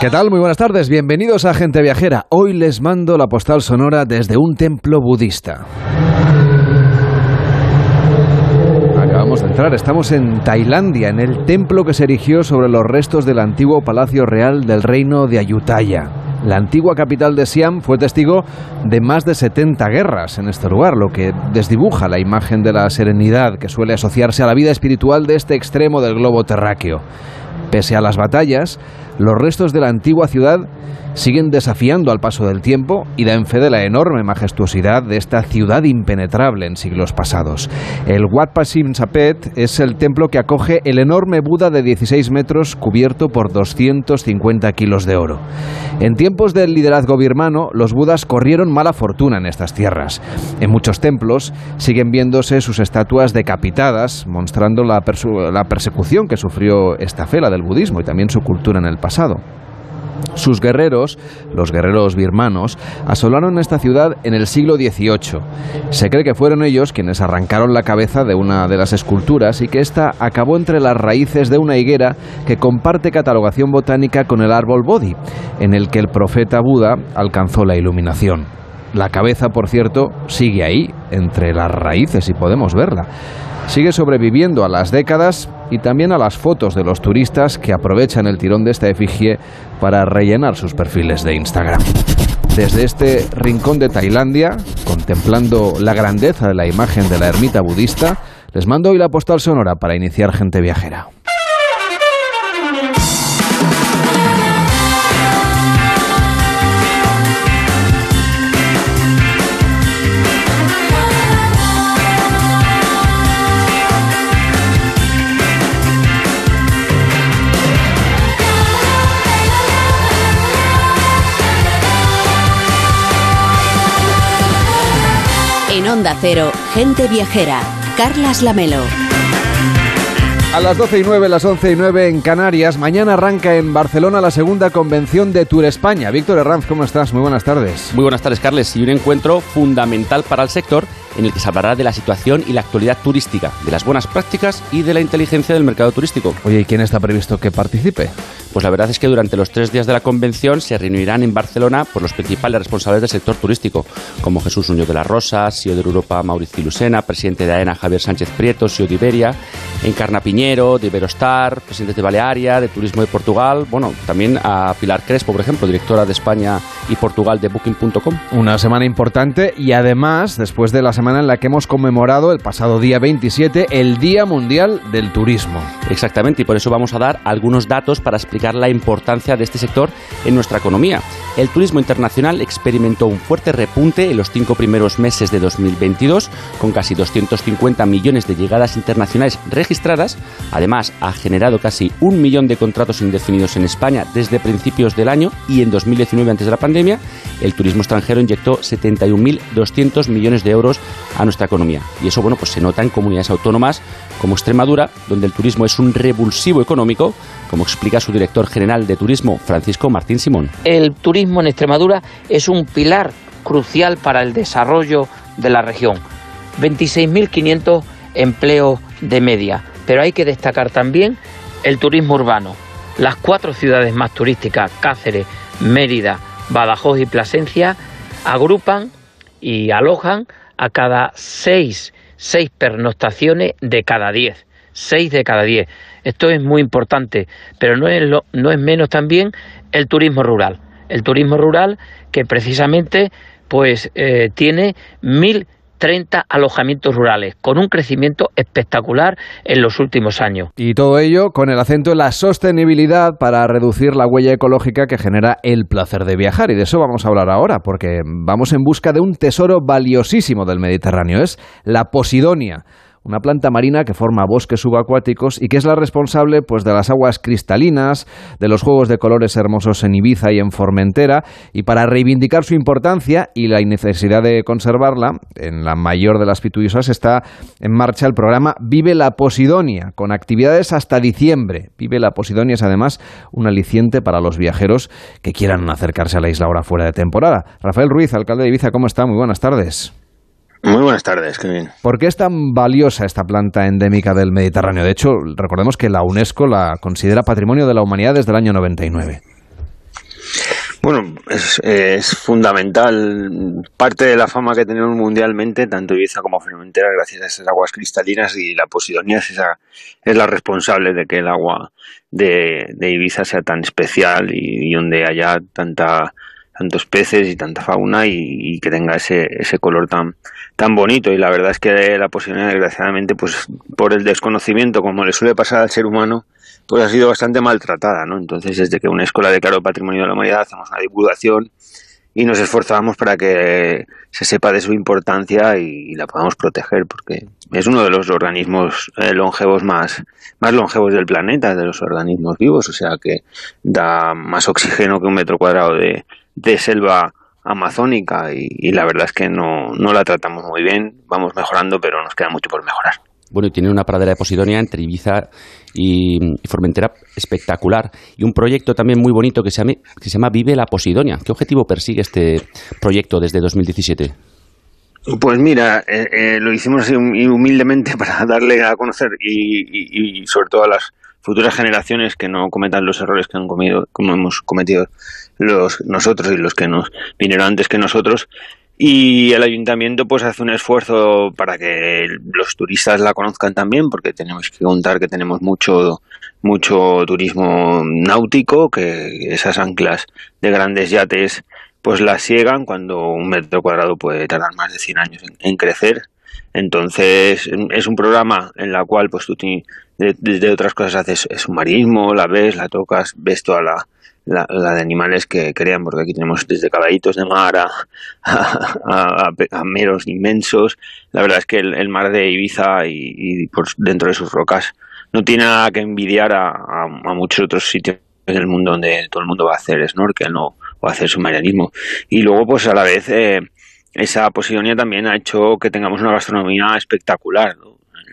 ¿Qué tal? Muy buenas tardes, bienvenidos a Gente Viajera. Hoy les mando la postal sonora desde un templo budista. Acabamos de entrar, estamos en Tailandia, en el templo que se erigió sobre los restos del antiguo palacio real del reino de Ayutthaya. La antigua capital de Siam fue testigo de más de 70 guerras en este lugar, lo que desdibuja la imagen de la serenidad que suele asociarse a la vida espiritual de este extremo del globo terráqueo. Pese a las batallas, los restos de la antigua ciudad siguen desafiando al paso del tiempo y dan fe de la enorme majestuosidad de esta ciudad impenetrable en siglos pasados. El Wat Sapet es el templo que acoge el enorme Buda de 16 metros cubierto por 250 kilos de oro. En tiempos del liderazgo birmano, los budas corrieron mala fortuna en estas tierras. En muchos templos siguen viéndose sus estatuas decapitadas, mostrando la, la persecución que sufrió esta fe, la del budismo, y también su cultura en el pasado. Sus guerreros, los guerreros birmanos, asolaron esta ciudad en el siglo XVIII. Se cree que fueron ellos quienes arrancaron la cabeza de una de las esculturas y que ésta acabó entre las raíces de una higuera que comparte catalogación botánica con el árbol Bodhi, en el que el profeta Buda alcanzó la iluminación. La cabeza, por cierto, sigue ahí, entre las raíces, y podemos verla sigue sobreviviendo a las décadas y también a las fotos de los turistas que aprovechan el tirón de esta efigie para rellenar sus perfiles de Instagram. Desde este rincón de Tailandia, contemplando la grandeza de la imagen de la ermita budista, les mando hoy la postal sonora para iniciar gente viajera. Onda Cero, Gente Viajera, Carlas Lamelo. A las 12 y 9, las 11 y 9 en Canarias. Mañana arranca en Barcelona la segunda convención de Tour España. Víctor Herranz, ¿cómo estás? Muy buenas tardes. Muy buenas tardes, Carles. Y un encuentro fundamental para el sector en el que se hablará de la situación y la actualidad turística, de las buenas prácticas y de la inteligencia del mercado turístico. Oye, ¿y quién está previsto que participe? Pues la verdad es que durante los tres días de la convención se reunirán en Barcelona por los principales responsables del sector turístico, como Jesús Nuño de la Rosa, CEO de Europa Mauricio Lucena, presidente de AENA Javier Sánchez Prieto, CEO de Iberia, Encarna Piñero, de Iberostar, presidente de Balearia, de Turismo de Portugal, bueno, también a Pilar Crespo, por ejemplo, directora de España y Portugal de Booking.com. Una semana importante y además, después de la semana en la que hemos conmemorado el pasado día 27 el Día Mundial del Turismo. Exactamente, y por eso vamos a dar algunos datos para explicar la importancia de este sector en nuestra economía. El turismo internacional experimentó un fuerte repunte en los cinco primeros meses de 2022, con casi 250 millones de llegadas internacionales registradas. Además, ha generado casi un millón de contratos indefinidos en España desde principios del año y en 2019, antes de la pandemia, el turismo extranjero inyectó 71.200 millones de euros a nuestra economía. Y eso, bueno, pues se nota en comunidades autónomas como Extremadura, donde el turismo es un revulsivo económico, como explica su director general de turismo, Francisco Martín Simón. El turismo en Extremadura es un pilar crucial para el desarrollo de la región. 26.500 empleos de media, pero hay que destacar también el turismo urbano. Las cuatro ciudades más turísticas, Cáceres, Mérida, Badajoz y Plasencia, agrupan y alojan a cada seis, seis pernoctaciones de cada diez. Seis de cada diez. Esto es muy importante, pero no es, no es menos también el turismo rural. El turismo rural que precisamente pues eh, tiene mil 30 alojamientos rurales, con un crecimiento espectacular en los últimos años. Y todo ello con el acento en la sostenibilidad para reducir la huella ecológica que genera el placer de viajar. Y de eso vamos a hablar ahora, porque vamos en busca de un tesoro valiosísimo del Mediterráneo. Es la Posidonia una planta marina que forma bosques subacuáticos y que es la responsable pues de las aguas cristalinas, de los juegos de colores hermosos en Ibiza y en Formentera y para reivindicar su importancia y la necesidad de conservarla, en la mayor de las pituisas está en marcha el programa Vive la Posidonia con actividades hasta diciembre. Vive la Posidonia es además un aliciente para los viajeros que quieran acercarse a la isla ahora fuera de temporada. Rafael Ruiz, alcalde de Ibiza, ¿cómo está? Muy buenas tardes. Muy buenas tardes, Kevin. ¿Por qué es tan valiosa esta planta endémica del Mediterráneo? De hecho, recordemos que la UNESCO la considera Patrimonio de la Humanidad desde el año 99. Bueno, es, fundamental. Parte de la fama que tenemos mundialmente, tanto Ibiza como Formentera, gracias a esas aguas cristalinas y la Posidonia es, esa, es la responsable de que el agua de, Ibiza sea tan especial y, donde haya tanta tantos peces y tanta fauna y, que tenga ese, ese color tan, tan bonito. Y la verdad es que la Posidonia, desgraciadamente, pues por el desconocimiento, como le suele pasar al ser humano, pues ha sido bastante maltratada, ¿no? Entonces, desde que una escuela declaró Patrimonio de la Humanidad, hacemos una divulgación y nos esforzamos para que se sepa de su importancia y, la podamos proteger, porque es uno de los organismos eh, longevos más, más longevos del planeta, de los organismos vivos, o sea que da más oxígeno que un metro cuadrado de, de selva amazónica y, y, la verdad es que no, no la tratamos muy bien, vamos mejorando, pero nos queda mucho por mejorar. Bueno, y tiene una pradera de Posidonia entre Ibiza y, Formentera espectacular. Y un proyecto también muy bonito que se, llama, que se llama Vive la Posidonia. ¿Qué objetivo persigue este proyecto desde 2017? Pues mira, eh, eh, lo hicimos así humildemente para darle a conocer y, sobre todo a las futuras generaciones que no cometan los errores que han comido, como hemos cometido los nosotros y los que nos vinieron antes que nosotros, y el ayuntamiento pues hace un esfuerzo para que los turistas la conozcan también, porque tenemos que contar que tenemos mucho, mucho turismo náutico, que esas anclas de grandes yates pues las ciegan cuando un metro cuadrado puede tardar más de 100 años en, crecer. Entonces es un programa en la cual pues tú desde otras cosas haces submarismo, la ves, la tocas, ves toda la, la, de animales que crean, porque aquí tenemos desde caballitos de mar a, a, meros inmensos. La verdad es que el, mar de Ibiza y, por dentro de sus rocas no tiene nada que envidiar a, muchos otros sitios del mundo donde todo el mundo va a hacer snorkel ¿no? o a hacer submarinismo. Y luego, pues a la vez, eh, esa posidonia también ha hecho que tengamos una gastronomía espectacular.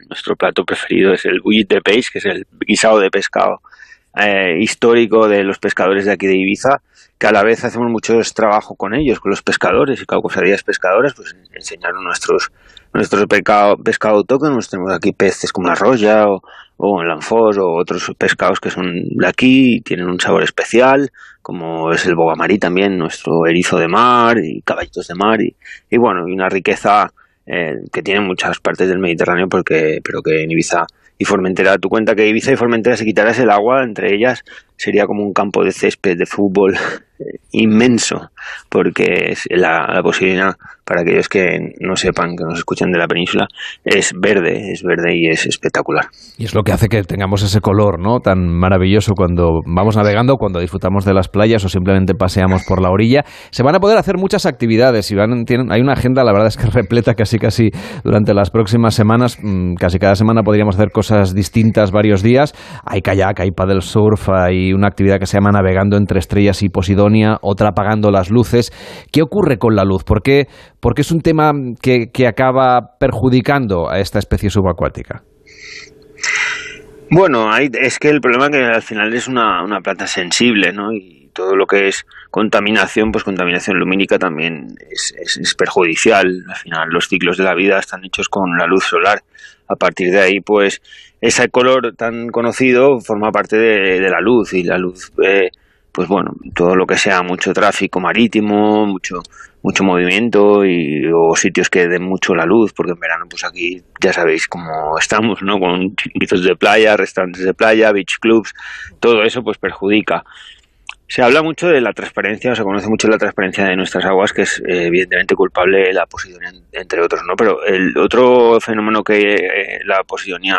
Nuestro plato preferido es el bullet de peix, que es el guisado de pescado eh, histórico de los pescadores de aquí de Ibiza, que a la vez hacemos mucho trabajo con ellos, con los pescadores y caucosarías pescadoras, pues enseñaron nuestros nuestro pescado, pescado autóctono, tenemos aquí peces como la roya o, el lanfos o otros pescados que son de aquí y tienen un sabor especial, como es el bogamarí también, nuestro erizo de mar y caballitos de mar y, bueno, una riqueza eh, que tiene muchas partes del Mediterráneo porque pero que en Ibiza y Formentera. Tu cuenta que Ibiza y Formentera se quitaras el agua, entre ellas sería como un campo de césped de fútbol inmenso, porque la, la posibilidad para aquellos que no sepan, que nos escuchan de la península, es verde, es verde y es espectacular. Y es lo que hace que tengamos ese color, ¿no? Tan maravilloso cuando vamos navegando, cuando disfrutamos de las playas o simplemente paseamos por la orilla. Se van a poder hacer muchas actividades y van, tienen, hay una agenda, la verdad es que repleta casi casi durante las próximas semanas. Mm, casi cada semana podríamos hacer cosas distintas varios días. Hay kayak, hay paddle surf, hay una actividad que se llama navegando entre estrellas y Posidonia, otra apagando las luces. ¿Qué ocurre con la luz? ¿Por qué, porque es un tema que, que acaba perjudicando a esta especie subacuática. Bueno, hay, es que el problema es que al final es una, una planta sensible, ¿no? Y todo lo que es contaminación, pues contaminación lumínica también es, es, perjudicial. Al final los ciclos de la vida están hechos con la luz solar. A partir de ahí, pues ese color tan conocido forma parte de, la luz y la luz eh, pues bueno, todo lo que sea mucho tráfico marítimo, mucho mucho movimiento y o sitios que den mucho la luz, porque en verano pues aquí ya sabéis cómo estamos, ¿no? Con chiquitos de playa, restaurantes de playa, beach clubs, todo eso pues perjudica. Se habla mucho de la transparencia, o se conoce mucho la transparencia de nuestras aguas, que es eh, evidentemente culpable la posidonia, entre otros, ¿no? Pero el otro fenómeno que eh, la posidonia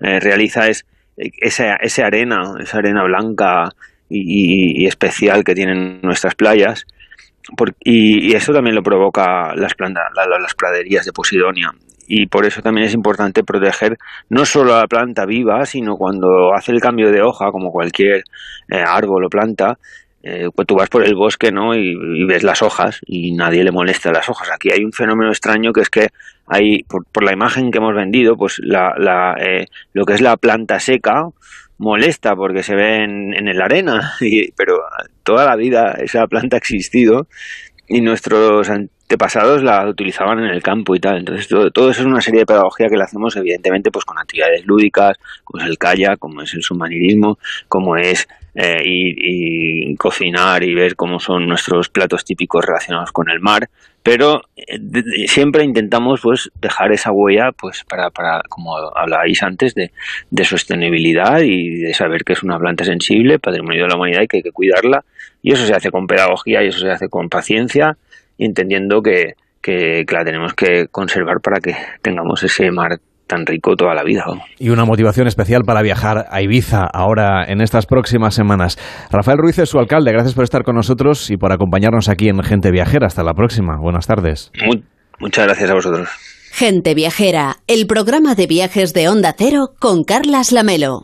eh, realiza es esa, esa arena, esa arena blanca y, especial que tienen nuestras playas. Y, eso también lo provoca las, plantas, las praderías de Posidonia. Y por eso también es importante proteger no solo a la planta viva, sino cuando hace el cambio de hoja, como cualquier eh, árbol o planta, eh, pues tú vas por el bosque ¿no? Y, ves las hojas y nadie le molesta las hojas. Aquí hay un fenómeno extraño que es que hay, por, por la imagen que hemos vendido, pues la, la, eh, lo que es la planta seca, molesta porque se ve en, en la arena, y, pero toda la vida esa planta ha existido y nuestros antepasados la utilizaban en el campo y tal. Entonces, todo, todo, eso es una serie de pedagogía que le hacemos, evidentemente, pues con actividades lúdicas, como es el kayak, como es el submarinismo, como es eh, y, cocinar y ver cómo son nuestros platos típicos relacionados con el mar. Pero eh, siempre intentamos pues dejar esa huella, pues para, para como hablabais antes, de, de sostenibilidad y de saber que es una planta sensible, patrimonio de la humanidad y que hay que cuidarla. Y eso se hace con pedagogía y eso se hace con paciencia entendiendo que, que, la tenemos que conservar para que tengamos ese mar tan rico toda la vida. Y una motivación especial para viajar a Ibiza ahora en estas próximas semanas. Rafael Ruiz es su alcalde. Gracias por estar con nosotros y por acompañarnos aquí en Gente Viajera. Hasta la próxima. Buenas tardes. muchas gracias a vosotros. Gente Viajera, el programa de viajes de Onda Cero con Carlas Lamelo.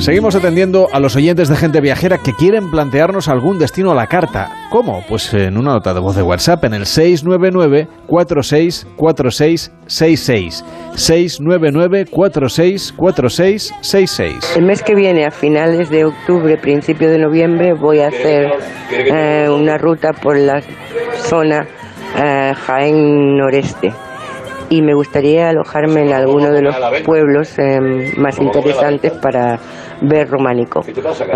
Seguimos atendiendo a los oyentes de gente viajera que quieren plantearnos algún destino a la carta. ¿Cómo? Pues en una nota de voz de WhatsApp en el 699 464666 699 464666 El mes que viene, a finales de octubre, principio de noviembre, voy a hacer eh, una ruta por la zona eh, Jaén Noreste y me gustaría alojarme en alguno de los pueblos em, más interesantes para ver románico.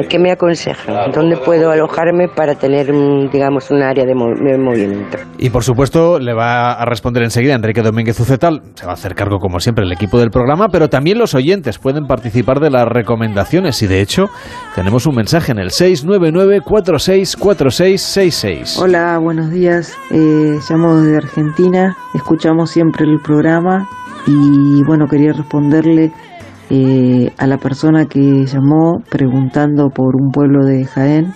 ¿Qué me aconsejan? ¿Dónde puedo alojarme para tener, digamos, un área de, movimiento? Y por supuesto, le va a responder enseguida Enrique Domínguez Ucetal. Se va a hacer cargo, como siempre, el equipo del programa, pero también los oyentes pueden participar de las recomendaciones. Y de hecho, tenemos un mensaje en el 699-464666. Hola, buenos días. Eh, llamo desde Argentina. Escuchamos siempre el programa y bueno, quería responderle eh, a la persona que llamó preguntando por un pueblo de Jaén,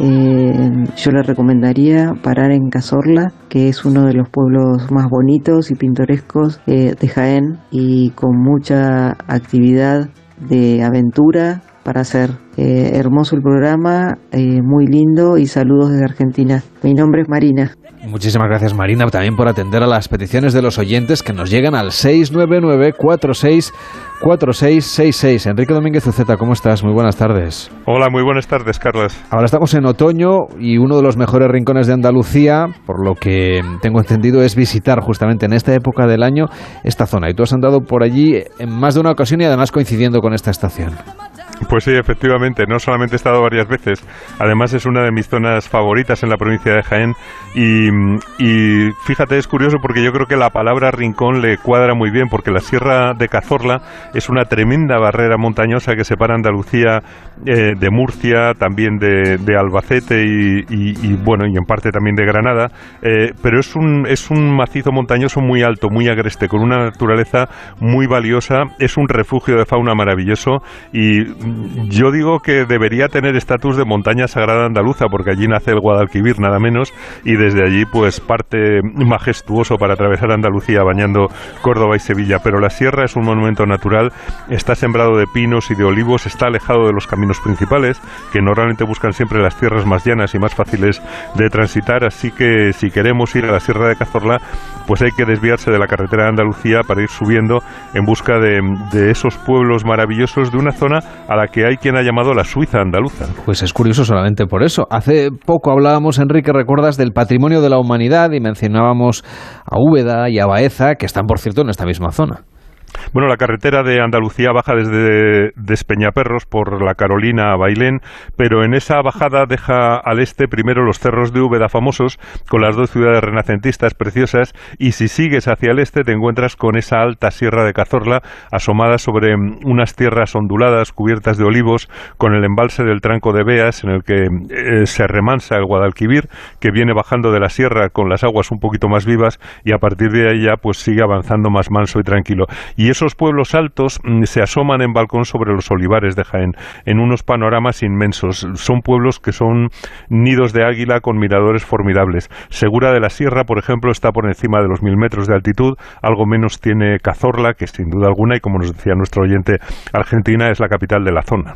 eh, yo le recomendaría parar en Cazorla, que es uno de los pueblos más bonitos y pintorescos eh, de Jaén y con mucha actividad de aventura para hacer. hermoso el programa, muy lindo y saludos desde Argentina. Mi nombre es Marina. Muchísimas gracias Marina también por atender a las peticiones de los oyentes que nos llegan al 699 46 4666. Enrique Domínguez Uceta, ¿cómo estás? Muy buenas tardes. Hola, muy buenas tardes, Carlos. Ahora estamos en otoño y uno de los mejores rincones de Andalucía, por lo que tengo entendido, es visitar justamente en esta época del año esta zona. Y tú has andado por allí en más de una ocasión y además coincidiendo con esta estación. Pues sí, efectivamente, no solamente he estado varias veces, además es una de mis zonas favoritas en la provincia de Jaén y, fíjate, es curioso porque yo creo que la palabra rincón le cuadra muy bien porque la Sierra de Cazorla es una tremenda barrera montañosa que separa Andalucía eh, de Murcia, también de, Albacete y, bueno, y en parte también de Granada, eh, pero es un, es un macizo montañoso muy alto, muy agreste, con una naturaleza muy valiosa, es un refugio de fauna maravilloso y yo digo que debería tener estatus de montaña sagrada andaluza, porque allí nace el Guadalquivir, nada menos, y desde allí, pues parte majestuoso para atravesar Andalucía, bañando Córdoba y Sevilla. Pero la sierra es un monumento natural, está sembrado de pinos y de olivos, está alejado de los caminos principales, que normalmente buscan siempre las tierras más llanas y más fáciles de transitar, así que si queremos ir a la Sierra de Cazorla, pues hay que desviarse de la carretera de Andalucía para ir subiendo en busca de, de esos pueblos maravillosos de una zona a la que hay quien ha llamado la Suiza andaluza. Pues es curioso solamente por eso. Hace poco hablábamos, Enrique, recuerdas, del patrimonio de la humanidad y mencionábamos a Úbeda y a Baeza, que están, por cierto, en esta misma zona. Bueno, la carretera de Andalucía baja desde Despeñaperros por la Carolina a Bailén, pero en esa bajada deja al este primero los cerros de Úbeda famosos, con las dos ciudades renacentistas preciosas, y si sigues hacia el este te encuentras con esa alta sierra de Cazorla, asomada sobre unas tierras onduladas cubiertas de olivos, con el embalse del tranco de Beas, en el que eh, se remansa el Guadalquivir, que viene bajando de la sierra con las aguas un poquito más vivas, y a partir de ahí ya pues sigue avanzando más manso y tranquilo. Esos pueblos altos mm, se asoman en balcón sobre los olivares de Jaén, en unos panoramas inmensos. Son pueblos que son nidos de águila con miradores formidables. Segura de la Sierra, por ejemplo, está por encima de los mil metros de altitud, algo menos tiene Cazorla, que sin duda alguna, y como nos decía nuestro oyente, Argentina es la capital de la zona.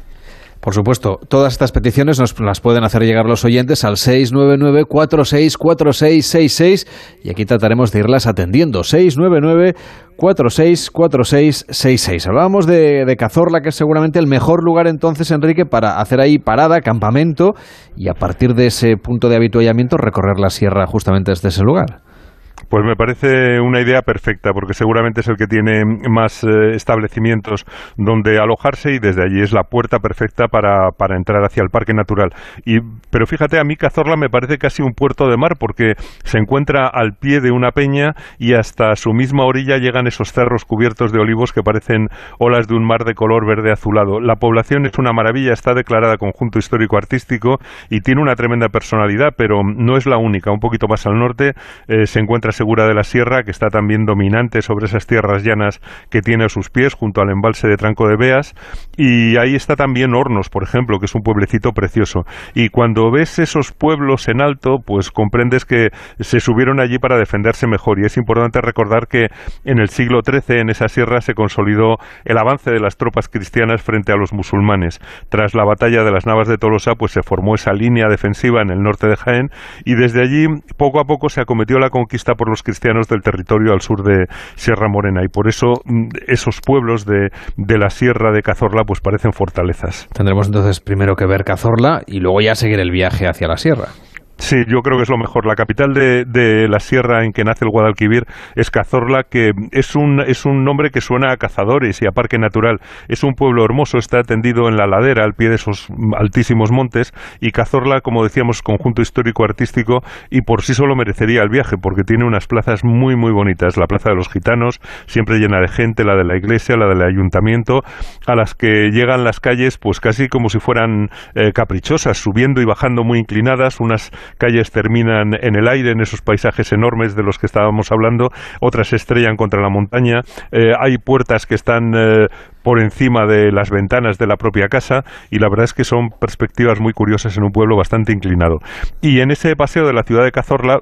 Por supuesto, todas estas peticiones nos las pueden hacer llegar los oyentes al 699-464666 y aquí trataremos de irlas atendiendo. 699-464666. Hablábamos de, de Cazorla, que es seguramente el mejor lugar entonces, Enrique, para hacer ahí parada, campamento y a partir de ese punto de habituallamiento recorrer la sierra justamente desde ese lugar. Pues me parece una idea perfecta, porque seguramente es el que tiene más eh, establecimientos donde alojarse y desde allí es la puerta perfecta para, para, entrar hacia el parque natural. Y, pero fíjate, a mí Cazorla me parece casi un puerto de mar, porque se encuentra al pie de una peña y hasta su misma orilla llegan esos cerros cubiertos de olivos que parecen olas de un mar de color verde azulado. La población es una maravilla, está declarada conjunto histórico-artístico y tiene una tremenda personalidad, pero no es la única. Un poquito más al norte eh, se encuentra Segura de la Sierra, que está también dominante sobre esas tierras llanas que tiene a sus pies, junto al embalse de Tranco de Beas. Y ahí está también Hornos, por ejemplo, que es un pueblecito precioso. Y cuando ves esos pueblos en alto, pues comprendes que se subieron allí para defenderse mejor. Y es importante recordar que en el siglo XIII, en esa sierra, se consolidó el avance de las tropas cristianas frente a los musulmanes. Tras la batalla de las Navas de Tolosa, pues se formó esa línea defensiva en el norte de Jaén y desde allí poco a poco se acometió la conquista por los cristianos del territorio al sur de Sierra Morena y por eso mm, esos pueblos de, de la Sierra de Cazorla pues parecen fortalezas. Tendremos entonces primero que ver Cazorla y luego ya seguir el viaje hacia la sierra. Sí, yo creo que es lo mejor. La capital de, de, la sierra en que nace el Guadalquivir es Cazorla, que es un, es un nombre que suena a cazadores y a parque natural. Es un pueblo hermoso, está tendido en la ladera, al pie de esos altísimos montes, y Cazorla, como decíamos, conjunto histórico-artístico, y por sí solo merecería el viaje, porque tiene unas plazas muy, muy bonitas. La plaza de los gitanos, siempre llena de gente, la de la iglesia, la del ayuntamiento, a las que llegan las calles, pues casi como si fueran eh, caprichosas, subiendo y bajando muy inclinadas, unas calles terminan en el aire, en esos paisajes enormes de los que estábamos hablando, otras se estrellan contra la montaña, eh, hay puertas que están eh, por encima de las ventanas de la propia casa y la verdad es que son perspectivas muy curiosas en un pueblo bastante inclinado. Y en ese paseo de la ciudad de Cazorla,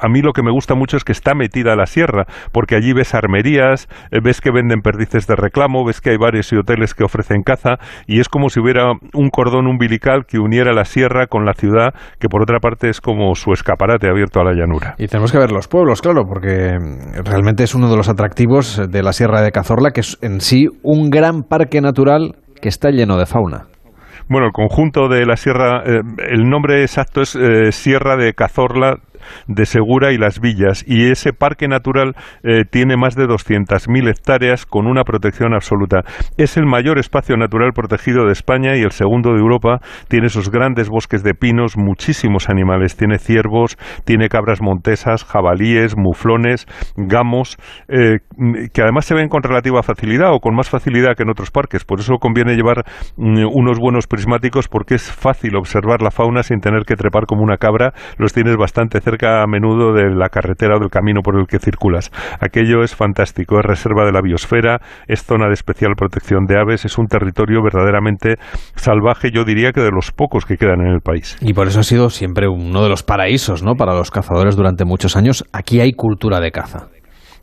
a mí lo que me gusta mucho es que está metida la sierra, porque allí ves armerías, eh, ves que venden perdices de reclamo, ves que hay bares y hoteles que ofrecen caza y es como si hubiera un cordón umbilical que uniera la sierra con la ciudad, que por otra parte es como su escaparate abierto a la llanura. Y tenemos que ver los pueblos, claro, porque realmente es uno de los atractivos de la sierra de Cazorla, que es en sí un gran parque natural que está lleno de fauna. Bueno, el conjunto de la sierra, eh, el nombre exacto es eh, Sierra de Cazorla de Segura y Las Villas. Y ese parque natural eh, tiene más de 200.000 hectáreas con una protección absoluta. Es el mayor espacio natural protegido de España y el segundo de Europa. Tiene esos grandes bosques de pinos, muchísimos animales. Tiene ciervos, tiene cabras montesas, jabalíes, muflones, gamos, eh, que además se ven con relativa facilidad o con más facilidad que en otros parques. Por eso conviene llevar mm, unos buenos prismáticos porque es fácil observar la fauna sin tener que trepar como una cabra. Los tienes bastante cerca a menudo de la carretera o del camino por el que circulas. Aquello es fantástico, es reserva de la biosfera, es zona de especial protección de aves, es un territorio verdaderamente salvaje, yo diría que de los pocos que quedan en el país. Y por eso ha sido siempre uno de los paraísos, ¿no? Para los cazadores durante muchos años. Aquí hay cultura de caza.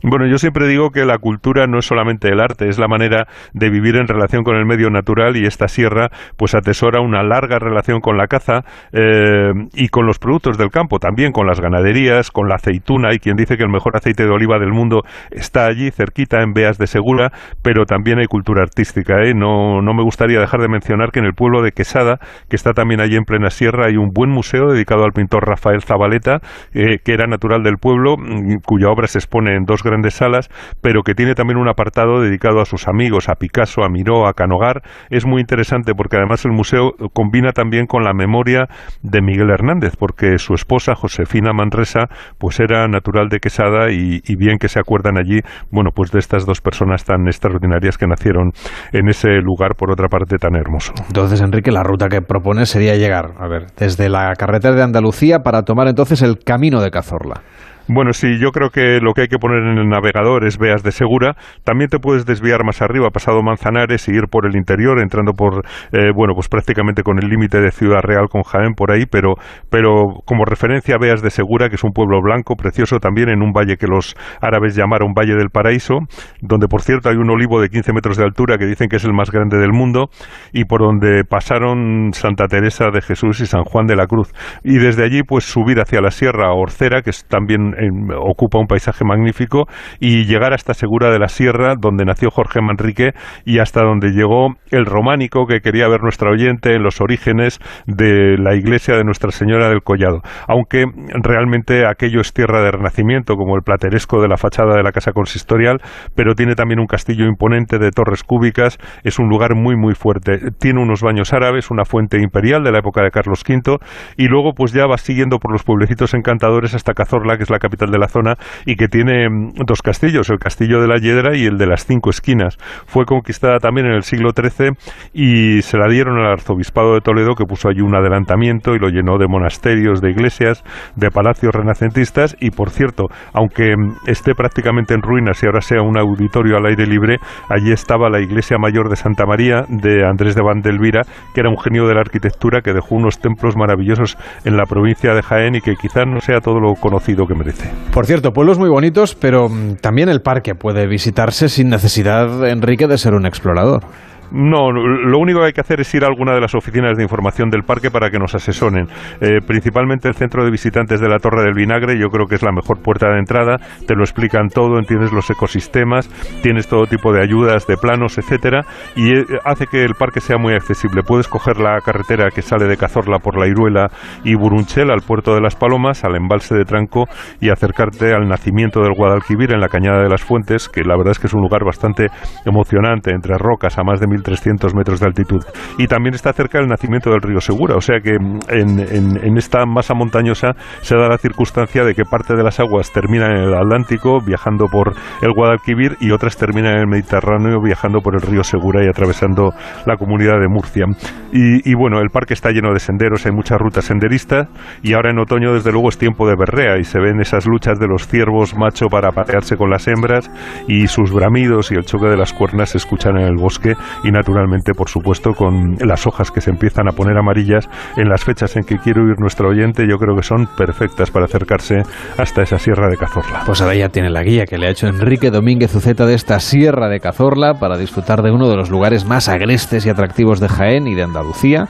Bueno, yo siempre digo que la cultura no es solamente el arte, es la manera de vivir en relación con el medio natural y esta sierra pues atesora una larga relación con la caza eh, y con los productos del campo, también con las ganaderías, con la aceituna y quien dice que el mejor aceite de oliva del mundo está allí cerquita en Beas de Segura, pero también hay cultura artística. ¿eh? No, no me gustaría dejar de mencionar que en el pueblo de Quesada, que está también allí en plena sierra, hay un buen museo dedicado al pintor Rafael Zabaleta, eh, que era natural del pueblo, mm, cuya obra se expone en dos grandes grandes salas, pero que tiene también un apartado dedicado a sus amigos, a Picasso, a Miró, a Canogar. Es muy interesante porque además el museo combina también con la memoria de Miguel Hernández, porque su esposa, Josefina Manresa, pues era natural de Quesada y, bien que se acuerdan allí, bueno, pues de estas dos personas tan extraordinarias que nacieron en ese lugar, por otra parte, tan hermoso. Entonces, Enrique, la ruta que propone sería llegar, a ver, desde la carretera de Andalucía para tomar entonces el camino de Cazorla. Bueno, sí, yo creo que lo que hay que poner en el navegador es Veas de Segura. También te puedes desviar más arriba, pasado Manzanares, y ir por el interior, entrando por, eh, bueno, pues prácticamente con el límite de Ciudad Real con Jaén por ahí, pero, pero como referencia Veas de Segura, que es un pueblo blanco, precioso también, en un valle que los árabes llamaron Valle del Paraíso, donde por cierto hay un olivo de 15 metros de altura que dicen que es el más grande del mundo, y por donde pasaron Santa Teresa de Jesús y San Juan de la Cruz. Y desde allí, pues subir hacia la Sierra Orcera, que es también ocupa un paisaje magnífico y llegar hasta Segura de la Sierra, donde nació Jorge Manrique y hasta donde llegó el románico que quería ver nuestra oyente en los orígenes de la iglesia de Nuestra Señora del Collado. Aunque realmente aquello es tierra de renacimiento, como el plateresco de la fachada de la casa consistorial, pero tiene también un castillo imponente de torres cúbicas, es un lugar muy muy fuerte. Tiene unos baños árabes, una fuente imperial de la época de Carlos V y luego pues ya va siguiendo por los pueblecitos encantadores hasta Cazorla, que es la capital de la zona y que tiene mm, dos castillos, el castillo de la Hiedra y el de las Cinco Esquinas. Fue conquistada también en el siglo XIII y se la dieron al arzobispado de Toledo que puso allí un adelantamiento y lo llenó de monasterios, de iglesias, de palacios renacentistas y por cierto, aunque mm, esté prácticamente en ruinas y ahora sea un auditorio al aire libre, allí estaba la iglesia mayor de Santa María de Andrés de Vandelvira, que era un genio de la arquitectura que dejó unos templos maravillosos en la provincia de Jaén y que quizás no sea todo lo conocido que merece. Por cierto, pueblos muy bonitos, pero mm, también el parque puede visitarse sin necesidad, Enrique, de ser un explorador. No, lo único que hay que hacer es ir a alguna de las oficinas de información del parque para que nos asesoren. Eh, principalmente el centro de visitantes de la Torre del Vinagre, yo creo que es la mejor puerta de entrada. Te lo explican todo, entiendes los ecosistemas, tienes todo tipo de ayudas, de planos, etcétera, y eh, hace que el parque sea muy accesible. Puedes coger la carretera que sale de Cazorla por la Iruela y Burunchel al puerto de las Palomas, al embalse de Tranco y acercarte al nacimiento del Guadalquivir en la Cañada de las Fuentes, que la verdad es que es un lugar bastante emocionante entre rocas a más de mil 300 metros de altitud. Y también está cerca el nacimiento del río Segura, o sea que mm, en, esta masa montañosa se da la circunstancia de que parte de las aguas terminan en el Atlántico, viajando por el Guadalquivir, y otras terminan en el Mediterráneo, viajando por el río Segura y atravesando la comunidad de Murcia. Y, bueno, el parque está lleno de senderos, hay muchas rutas senderistas, y ahora en otoño, desde luego, es tiempo de berrea, y se ven esas luchas de los ciervos macho para patearse con las hembras, y sus bramidos y el choque de las cuernas se escuchan en el bosque, y naturalmente, por supuesto, con las hojas que se empiezan a poner amarillas en las fechas en que quiero ir nuestro oyente, yo creo que son perfectas para acercarse hasta esa sierra de Cazorla. Pues ahora ya tiene la guía que le ha hecho Enrique Domínguez Uceta de esta sierra de Cazorla para disfrutar de uno de los lugares más agrestes y atractivos de Jaén y de Andalucía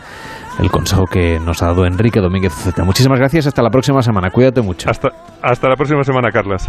el consejo que nos ha dado Enrique Domínguez Uceta. Muchísimas gracias, hasta la próxima semana. Cuídate mucho. Hasta, hasta la próxima semana, Carlas.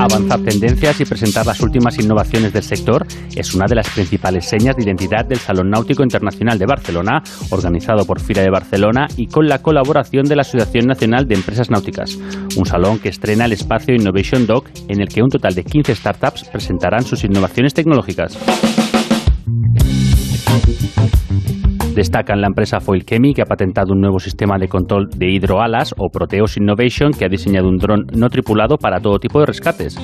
Avanzar tendencias y presentar las últimas innovaciones del sector es una de las principales señas de identidad del Salón Náutico Internacional de Barcelona, organizado por FIRA de Barcelona y con la colaboración de la Asociación Nacional de Empresas Náuticas. Un salón que estrena el espacio Innovation Dock, en el que un total de 15 startups presentarán sus innovaciones tecnológicas. Destacan la empresa Foil Chemi, que ha patentado un nuevo sistema de control de hidroalas, o Proteos Innovation, que ha diseñado un dron no tripulado para todo tipo de rescates.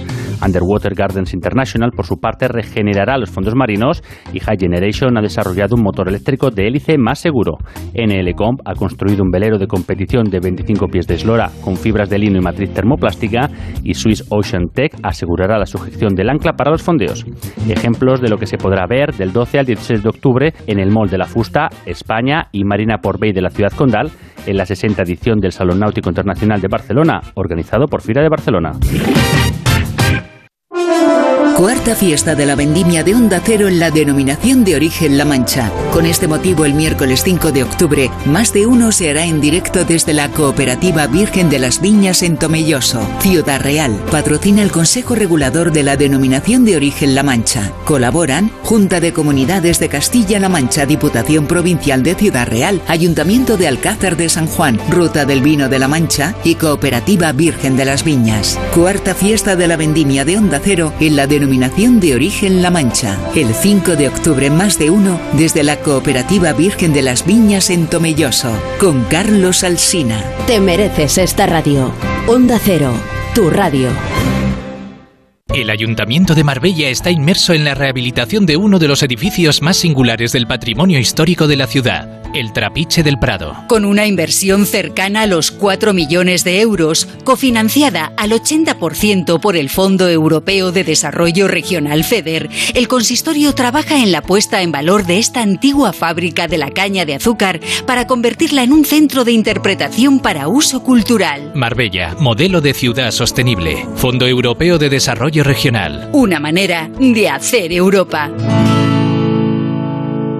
Underwater Gardens International, por su parte, regenerará los fondos marinos y High Generation ha desarrollado un motor eléctrico de hélice más seguro. NLComp ha construido un velero de competición de 25 pies de eslora con fibras de lino y matriz termoplástica y Swiss Ocean Tech asegurará la sujeción del ancla para los fondeos. Ejemplos de lo que se podrá ver del 12 al 16 de octubre en el Mall de la Fusta, España y Marina Port Bay de la ciudad condal en la 60 edición del Salón Náutico Internacional de Barcelona, organizado por FIRA de Barcelona. Cuarta fiesta de la vendimia de Onda Cero en la denominación de origen La Mancha. Con este motivo, el miércoles 5 de octubre, más de uno se hará en directo desde la Cooperativa Virgen de las Viñas en Tomelloso. Ciudad Real patrocina el Consejo Regulador de la denominación de origen La Mancha. Colaboran Junta de Comunidades de Castilla-La Mancha, Diputación Provincial de Ciudad Real, Ayuntamiento de Alcázar de San Juan, Ruta del Vino de La Mancha y Cooperativa Virgen de las Viñas. Cuarta fiesta de la vendimia de Onda Cero en la denominación denominación de origen La Mancha. El 5 de octubre más de uno desde la Cooperativa Virgen de las Viñas en Tomelloso, con Carlos Alsina. Te mereces esta radio. Onda Cero, tu radio. El Ayuntamiento de Marbella está inmerso en la rehabilitación de uno de los edificios más singulares del patrimonio histórico de la ciudad, el Trapiche del Prado. Con una inversión cercana a los 4 millones de euros, cofinanciada al 80% por el Fondo Europeo de Desarrollo Regional FEDER, el consistorio trabaja en la puesta en valor de esta antigua fábrica de la caña de azúcar para convertirla en un centro de interpretación para uso cultural. Marbella, modelo de ciudad sostenible. Fondo Europeo de Desarrollo Regional. Una manera de hacer Europa.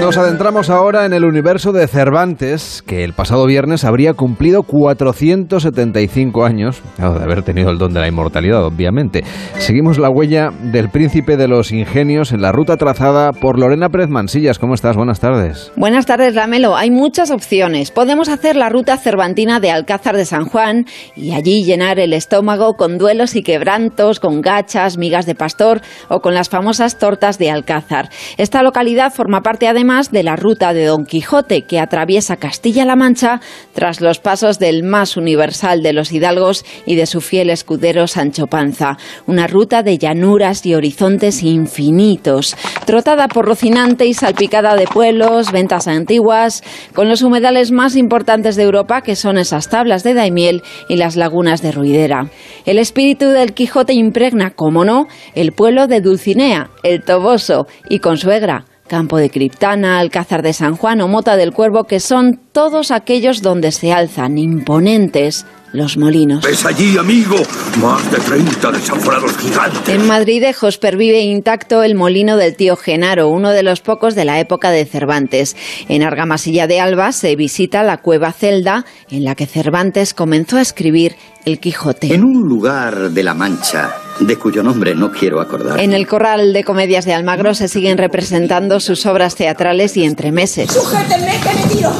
Nos adentramos ahora en el universo de Cervantes, que el pasado viernes habría cumplido 475 años, de haber tenido el don de la inmortalidad, obviamente. Seguimos la huella del príncipe de los ingenios en la ruta trazada por Lorena Pérez Mansillas. ¿Cómo estás? Buenas tardes. Buenas tardes, Lamelo. Hay muchas opciones. Podemos hacer la ruta cervantina de Alcázar de San Juan y allí llenar el estómago con duelos y quebrantos, con gachas, migas de pastor o con las famosas tortas de Alcázar. Esta localidad forma parte además de la ruta de Don Quijote que atraviesa Castilla-La Mancha tras los pasos del más universal de los hidalgos y de su fiel escudero Sancho Panza. Una ruta de llanuras y horizontes infinitos, trotada por Rocinante y salpicada de pueblos, ventas antiguas, con los humedales más importantes de Europa que son esas tablas de Daimiel y las lagunas de Ruidera. El espíritu del Quijote impregna, como no, el pueblo de Dulcinea, el Toboso y Consuegra Campo de Criptana, Alcázar de San Juan o Mota del Cuervo, que son todos aquellos donde se alzan imponentes los molinos. ¿Ves allí, amigo? Más de 30 desanforados gigantes. En Madridejos pervive intacto el molino del tío Genaro, uno de los pocos de la época de Cervantes. En Argamasilla de Alba se visita la cueva Celda, en la que Cervantes comenzó a escribir El Quijote. En un lugar de la Mancha, de cuyo nombre no quiero acordar. En el Corral de Comedias de Almagro se siguen representando sus obras teatrales y entremeses. ¡Sujétenme que me tiro!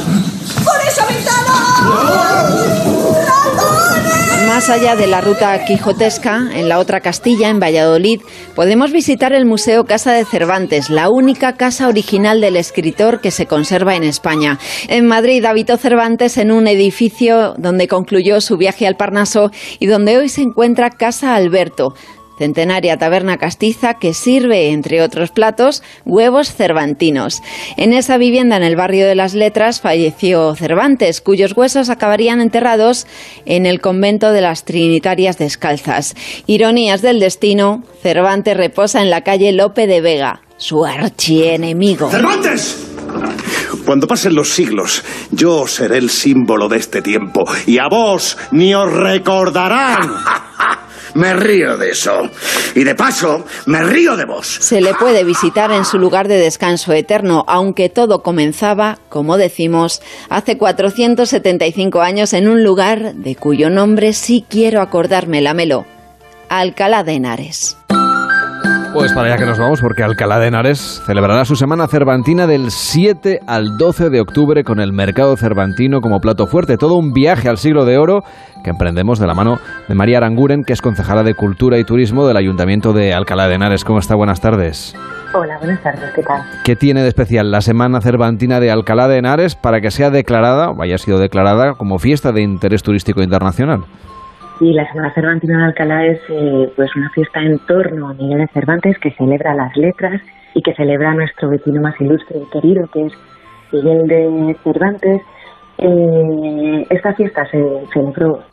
¡Por esa ventana! Más allá de la ruta quijotesca, en la otra Castilla, en Valladolid, podemos visitar el Museo Casa de Cervantes, la única casa original del escritor que se conserva en España. En Madrid habitó Cervantes en un edificio donde concluyó su viaje al Parnaso y donde hoy se encuentra Casa Alberto, centenaria taberna castiza que sirve, entre otros platos, huevos cervantinos. En esa vivienda en el barrio de las Letras falleció Cervantes, cuyos huesos acabarían enterrados en el convento de las Trinitarias Descalzas. Ironías del destino, Cervantes reposa en la calle Lope de Vega, su archienemigo. ¡Cervantes! Cuando pasen los siglos, yo seré el símbolo de este tiempo y a vos ni os recordarán. Me río de eso. Y de paso, me río de vos. Se le puede visitar en su lugar de descanso eterno, aunque todo comenzaba, como decimos, hace 475 años en un lugar de cuyo nombre sí quiero acordarme, Lamelo, Alcalá de Henares. Pues para allá que nos vamos, porque Alcalá de Henares celebrará su semana cervantina del 7 al 12 de octubre con el mercado cervantino como plato fuerte. Todo un viaje al siglo de oro que emprendemos de la mano de María Aranguren, que es concejala de Cultura y Turismo del Ayuntamiento de Alcalá de Henares. ¿Cómo está? Buenas tardes. Hola, buenas tardes, ¿qué tal? ¿Qué tiene de especial la Semana Cervantina de Alcalá de Henares para que sea declarada, o haya sido declarada, como fiesta de interés turístico internacional? Sí, la Semana Cervantina de Alcalá es eh, pues una fiesta en torno a Miguel de Cervantes que celebra las letras y que celebra nuestro vecino más ilustre y querido, que es Miguel de Cervantes. Eh, esta fiesta se celebró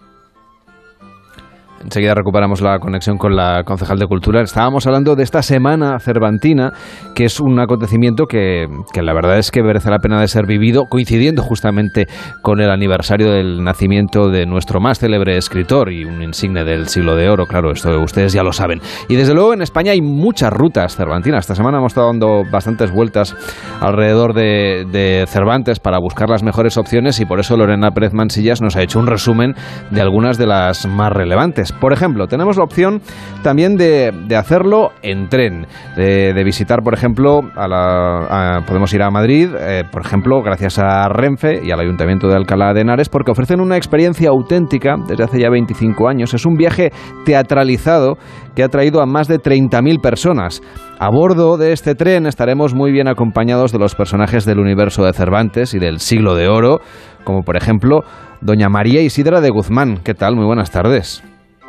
Enseguida recuperamos la conexión con la concejal de Cultura. Estábamos hablando de esta Semana Cervantina, que es un acontecimiento que, que, la verdad es que merece la pena de ser vivido, coincidiendo justamente con el aniversario del nacimiento de nuestro más célebre escritor y un insigne del siglo de oro, claro, esto ustedes ya lo saben. Y desde luego en España hay muchas rutas cervantinas. Esta semana hemos estado dando bastantes vueltas alrededor de, de Cervantes para buscar las mejores opciones y por eso Lorena Pérez Mansillas nos ha hecho un resumen de algunas de las más relevantes. Por ejemplo, tenemos la opción también de, hacerlo en tren, de, visitar, por ejemplo, a la, podemos ir a Madrid, eh, por ejemplo, gracias a Renfe y al Ayuntamiento de Alcalá de Henares, porque ofrecen una experiencia auténtica desde hace ya 25 años. Es un viaje teatralizado que ha traído a más de 30.000 personas. A bordo de este tren estaremos muy bien acompañados de los personajes del universo de Cervantes y del siglo de oro, como por ejemplo doña María Isidra de Guzmán. ¿Qué tal? Muy buenas tardes.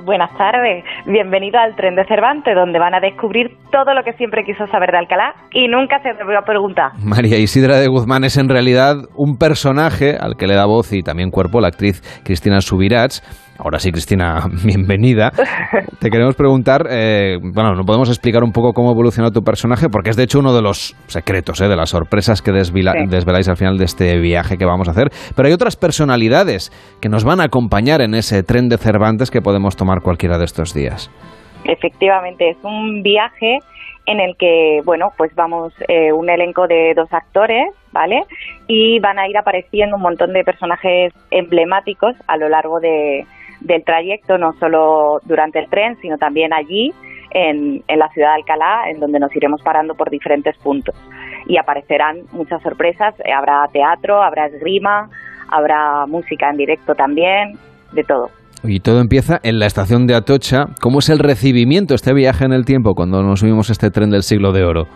Buenas tardes, bienvenido al tren de Cervantes, donde van a descubrir todo lo que siempre quiso saber de Alcalá y nunca se atrevió a preguntar. María Isidra de Guzmán es en realidad un personaje al que le da voz y también cuerpo la actriz Cristina Subirats Ahora sí, Cristina, bienvenida. Te queremos preguntar, eh, bueno, no podemos explicar un poco cómo evolucionó tu personaje, porque es de hecho uno de los secretos, eh, de las sorpresas que desveláis al final de este viaje que vamos a hacer. Pero hay otras personalidades que nos van a acompañar en ese tren de Cervantes que podemos tomar cualquiera de estos días. Efectivamente, es un viaje en el que, bueno, pues vamos eh, un elenco de dos actores, ¿vale? Y van a ir apareciendo un montón de personajes emblemáticos a lo largo de, del trayecto, no solo durante el tren, sino también allí, en, en, la ciudad de Alcalá, en donde nos iremos parando por diferentes puntos. Y aparecerán muchas sorpresas, habrá teatro, habrá esgrima, habrá música en directo también, de todo. Y todo empieza en la estación de Atocha. ¿Cómo es el recibimiento, este viaje en el tiempo, cuando nos subimos este tren del siglo de oro?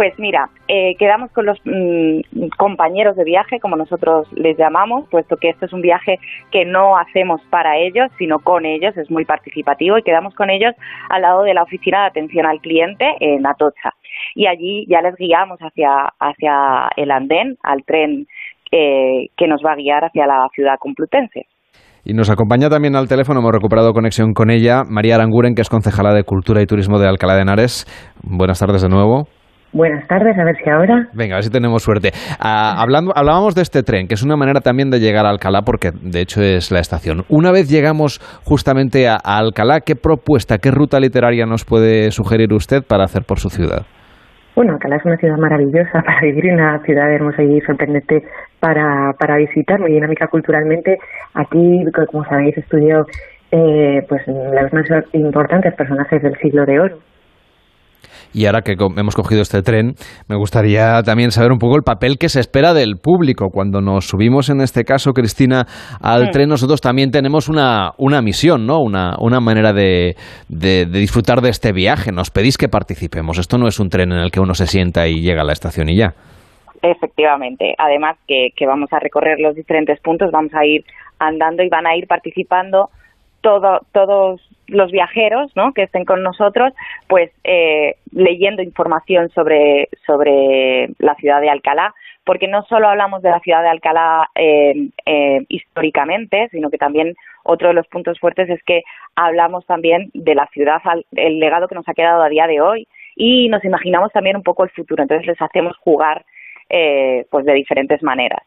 Pues mira, eh, quedamos con los mm, compañeros de viaje, como nosotros les llamamos, puesto que este es un viaje que no hacemos para ellos, sino con ellos, es muy participativo y quedamos con ellos al lado de la oficina de atención al cliente en Atocha. Y allí ya les guiamos hacia, hacia el andén, al tren eh, que nos va a guiar hacia la ciudad complutense. Y nos acompaña también al teléfono, hemos recuperado conexión con ella, María Aranguren, que es concejala de Cultura y Turismo de Alcalá de Henares. Buenas tardes de nuevo. Buenas tardes, a ver si ahora. Venga, a ver si tenemos suerte. Ah, hablando, hablábamos de este tren, que es una manera también de llegar a Alcalá, porque de hecho es la estación. Una vez llegamos justamente a, Alcalá, ¿qué propuesta, qué ruta literaria nos puede sugerir usted para hacer por su ciudad? Bueno, Alcalá es una ciudad maravillosa para vivir, una ciudad hermosa y sorprendente para, para visitar, muy dinámica culturalmente. Aquí, como sabéis, estudió eh, pues los más importantes personajes del siglo de oro y ahora que hemos cogido este tren, me gustaría también saber un poco el papel que se espera del público. Cuando nos subimos, en este caso, Cristina, al tren, nosotros también tenemos una, una misión, ¿no? Una, una manera de, de, disfrutar de este viaje. Nos pedís que participemos. Esto no es un tren en el que uno se sienta y llega a la estación y ya. Efectivamente. Además que, que vamos a recorrer los diferentes puntos, vamos a ir andando y van a ir participando todo, todos los viajeros ¿no? que estén con nosotros, pues eh, leyendo información sobre, sobre la ciudad de Alcalá, porque no solo hablamos de la ciudad de Alcalá eh, eh, históricamente, sino que también otro de los puntos fuertes es que hablamos también de la ciudad, el legado que nos ha quedado a día de hoy y nos imaginamos también un poco el futuro. Entonces les hacemos jugar pues de diferentes maneras.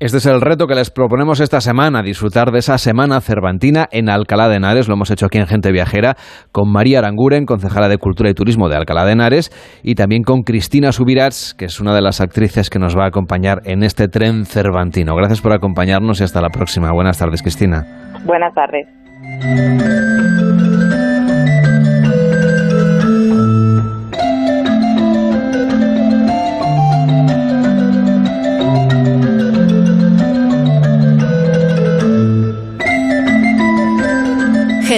Este es el reto que les proponemos esta semana, disfrutar de esa semana cervantina en Alcalá de Henares. Lo hemos hecho aquí en Gente Viajera con María Aranguren, concejala de Cultura y Turismo de Alcalá de Henares, y también con Cristina Subirats, que es una de las actrices que nos va a acompañar en este tren cervantino. Gracias por acompañarnos y hasta la próxima. Buenas tardes, Cristina. Buenas tardes.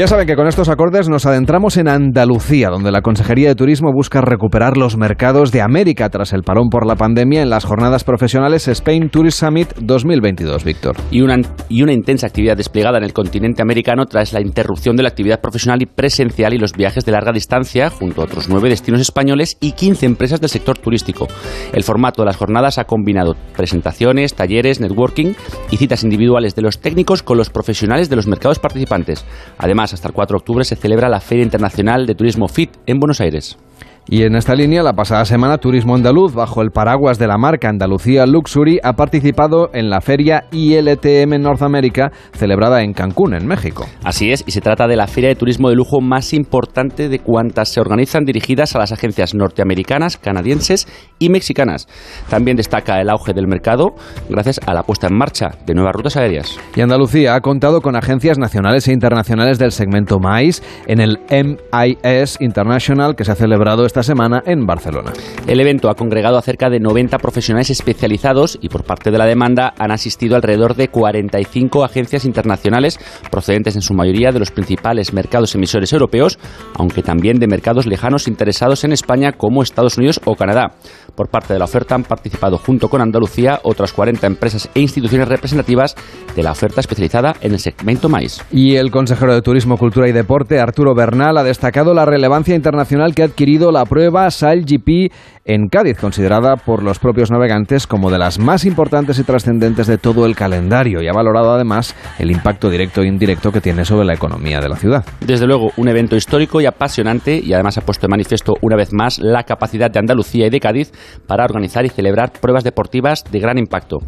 Ya saben que con estos acordes nos adentramos en Andalucía, donde la Consejería de Turismo busca recuperar los mercados de América tras el parón por la pandemia en las jornadas profesionales Spain Tourist Summit 2022, Víctor. Y una, y una intensa actividad desplegada en el continente americano tras la interrupción de la actividad profesional y presencial y los viajes de larga distancia, junto a otros nueve destinos españoles y 15 empresas del sector turístico. El formato de las jornadas ha combinado presentaciones, talleres, networking y citas individuales de los técnicos con los profesionales de los mercados participantes. Además, hasta el 4 de octubre se celebra la Feria Internacional de Turismo FIT en Buenos Aires. Y en esta línea, la pasada semana, Turismo Andaluz, bajo el paraguas de la marca Andalucía Luxury, ha participado en la feria ILTM North America, celebrada en Cancún, en México. Así es, y se trata de la feria de turismo de lujo más importante de cuantas se organizan dirigidas a las agencias norteamericanas, canadienses y mexicanas. También destaca el auge del mercado gracias a la puesta en marcha de nuevas rutas aéreas. Y Andalucía ha contado con agencias nacionales e internacionales del segmento MAIS en el MIS International que se ha celebrado esta semana en Barcelona. El evento ha congregado a cerca de 90 profesionales especializados y por parte de la demanda han asistido alrededor de 45 agencias internacionales procedentes en su mayoría de los principales mercados emisores europeos, aunque también de mercados lejanos interesados en España como Estados Unidos o Canadá. Por parte de la oferta han participado junto con Andalucía otras 40 empresas e instituciones representativas de la oferta especializada en el segmento maíz. Y el consejero de Turismo, Cultura y Deporte, Arturo Bernal, ha destacado la relevancia internacional que ha adquirido la prueba SailGP en Cádiz, considerada por los propios navegantes como de las más importantes y trascendentes de todo el calendario y ha valorado además el impacto directo e indirecto que tiene sobre la economía de la ciudad. Desde luego, un evento histórico y apasionante y además ha puesto de manifiesto una vez más la capacidad de Andalucía y de Cádiz para organizar y celebrar pruebas deportivas de gran impacto.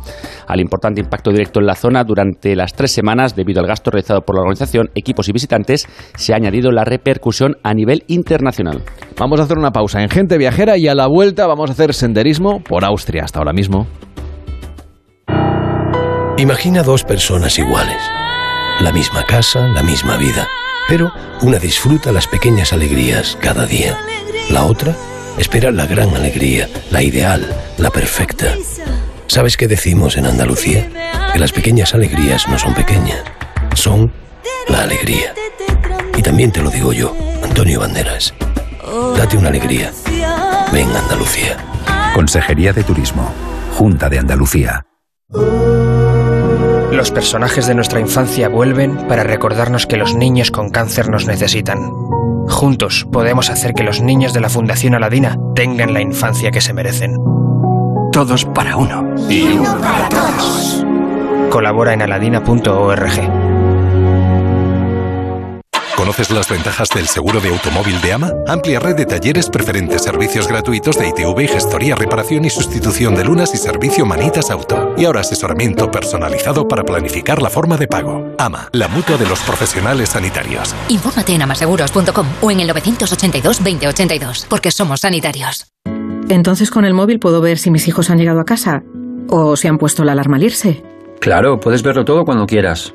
Al importante impacto directo en la zona durante las tres semanas, debido al gasto realizado por la organización, equipos y visitantes, se ha añadido la repercusión a nivel internacional. Vamos a hacer una pausa en Gente Viajera y a la vuelta vamos a hacer senderismo por Austria hasta ahora mismo. Imagina dos personas iguales. La misma casa, la misma vida. Pero una disfruta las pequeñas alegrías cada día. La otra espera la gran alegría, la ideal, la perfecta. ¿Sabes qué decimos en Andalucía? Que las pequeñas alegrías no son pequeñas, son la alegría. Y también te lo digo yo, Antonio Banderas. Date una alegría. Ven Andalucía. Consejería de Turismo. Junta de Andalucía. Los personajes de nuestra infancia vuelven para recordarnos que los niños con cáncer nos necesitan. Juntos podemos hacer que los niños de la Fundación Aladina tengan la infancia que se merecen. Todos para uno. Y uno para todos. Colabora en aladina.org. ¿Conoces las ventajas del seguro de automóvil de AMA? Amplia red de talleres preferentes, servicios gratuitos de ITV y gestoría, reparación y sustitución de lunas y servicio Manitas Auto. Y ahora asesoramiento personalizado para planificar la forma de pago. AMA, la mutua de los profesionales sanitarios. Infórmate en amaseguros.com o en el 982 2082, porque somos sanitarios. Entonces con el móvil puedo ver si mis hijos han llegado a casa o si han puesto la alarma al irse. Claro, puedes verlo todo cuando quieras.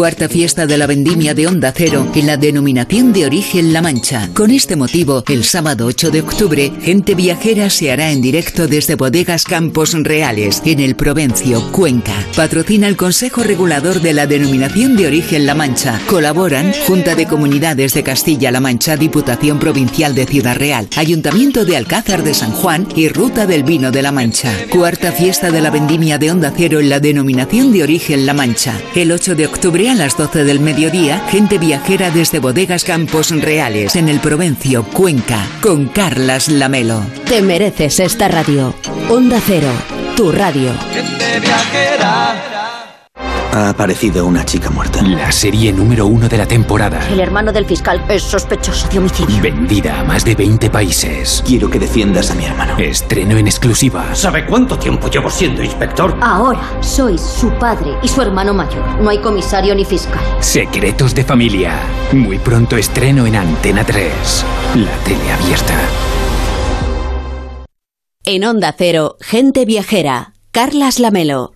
Cuarta fiesta de la vendimia de Onda Cero en la denominación de origen La Mancha. Con este motivo, el sábado 8 de octubre, Gente Viajera se hará en directo desde Bodegas Campos Reales, en el Provencio, Cuenca. Patrocina el Consejo Regulador de la denominación de origen La Mancha. Colaboran Junta de Comunidades de Castilla-La Mancha, Diputación Provincial de Ciudad Real, Ayuntamiento de Alcázar de San Juan y Ruta del Vino de La Mancha. Cuarta fiesta de la vendimia de Onda Cero en la denominación de origen La Mancha. El 8 de octubre a las 12 del mediodía, gente viajera desde Bodegas Campos Reales en el Provencio, Cuenca, con Carlas Lamelo. Te mereces esta radio. Onda Cero, tu radio. Ha aparecido una chica muerta. La serie número uno de la temporada. El hermano del fiscal es sospechoso de homicidio. Vendida a más de 20 países. Quiero que defiendas a mi hermano. Estreno en exclusiva. ¿Sabe cuánto tiempo llevo siendo inspector? Ahora sois su padre y su hermano mayor. No hay comisario ni fiscal. Secretos de familia. Muy pronto estreno en Antena 3. La tele abierta. En Onda Cero, gente viajera. Carlas Lamelo.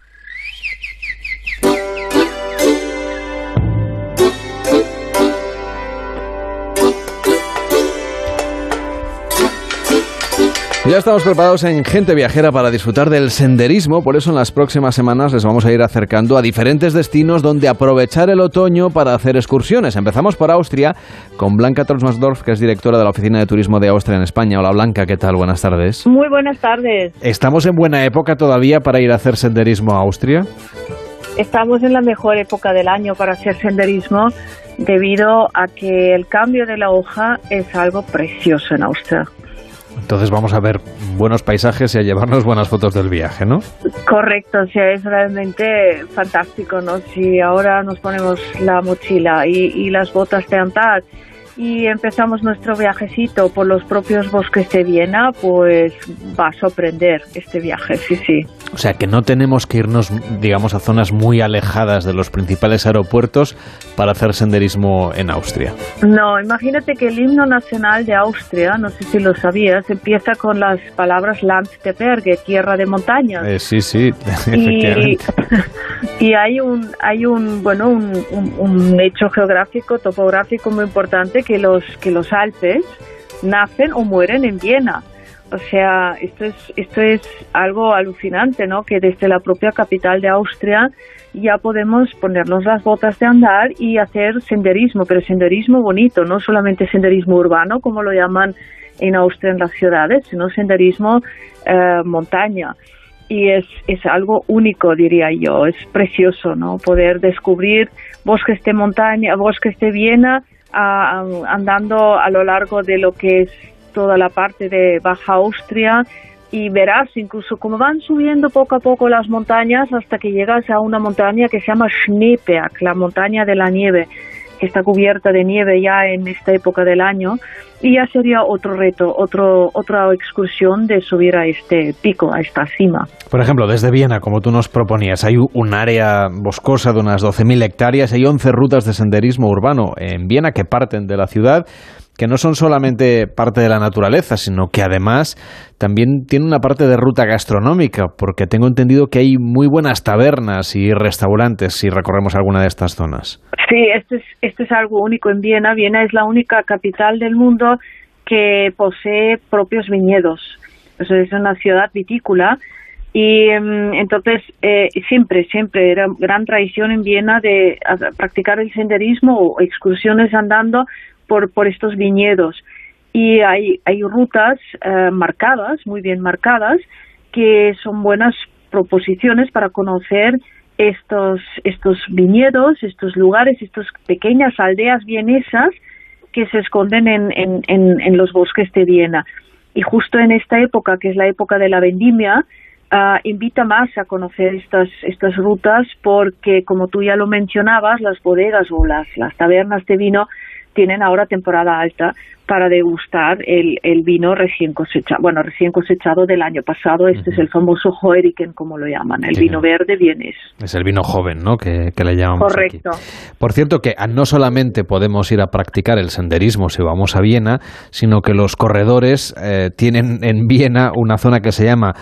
Ya estamos preparados en Gente Viajera para disfrutar del senderismo, por eso en las próximas semanas les vamos a ir acercando a diferentes destinos donde aprovechar el otoño para hacer excursiones. Empezamos por Austria con Blanca Tronsmasdorf, que es directora de la Oficina de Turismo de Austria en España. Hola Blanca, ¿qué tal? Buenas tardes. Muy buenas tardes. ¿Estamos en buena época todavía para ir a hacer senderismo a Austria? estamos en la mejor época del año para hacer senderismo debido a que el cambio de la hoja es algo precioso en Austria. Entonces vamos a ver buenos paisajes y a llevarnos buenas fotos del viaje, ¿no? Correcto, o es realmente fantástico, ¿no? Si ahora nos ponemos la mochila y, las botas de andar y empezamos nuestro viajecito por los propios bosques de Viena, pues va a sorprender este viaje, sí, sí. O sea que no tenemos que irnos, digamos, a zonas muy alejadas de los principales aeropuertos para hacer senderismo en Austria. No, imagínate que el himno nacional de Austria, no sé si lo sabías, empieza con las palabras Land de Berge, tierra de montañas. Eh, sí, sí, y, y hay un, hay un, bueno, un, un, un hecho geográfico, topográfico muy importante que los, que los Alpes nacen o mueren en Viena. O sea, esto es, esto es algo alucinante, ¿no? Que desde la propia capital de Austria ya podemos ponernos las botas de andar y hacer senderismo, pero senderismo bonito, no solamente senderismo urbano, como lo llaman en Austria en las ciudades, sino senderismo eh, montaña. Y es, es algo único, diría yo, es precioso, ¿no? Poder descubrir bosques de montaña, bosques de Viena, andando a lo largo de lo que es toda la parte de Baja Austria y verás incluso cómo van subiendo poco a poco las montañas hasta que llegas a una montaña que se llama Schneeberg, la montaña de la nieve, que está cubierta de nieve ya en esta época del año y ya sería otro reto, otro, otra excursión de subir a este pico, a esta cima. Por ejemplo, desde Viena, como tú nos proponías, hay un área boscosa de unas 12.000 hectáreas, hay 11 rutas de senderismo urbano en Viena que parten de la ciudad que no son solamente parte de la naturaleza, sino que además también tiene una parte de ruta gastronómica, porque tengo entendido que hay muy buenas tabernas y restaurantes si recorremos alguna de estas zonas. Sí, esto es, esto es algo único en Viena. Viena es la única capital del mundo que posee propios viñedos. es una ciudad vitícola y em, entonces eh, siempre, siempre era gran tradición en Viena de practicar el senderismo o excursiones andando por, por estos viñedos. Y hay, hay rutas eh, marcadas, muy bien marcadas, que son buenas proposiciones para conocer estos, estos viñedos, estos lugares, estas pequeñas aldeas vienesas que se esconden en, en, en, los bosques de Viena. Y justo en esta época, que es la época de la vendimia, uh, invita más a conocer estas, estas rutas porque, como tú ya lo mencionabas, las bodegas o las, las tabernas de vino tienen ahora temporada alta para degustar el, el vino recién cosechado, bueno, recién cosechado del año pasado. Este es el famoso Hoeriken, como lo llaman, el vino verde vienes. Es el vino joven, ¿no? Que, que le llamamos Correcto. Por cierto, que no solamente podemos ir a practicar el senderismo si vamos a Viena, sino que los corredores eh, tienen en Viena una zona que se llama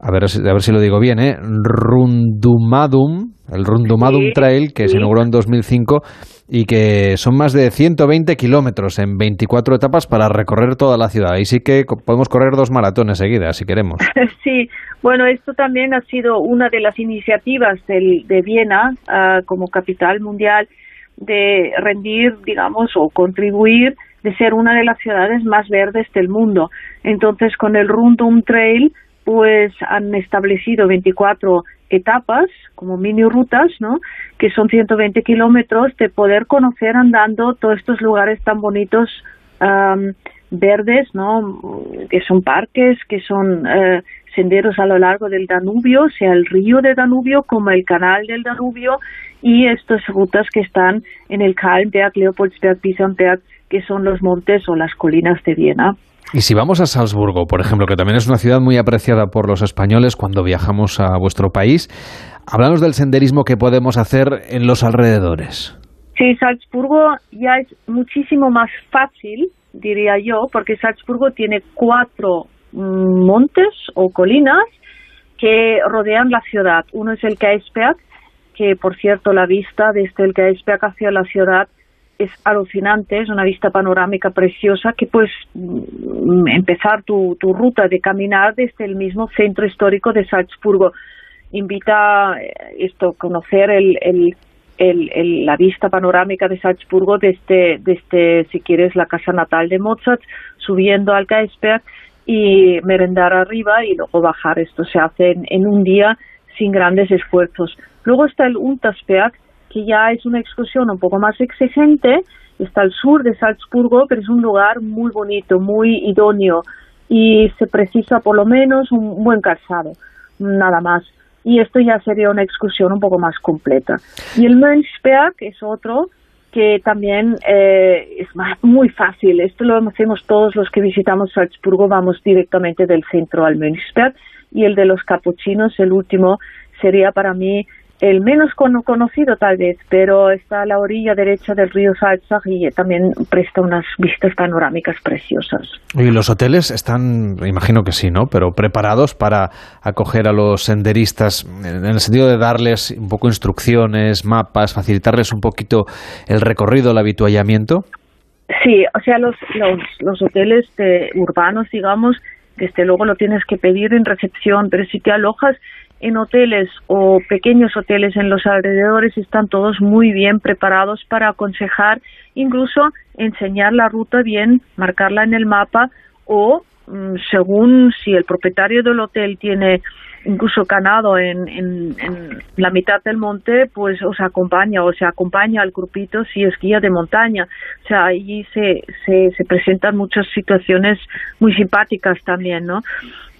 a ver, a ver si lo digo bien, ¿eh? Rundumadum, el Rundumadum Trail, que se inauguró en 2005 y que son más de 120 kilómetros en 24 etapas para recorrer toda la ciudad. Ahí sí que podemos correr dos maratones seguidas, si queremos. Sí, bueno, esto también ha sido una de las iniciativas del, de Viena uh, como capital mundial de rendir, digamos, o contribuir de ser una de las ciudades más verdes del mundo. Entonces, con el Rundum Trail, pues han establecido 24 etapas como mini rutas, ¿no? Que son 120 kilómetros de poder conocer andando todos estos lugares tan bonitos verdes, ¿no? Que son parques, que son eh, senderos a lo largo del Danubio, sea el río de Danubio como el canal del Danubio y estas rutas que están en el Kalmberg, Leopoldsberg, Pisanberg, que son los montes o las colinas de Viena. Y si vamos a Salzburgo, por ejemplo, que también es una ciudad muy apreciada por los españoles cuando viajamos a vuestro país, hablamos del senderismo que podemos hacer en los alrededores. Sí, Salzburgo ya es muchísimo más fácil, diría yo, porque Salzburgo tiene cuatro mm, montes o colinas que rodean la ciudad. Uno es el Geisberg, que por cierto la vista desde el Geisberg hacia la ciudad es alucinante, es una vista panorámica preciosa que puedes mm, empezar tu, tu ruta de caminar desde el mismo centro histórico de Salzburgo. Invita eh, esto conocer el, el, el, la vista panorámica de Salzburgo desde, desde, si quieres, la casa natal de Mozart, subiendo al Geisberg y merendar arriba y luego bajar. Esto se hace en, en un día sin grandes esfuerzos. Luego está el Untersberg, que ya es una excursión un poco más exigente, está al sur de Salzburgo, pero es un lugar muy bonito, muy idóneo y se precisa por lo menos un buen calzado, nada más. Y esto ya sería una excursión un poco más completa. Y el Mönchberg es otro que también eh, es muy fácil. Esto lo hacemos todos los que visitamos Salzburgo, vamos directamente del centro al Mönchberg. Y el de los capuchinos, el último, sería para mí el menos conocido tal vez, pero está a la orilla derecha del río Salzach y también presta unas vistas panorámicas preciosas. Y los hoteles están, imagino que sí, ¿no? Pero preparados para acoger a los senderistas en el sentido de darles un poco instrucciones, mapas, facilitarles un poquito el recorrido, el habituallamiento. Sí, o sea, los, los, los hoteles de, urbanos, digamos, desde luego lo tienes que pedir en recepción, pero si te alojas en hoteles o pequeños hoteles en los alrededores están todos muy bien preparados para aconsejar, incluso enseñar la ruta bien, marcarla en el mapa o mm, según si el propietario del hotel tiene incluso canado en, en, la mitad del monte, pues os acompaña o se acompaña al grupito si es guía de montaña. O sea, allí se, se, se presentan muchas situaciones muy simpáticas también, ¿no?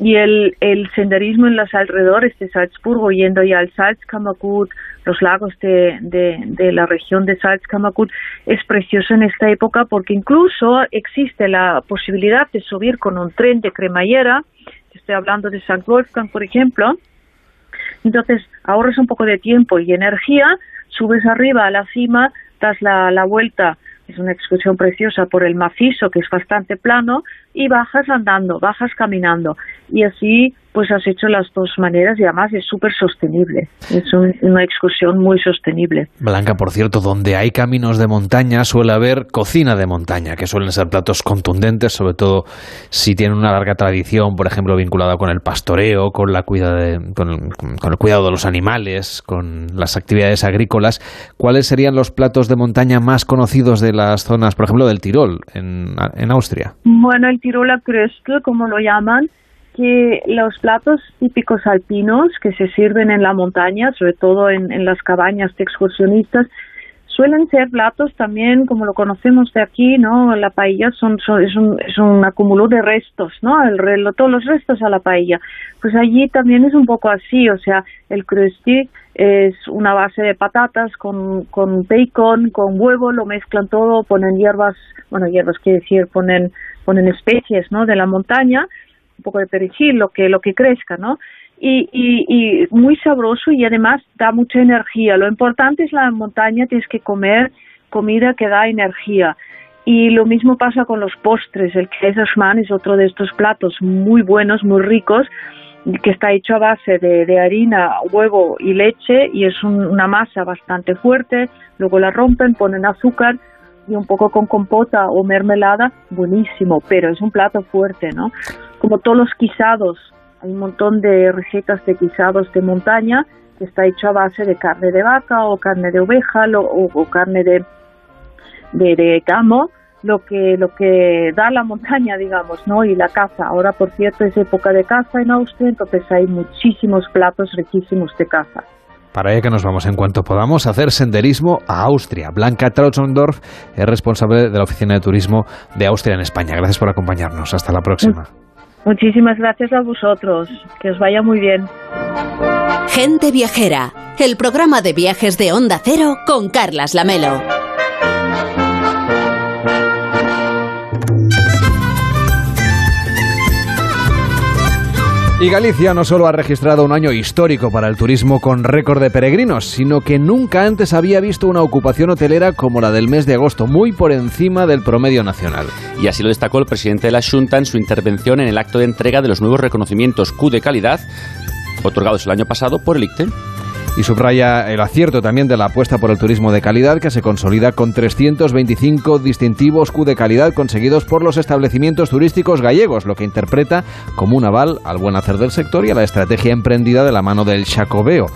Y el, senderismo en los alrededores de Salzburgo, yendo ya al Salzkammergut, los lagos de, de, de la región de Salzkammergut, es precioso en esta época porque incluso existe la posibilidad de subir con un tren de cremallera, estoy hablando de St. Wolfgang, por ejemplo, entonces ahorras un poco de tiempo y energía, subes arriba a la cima, das la, la vuelta es una excursión preciosa por el macizo que es bastante plano y bajas andando, bajas caminando y así pues has hecho las dos maneras y además es súper sostenible, es una excursión muy sostenible. Blanca, por cierto, donde hay caminos de montaña suele haber cocina de montaña, que suelen ser platos contundentes, sobre todo si tienen una larga tradición, por ejemplo, vinculada con el pastoreo, con, la cuida de, con, el cuidado de los animales, con las actividades agrícolas. ¿Cuáles serían los platos de montaña más conocidos de las zonas, por ejemplo, del Tirol, en, en Austria? Bueno, el Tiroler Kröstel, como lo llaman, que los platos típicos alpinos que se sirven en la montaña, sobre todo en, las cabañas de excursionistas, suelen ser platos también como lo conocemos de aquí, ¿no? La paella son, es, un, es un acúmulo de restos, ¿no? El, todos los restos a la paella. Pues allí también es un poco así, o sea, el crusty es una base de patatas con, con bacon, con huevo, lo mezclan todo, ponen hierbas, bueno, hierbas quiere decir, ponen, ponen especies, ¿no? De la montaña un poco de perejil, lo que, lo que crezca, ¿no? Y, y, muy sabroso y además da mucha energía. Lo importante es la montaña, tienes que comer comida que da energía. Y lo mismo pasa con los postres. El Kaiserschmarrn es otro de estos platos muy buenos, muy ricos, que está hecho a base de, harina, huevo y leche y es una masa bastante fuerte. Luego la rompen, ponen azúcar y un poco con compota o mermelada, buenísimo, pero es un plato fuerte, ¿no? Como todos los guisados, hay un montón de recetas de guisados de montaña que está hecho a base de carne de vaca o carne de oveja o, carne de, de, de gamo, lo que lo que da la montaña, digamos, ¿no? Y la caza. Ahora, por cierto, es época de caza en Austria, entonces hay muchísimos platos riquísimos de caza. Para ello que nos vamos en cuanto podamos a hacer senderismo a Austria. Blanca Trautsondorf es responsable de la Oficina de Turismo de Austria en España. Gracias por acompañarnos. Hasta la próxima. Muchísimas gracias a vosotros. Que os vaya muy bien. Gente Viajera, el programa de viajes de Onda Cero con Carlas Lamelo. Y Galicia no solo ha registrado un año histórico para el turismo con récord de peregrinos, sino que nunca antes había visto una ocupación hotelera como la del mes de agosto, muy por encima del promedio nacional. Y así lo destacó el presidente de la Junta en su intervención en el acto de entrega de los nuevos reconocimientos Q de calidad otorgados el año pasado por el ICTE y subraya el acierto también de la apuesta por el turismo de calidad que se consolida con 325 distintivos Q de calidad conseguidos por los establecimientos turísticos gallegos, lo que interpreta como un aval al buen hacer del sector y a la estrategia emprendida de la mano del Chacobeo.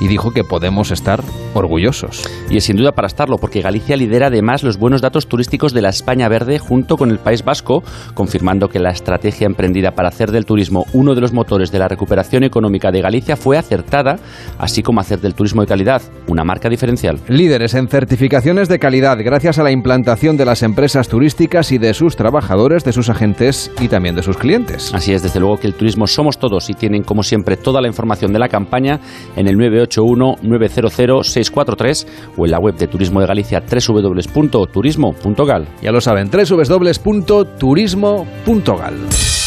Y dijo que podemos estar orgullosos. Y es sin duda para estarlo, porque Galicia lidera además los buenos datos turísticos de la España verde junto con el País Vasco, confirmando que la estrategia emprendida para hacer del turismo uno de los motores de la recuperación económica de Galicia fue acertada, así como hacer del turismo de calidad una marca diferencial. Líderes en certificaciones de calidad gracias a la implantación de las empresas turísticas y de sus trabajadores, de sus agentes y también de sus clientes. Así es, desde luego que el turismo somos todos y tienen como siempre toda la información de la campaña en el 981-900-643 o en la web de Turismo de Galicia www.turismo.gal. Ya lo saben, www.turismo.gal.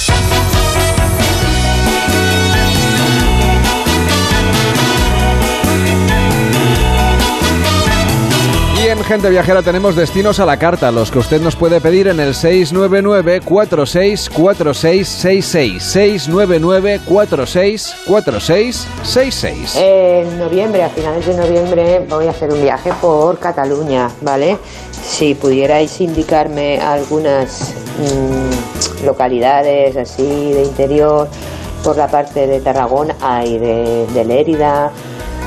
Gente Viajera tenemos destinos a la carta, los que usted nos puede pedir en el 699-464666. 699-464666. En noviembre, a finales de noviembre, voy a hacer un viaje por Cataluña, ¿vale? Si pudierais indicarme algunas mm, localidades así de interior por la parte de Tarragona y de, de Lérida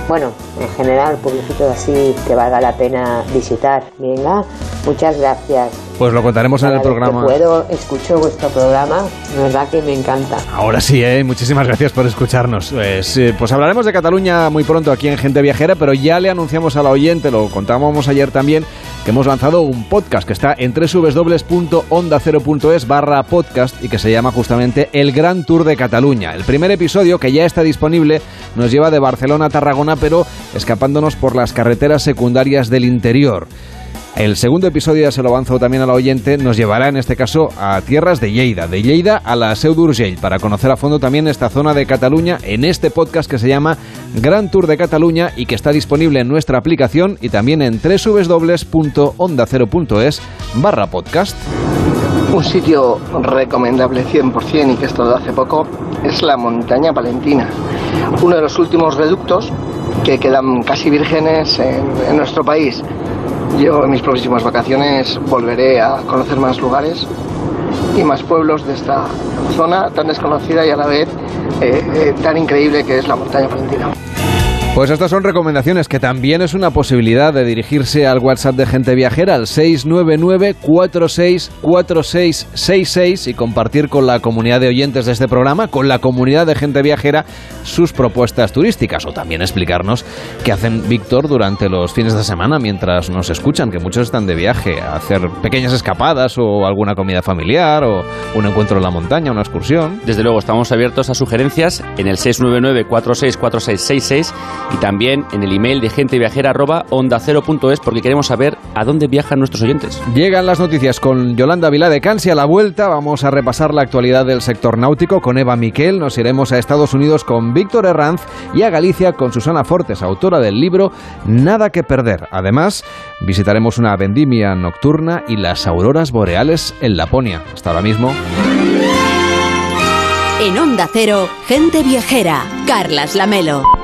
bueno, en general, pueblecito así que valga la pena visitar. Venga, muchas gracias. Pues lo contaremos en el programa. Que puedo, escucho vuestro programa, la verdad que me encanta. Ahora sí, ¿eh? muchísimas gracias por escucharnos. Pues, eh, pues hablaremos de Cataluña muy pronto aquí en Gente Viajera, pero ya le anunciamos a la oyente, lo contábamos ayer también, que hemos lanzado un podcast que está en www.ondacero.es barra podcast y que se llama justamente El Gran Tour de Cataluña. El primer episodio, que ya está disponible, nos lleva de Barcelona a Tarragona, pero escapándonos por las carreteras secundarias del interior. El segundo episodio, ya se lo avanzo también al oyente, nos llevará en este caso a tierras de Lleida, de Lleida a la Seu d'Urgell, para conocer a fondo también esta zona de Cataluña en este podcast que se llama Gran Tour de Cataluña y que está disponible en nuestra aplicación y también en www.ondacero.es barra podcast. Un sitio recomendable 100% y que esto lo hace poco es la montaña palentina, uno de los últimos reductos que quedan casi vírgenes en nuestro país yo en mis próximas vacaciones volveré a conocer más lugares y más pueblos de esta zona tan desconocida y a la vez eh, eh, tan increíble que es la montaña palentina. Pues estas son recomendaciones que también es una posibilidad de dirigirse al WhatsApp de Gente Viajera al 699-464666 y compartir con la comunidad de oyentes de este programa, con la comunidad de Gente Viajera, sus propuestas turísticas o también explicarnos qué hacen Víctor durante los fines de semana mientras nos escuchan, que muchos están de viaje a hacer pequeñas escapadas o alguna comida familiar o un encuentro en la montaña, una excursión. Desde luego estamos abiertos a sugerencias en el 699-464666 y también en el email de genteviajera.onda0.es porque queremos saber a dónde viajan nuestros oyentes. Llegan las noticias con Yolanda Vilá de Cansi a la vuelta. Vamos a repasar la actualidad del sector náutico con Eva Miquel. Nos iremos a Estados Unidos con Víctor Herranz y a Galicia con Susana Fortes, autora del libro Nada que perder. Además, visitaremos una vendimia nocturna y las auroras boreales en Laponia. Hasta ahora mismo. En Onda Cero, gente viajera, Carlas Lamelo.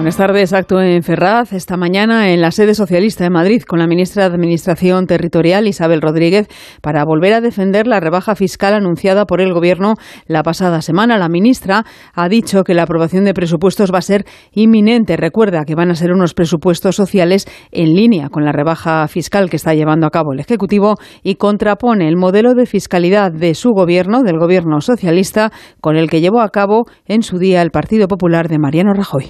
Buenas tardes. Acto en Ferraz esta mañana en la sede socialista de Madrid con la ministra de Administración Territorial Isabel Rodríguez para volver a defender la rebaja fiscal anunciada por el Gobierno la pasada semana. La ministra ha dicho que la aprobación de presupuestos va a ser inminente. Recuerda que van a ser unos presupuestos sociales en línea con la rebaja fiscal que está llevando a cabo el Ejecutivo y contrapone el modelo de fiscalidad de su Gobierno, del Gobierno socialista, con el que llevó a cabo en su día el Partido Popular de Mariano Rajoy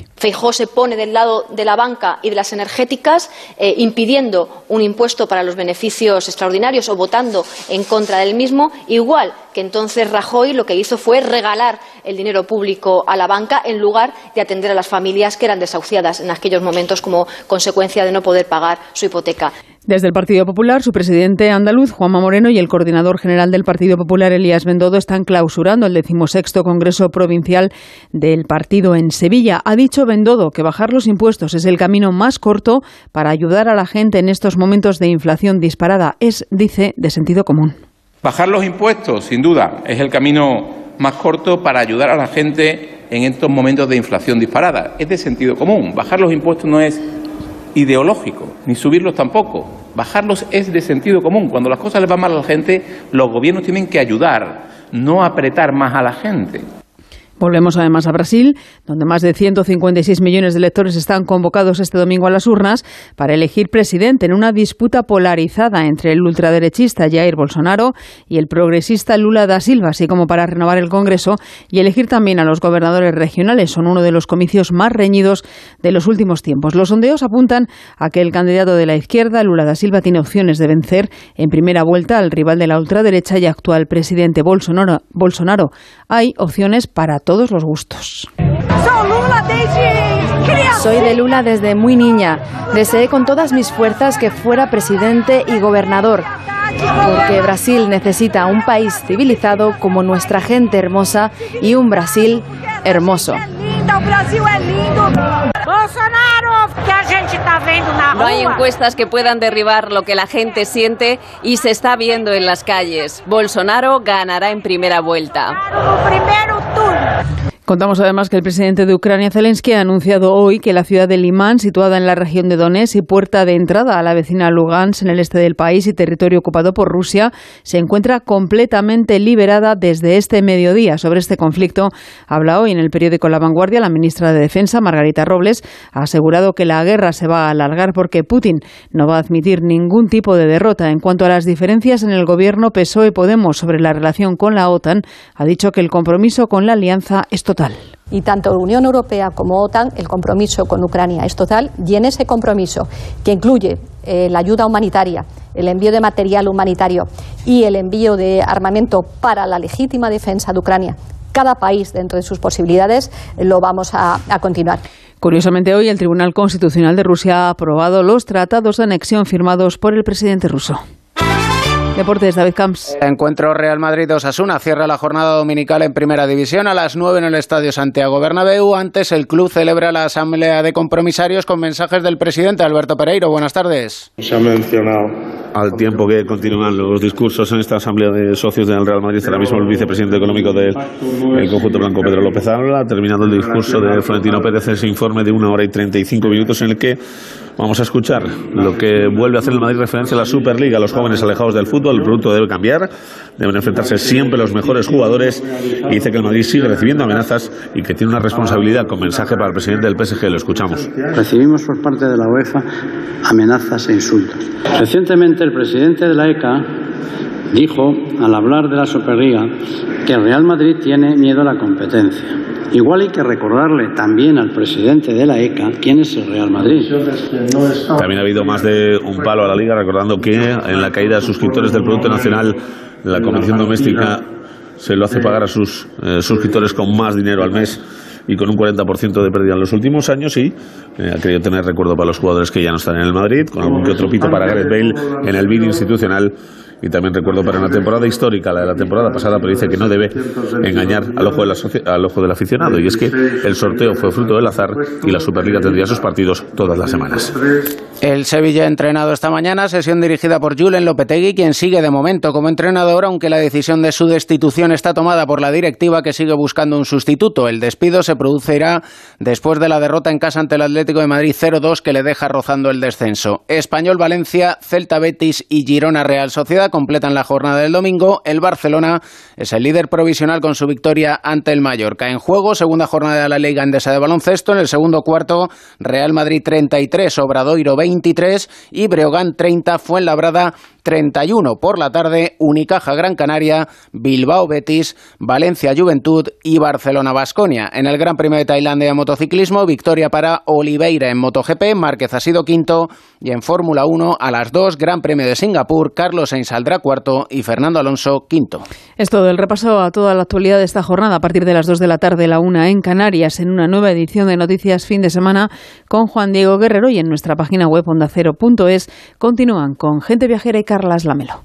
se pone del lado de la banca y de las energéticas, eh, impidiendo un impuesto para los beneficios extraordinarios o votando en contra del mismo, igual que entonces Rajoy lo que hizo fue regalar el dinero público a la banca en lugar de atender a las familias que eran desahuciadas en aquellos momentos como consecuencia de no poder pagar su hipoteca. Desde el Partido Popular, su presidente andaluz, Juanma Moreno, y el coordinador general del Partido Popular, Elías Bendodo, están clausurando el decimosexto Congreso Provincial del partido en Sevilla. Ha dicho Bendodo que bajar los impuestos es el camino más corto para ayudar a la gente en estos momentos de inflación disparada. Es, dice, de sentido común. Bajar los impuestos, sin duda, es el camino más corto para ayudar a la gente en estos momentos de inflación disparada. Es de sentido común. Bajar los impuestos no es ideológico, ni subirlos tampoco. Bajarlos es de sentido común. Cuando las cosas le van mal a la gente, los gobiernos tienen que ayudar, no apretar más a la gente. Volvemos además a Brasil, donde más de 156 millones de electores están convocados este domingo a las urnas para elegir presidente en una disputa polarizada entre el ultraderechista Jair Bolsonaro y el progresista Lula da Silva, así como para renovar el Congreso y elegir también a los gobernadores regionales. Son uno de los comicios más reñidos de los últimos tiempos. Los sondeos apuntan a que el candidato de la izquierda, Lula da Silva, tiene opciones de vencer en primera vuelta al rival de la ultraderecha y actual presidente Bolsonaro. Hay opciones para todos todos los gustos. Soy de Lula desde muy niña. Deseé con todas mis fuerzas que fuera presidente y gobernador. Porque Brasil necesita un país civilizado como nuestra gente hermosa y un Brasil hermoso. No hay encuestas que puedan derribar lo que la gente siente y se está viendo en las calles. Bolsonaro ganará en primera vuelta. Contamos además que el presidente de Ucrania, Zelensky, ha anunciado hoy que la ciudad de Limán, situada en la región de Donetsk y puerta de entrada a la vecina Lugansk en el este del país y territorio ocupado por Rusia, se encuentra completamente liberada desde este mediodía. Sobre este conflicto habla hoy en el periódico La Vanguardia la ministra de Defensa, Margarita Robles, ha asegurado que la guerra se va a alargar porque Putin no va a admitir ningún tipo de derrota. En cuanto a las diferencias en el gobierno PSOE-Podemos sobre la relación con la OTAN, ha dicho que el compromiso con la alianza es total. Y tanto Unión Europea como OTAN, el compromiso con Ucrania es total y en ese compromiso, que incluye eh, la ayuda humanitaria, el envío de material humanitario y el envío de armamento para la legítima defensa de Ucrania, cada país dentro de sus posibilidades lo vamos a continuar. Curiosamente, hoy el Tribunal Constitucional de Rusia ha aprobado los tratados de anexión firmados por el presidente ruso. Deportes, David Camps. Encuentro Real Madrid-Osasuna cierra la jornada dominical en Primera División a las 9 en el Estadio Santiago Bernabéu. Antes, el club celebra la asamblea de compromisarios con mensajes del presidente Alberto Pereiro. Buenas tardes. Se ha mencionado al tiempo que continúan los discursos en esta asamblea de socios del Real Madrid, ahora mismo el vicepresidente económico del conjunto blanco Pedro López habla, terminando el discurso de Florentino Pérez, ese informe de una hora y 35 minutos en el que Vamos a escuchar lo que vuelve a hacer el Madrid referencia a la Superliga, a los jóvenes alejados del fútbol. El producto debe cambiar, deben enfrentarse siempre los mejores jugadores. Y dice que el Madrid sigue recibiendo amenazas y que tiene una responsabilidad con mensaje para el presidente del PSG. Lo escuchamos. Recibimos por parte de la UEFA amenazas e insultos. Recientemente el presidente de la ECA dijo, al hablar de la Superliga, que el Real Madrid tiene miedo a la competencia. Igual hay que recordarle también al presidente de la ECA quién es el Real Madrid. También ha habido más de un palo a la liga, recordando que en la caída de suscriptores del Producto Nacional, la Convención Doméstica se lo hace pagar a sus eh, suscriptores con más dinero al mes y con un 40% de pérdida en los últimos años y eh, ha querido tener recuerdo para los jugadores que ya no están en el Madrid, con algún que otro pito para Gareth Bale en el vídeo institucional y también recuerdo para una temporada histórica, la de la temporada pasada, pero dice que no debe engañar al ojo, al ojo del aficionado. Y es que el sorteo fue fruto del azar y la Superliga tendría sus partidos todas las semanas. El Sevilla ha entrenado esta mañana, sesión dirigida por Julen Lopetegui, quien sigue de momento como entrenador, aunque la decisión de su destitución está tomada por la directiva que sigue buscando un sustituto. El despido se producirá después de la derrota en casa ante el Atlético de Madrid 0-2 que le deja rozando el descenso. Español Valencia, Celta Betis y Girona Real Sociedad completan la jornada del domingo. El Barcelona es el líder provisional con su victoria ante el Mallorca. En juego, segunda jornada de la Liga Endesa de Baloncesto. En el segundo cuarto, Real Madrid 33, Obradoiro 23 y Breogán 30, Fuenlabrada 31 por la tarde, Unicaja Gran Canaria, Bilbao Betis, Valencia Juventud y Barcelona Basconia. En el Gran Premio de Tailandia de motociclismo, victoria para Oliveira en MotoGP, Márquez ha sido quinto y en Fórmula 1 a las 2, Gran Premio de Singapur, Carlos Sainz saldrá cuarto y Fernando Alonso quinto. Es todo el repaso a toda la actualidad de esta jornada a partir de las 2 de la tarde, la una en Canarias, en una nueva edición de Noticias Fin de Semana con Juan Diego Guerrero y en nuestra página web ondacero.es continúan con Gente Viajera y Carlas Lamelo.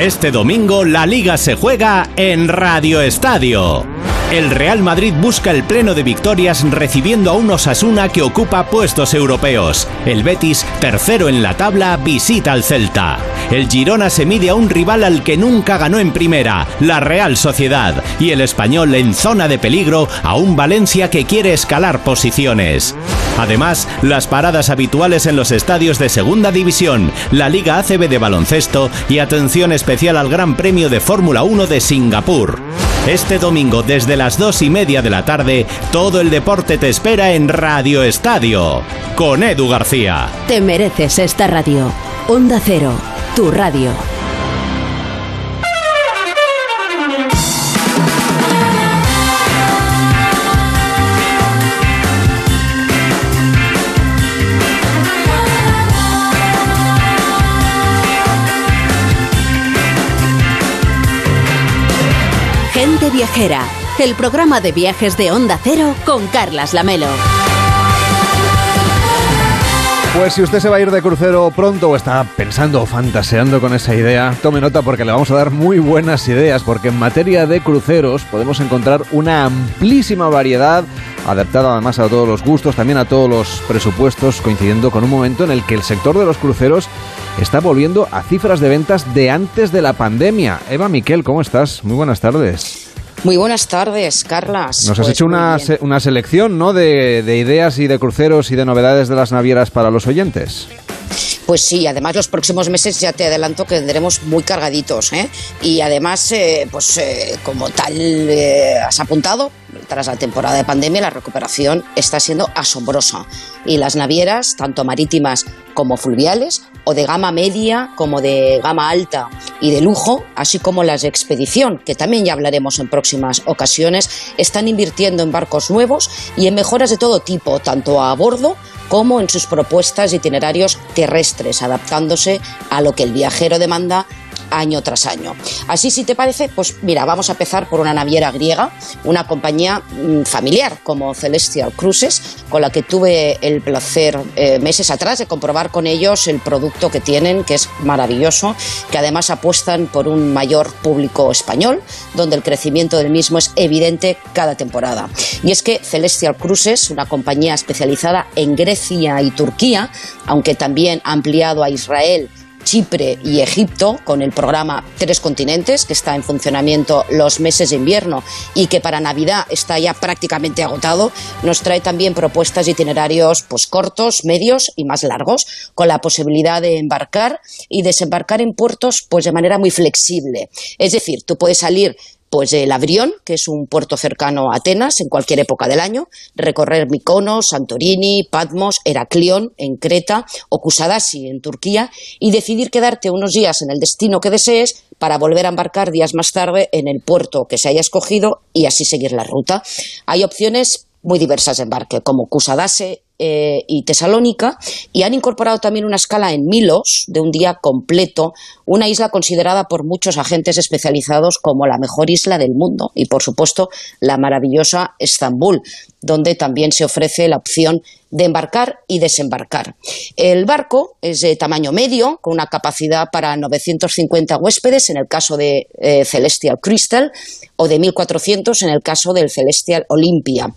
Este domingo la liga se juega en Radio Estadio. El Real Madrid busca el pleno de victorias recibiendo a un Osasuna que ocupa puestos europeos. El Betis, tercero en la tabla, visita al Celta. El Girona se mide a un rival al que nunca ganó en primera, la Real Sociedad. Y el Español en zona de peligro a un Valencia que quiere escalar posiciones. Además, las paradas habituales en los estadios de Segunda División, la Liga ACB de baloncesto y atención especial al Gran Premio de Fórmula 1 de Singapur. Este domingo desde las dos y media de la tarde, todo el deporte te espera en Radio Estadio, con Edu García. Te mereces esta radio. Onda Cero, tu radio. Gente Viajera, el programa de viajes de Onda Cero con Carlas Lamelo. Pues si usted se va a ir de crucero pronto o está pensando o fantaseando con esa idea, tome nota porque le vamos a dar muy buenas ideas, porque en materia de cruceros podemos encontrar una amplísima variedad, adaptada además a todos los gustos, también a todos los presupuestos, coincidiendo con un momento en el que el sector de los cruceros está volviendo a cifras de ventas de antes de la pandemia. Eva Miquel, ¿cómo estás? Muy buenas tardes. Muy buenas tardes, Carlas. Nos has Pues hecho una, se- una selección ¿no? de, de ideas y de cruceros y de novedades de las navieras para los oyentes. Pues sí, además los próximos meses ya te adelanto que tendremos muy cargaditos, ¿eh? Y además, eh, pues eh, como tal eh, has apuntado, tras la temporada de pandemia la recuperación está siendo asombrosa y las navieras, tanto marítimas como fluviales, o de gama media como de gama alta y de lujo, así como las de expedición, que también ya hablaremos en próximas ocasiones, están invirtiendo en barcos nuevos y en mejoras de todo tipo, tanto a bordo como en sus propuestas de itinerarios terrestres, adaptándose a lo que el viajero demanda año tras año. Así, si te parece, pues mira, vamos a empezar por una naviera griega, una compañía mm, familiar como Celestial Cruises, con la que tuve el placer eh, meses atrás de comprobar con ellos el producto que tienen, que es maravilloso, que además apuestan por un mayor público español, donde el crecimiento del mismo es evidente cada temporada. Y es que Celestial Cruises, una compañía especializada en Grecia y Turquía, aunque también ha ampliado a Israel, Chipre y Egipto con el programa Tres Continentes, que está en funcionamiento los meses de invierno y que para Navidad está ya prácticamente agotado, nos trae también propuestas de itinerarios pues, cortos, medios y más largos, con la posibilidad de embarcar y desembarcar en puertos pues, de manera muy flexible. Es decir, tú puedes salir pues el Abrión, que es un puerto cercano a Atenas en cualquier época del año, recorrer Mykonos, Santorini, Patmos, Heraclión en Creta o Kusadasi en Turquía y decidir quedarte unos días en el destino que desees para volver a embarcar días más tarde en el puerto que se haya escogido y así seguir la ruta. Hay opciones muy diversas de embarque, como Kusadase eh, y Tesalónica, y han incorporado también una escala en Milos de un día completo, una isla considerada por muchos agentes especializados como la mejor isla del mundo, y por supuesto la maravillosa Estambul, donde también se ofrece la opción de embarcar y desembarcar. El barco es de tamaño medio, con una capacidad para 950 huéspedes en el caso de eh, Celestial Crystal o de 1.400 en el caso del Celestial Olympia.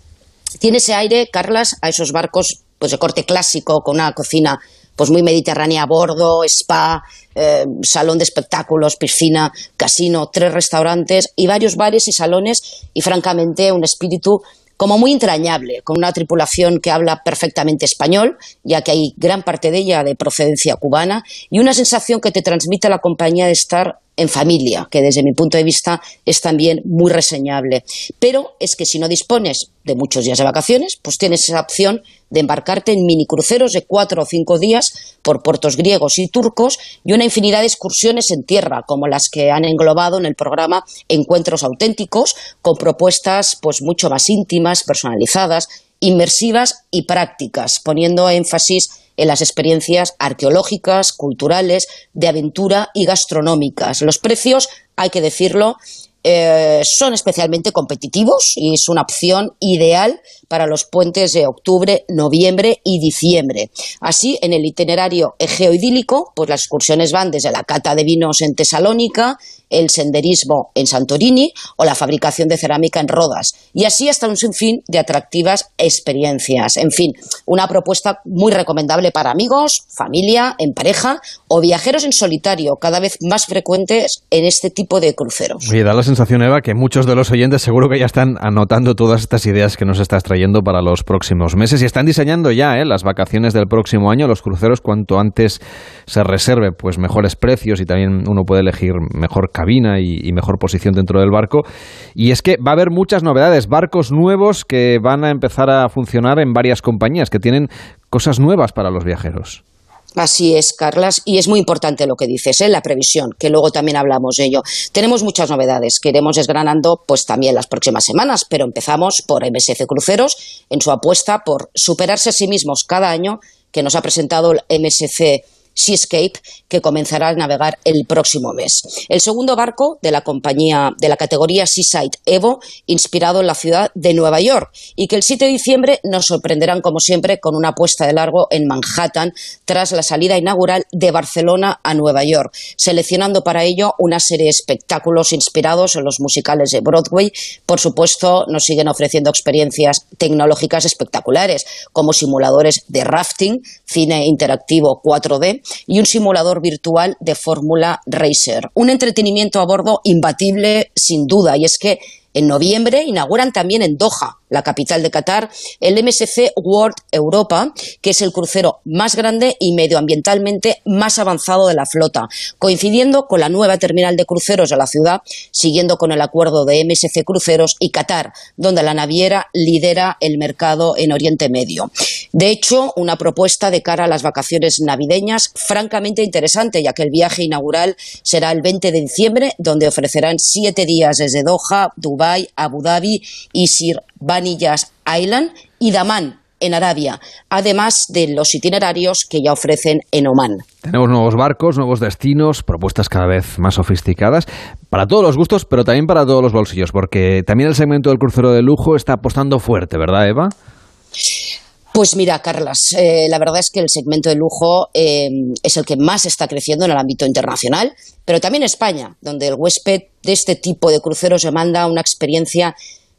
Tiene ese aire, Carlas, a esos barcos pues de corte clásico, con una cocina pues muy mediterránea a bordo, spa, eh, salón de espectáculos, piscina, casino, tres restaurantes y varios bares y salones y francamente un espíritu como muy entrañable, con una tripulación que habla perfectamente español, ya que hay gran parte de ella de procedencia cubana, y una sensación que te transmite la compañía de estar en familia, que desde mi punto de vista es también muy reseñable. Pero es que si no dispones de muchos días de vacaciones, pues tienes esa opción de embarcarte en minicruceros de cuatro o cinco días por puertos griegos y turcos y una infinidad de excursiones en tierra, como las que han englobado en el programa Encuentros Auténticos, con propuestas pues mucho más íntimas, personalizadas, inmersivas y prácticas, poniendo énfasis en las experiencias arqueológicas, culturales, de aventura y gastronómicas. Los precios, hay que decirlo, eh, son especialmente competitivos y es una opción ideal para los puentes de octubre, noviembre y diciembre. Así, en el itinerario egeo-idílico, pues las excursiones van desde la cata de vinos en Tesalónica, el senderismo en Santorini o la fabricación de cerámica en Rodas. Y así hasta un sinfín de atractivas experiencias. En fin, una propuesta muy recomendable para amigos, familia, en pareja o viajeros en solitario, cada vez más frecuentes en este tipo de cruceros. Sensación, Eva, que muchos de los oyentes seguro que ya están anotando todas estas ideas que nos estás trayendo para los próximos meses y están diseñando ya ¿eh? las vacaciones del próximo año, los cruceros, cuanto antes se reserve, pues mejores precios y también uno puede elegir mejor cabina y, mejor posición dentro del barco. Y es que va a haber muchas novedades, barcos nuevos que van a empezar a funcionar en varias compañías, que tienen cosas nuevas para los viajeros. Así es, Carlas, y es muy importante lo que dices, ¿eh? la previsión, que luego también hablamos de ello. Tenemos muchas novedades que iremos desgranando pues también las próximas semanas, pero empezamos por MSC Cruceros en su apuesta por superarse a sí mismos cada año que nos ha presentado el MSC Seascape, que comenzará a navegar el próximo mes. El segundo barco de la compañía de la categoría Seaside Evo, inspirado en la ciudad de Nueva York, y que el 7 de diciembre nos sorprenderán, como siempre, con una puesta de largo en Manhattan tras la salida inaugural de Barcelona a Nueva York, seleccionando para ello una serie de espectáculos inspirados en los musicales de Broadway. Por supuesto, nos siguen ofreciendo experiencias tecnológicas espectaculares, como simuladores de rafting, cine interactivo 4D, y un simulador virtual de Fórmula Racer. Un entretenimiento a bordo imbatible, sin duda, y es que en noviembre inauguran también en Doha, la capital de Qatar, el MSC World Europa, que es el crucero más grande y medioambientalmente más avanzado de la flota, coincidiendo con la nueva terminal de cruceros de la ciudad, siguiendo con el acuerdo de MSC Cruceros y Qatar, donde la naviera lidera el mercado en Oriente Medio. De hecho, una propuesta de cara a las vacaciones navideñas francamente interesante, ya que el viaje inaugural será el 20 de diciembre, donde ofrecerán siete días desde Doha, Dubái, Abu Dhabi y Sir Baniyas Island y Daman, en Arabia, además de los itinerarios que ya ofrecen en Oman. Tenemos nuevos barcos, nuevos destinos, propuestas cada vez más sofisticadas, para todos los gustos, pero también para todos los bolsillos, porque también el segmento del crucero de lujo está apostando fuerte, ¿verdad, Eva? Pues mira, Carlas, eh, la verdad es que el segmento de lujo eh, es el que más está creciendo en el ámbito internacional, pero también España, donde el huésped de este tipo de cruceros demanda una experiencia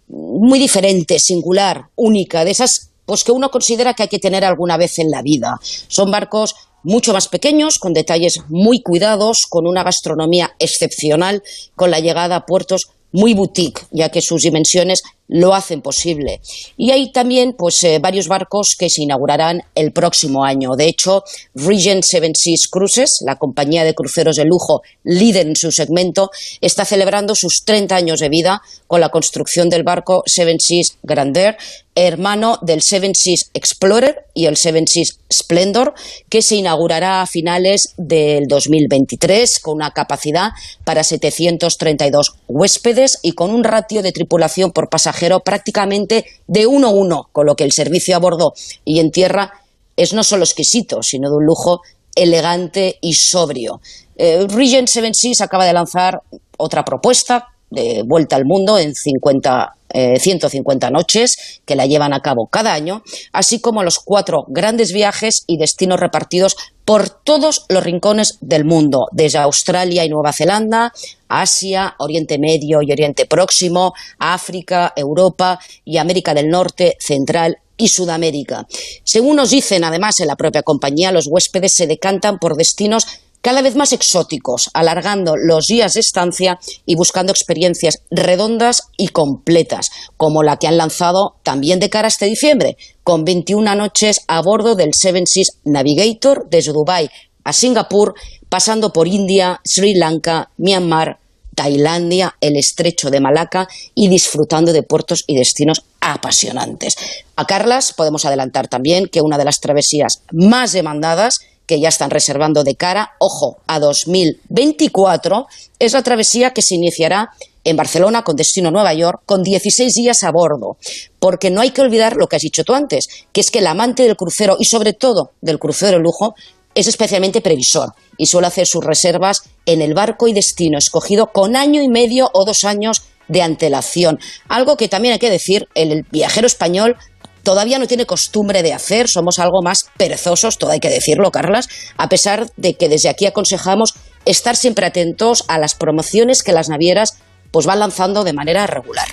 muy diferente, singular, única, de esas pues que uno considera que hay que tener alguna vez en la vida. Son barcos mucho más pequeños, con detalles muy cuidados, con una gastronomía excepcional, con la llegada a puertos muy boutique, ya que sus dimensiones lo hacen posible. Y hay también pues, eh, varios barcos que se inaugurarán el próximo año. De hecho, Regent Seven Seas Cruises, la compañía de cruceros de lujo líder en su segmento, está celebrando sus 30 años de vida con la construcción del barco Seven Seas Grandeur, hermano del Seven Seas Explorer y el Seven Seas Splendor, que se inaugurará a finales del 2023 con una capacidad para 732 huéspedes y con un ratio de tripulación por pasajero prácticamente de 1 a 1, con lo que el servicio a bordo y en tierra es no solo exquisito, sino de un lujo elegante y sobrio. Eh, Regent Seven Seas acaba de lanzar otra propuesta de vuelta al mundo en 50 150 eh, noches que la llevan a cabo cada año, así como los cuatro grandes viajes y destinos repartidos por todos los rincones del mundo, desde Australia y Nueva Zelanda, Asia, Oriente Medio y Oriente Próximo, África, Europa y América del Norte, Central y Sudamérica. Según nos dicen además en la propia compañía, los huéspedes se decantan por destinos cada vez más exóticos, alargando los días de estancia y buscando experiencias redondas y completas, como la que han lanzado también de cara a este diciembre, con 21 noches a bordo del Seven Seas Navigator desde Dubái a Singapur, pasando por India, Sri Lanka, Myanmar, Tailandia, el estrecho de Malaca y disfrutando de puertos y destinos apasionantes. A Carlas podemos adelantar también que una de las travesías más demandadas que ya están reservando de cara, ojo, a 2024, es la travesía que se iniciará en Barcelona con destino a Nueva York con 16 días a bordo. Porque no hay que olvidar lo que has dicho tú antes, que es que el amante del crucero y sobre todo del crucero lujo es especialmente previsor y suele hacer sus reservas en el barco y destino escogido con año y medio o dos años de antelación. Algo que también hay que decir, el viajero español todavía no tiene costumbre de hacer, somos algo más perezosos, todo hay que decirlo, Carlas, a pesar de que desde aquí aconsejamos estar siempre atentos a las promociones que las navieras pues van lanzando de manera regular.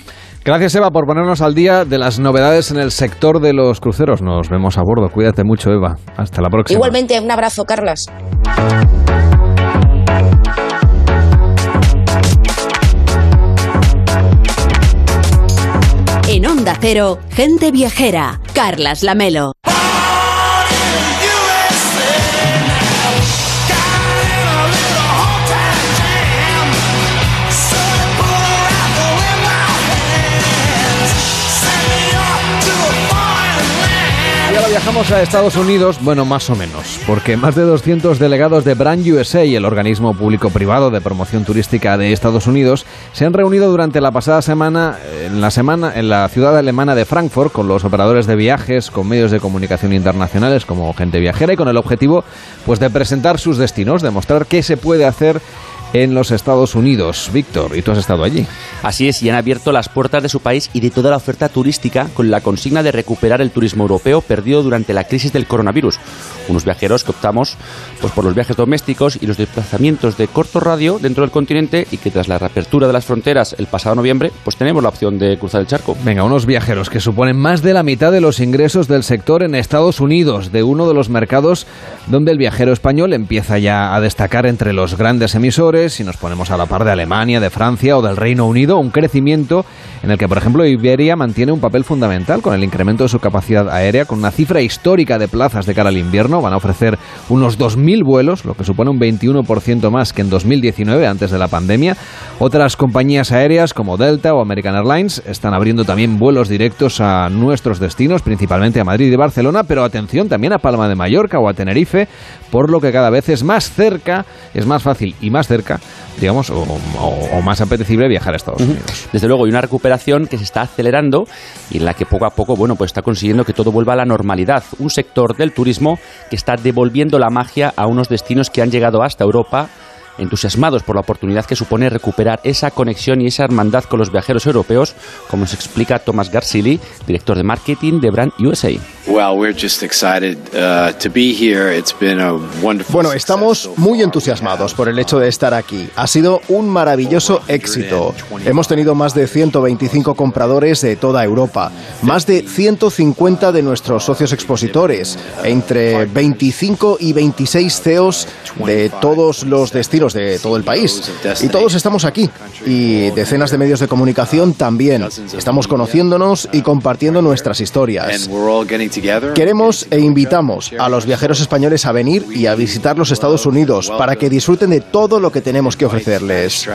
Gracias Eva por ponernos al día de las novedades en el sector de los cruceros. Nos vemos a bordo. Cuídate mucho Eva. Hasta la próxima. Igualmente, un abrazo, Carlas. En Onda Cero, gente viajera. Carlas Lamelo. Viajamos a Estados Unidos, bueno, más o menos, porque más de 200 delegados de Brand USA, el organismo público-privado de promoción turística de Estados Unidos, se han reunido durante la pasada semana en la semana en la ciudad alemana de Frankfurt con los operadores de viajes, con medios de comunicación internacionales como gente viajera y con el objetivo pues de presentar sus destinos, demostrar qué se puede hacer en los Estados Unidos. Víctor, y tú has estado allí. Así es, y han abierto las puertas de su país y de toda la oferta turística con la consigna de recuperar el turismo europeo perdido durante la crisis del coronavirus. Unos viajeros que optamos pues, por los viajes domésticos y los desplazamientos de corto radio dentro del continente y que tras la reapertura de las fronteras el pasado noviembre, pues tenemos la opción de cruzar el charco. Venga, unos viajeros que suponen más de la mitad de los ingresos del sector en Estados Unidos, de uno de los mercados donde el viajero español empieza ya a destacar entre los grandes emisores si nos ponemos a la par de Alemania, de Francia o del Reino Unido, un crecimiento en el que, por ejemplo, Iberia mantiene un papel fundamental con el incremento de su capacidad aérea, con una cifra histórica de plazas de cara al invierno. Van a ofrecer unos 2.000 vuelos, lo que supone un 21% más que en 2019, antes de la pandemia. Otras compañías aéreas como Delta o American Airlines están abriendo también vuelos directos a nuestros destinos, principalmente a Madrid y Barcelona, pero atención también a Palma de Mallorca o a Tenerife, por lo que cada vez es más cerca, es más fácil y más cerca digamos, o, más apetecible viajar a Estados Unidos. Desde luego, hay una recuperación que se está acelerando y en la que poco a poco, bueno, pues está consiguiendo que todo vuelva a la normalidad. Un sector del turismo que está devolviendo la magia a unos destinos que han llegado hasta Europa entusiasmados por la oportunidad que supone recuperar esa conexión y esa hermandad con los viajeros europeos, como nos explica Thomas Garsili, director de marketing de Brand USA. Bueno, estamos muy entusiasmados por el hecho de estar aquí. Ha sido un maravilloso éxito. Hemos tenido más de 125 compradores de toda Europa, más de 150 de nuestros socios expositores, entre 25 y 26 CEOs de todos los destinos de todo el país. Y todos estamos aquí. Y decenas de medios de comunicación también. Estamos conociéndonos y compartiendo nuestras historias. Queremos e invitamos a los viajeros españoles a venir y a visitar los Estados Unidos para que disfruten de todo lo que tenemos que ofrecerles.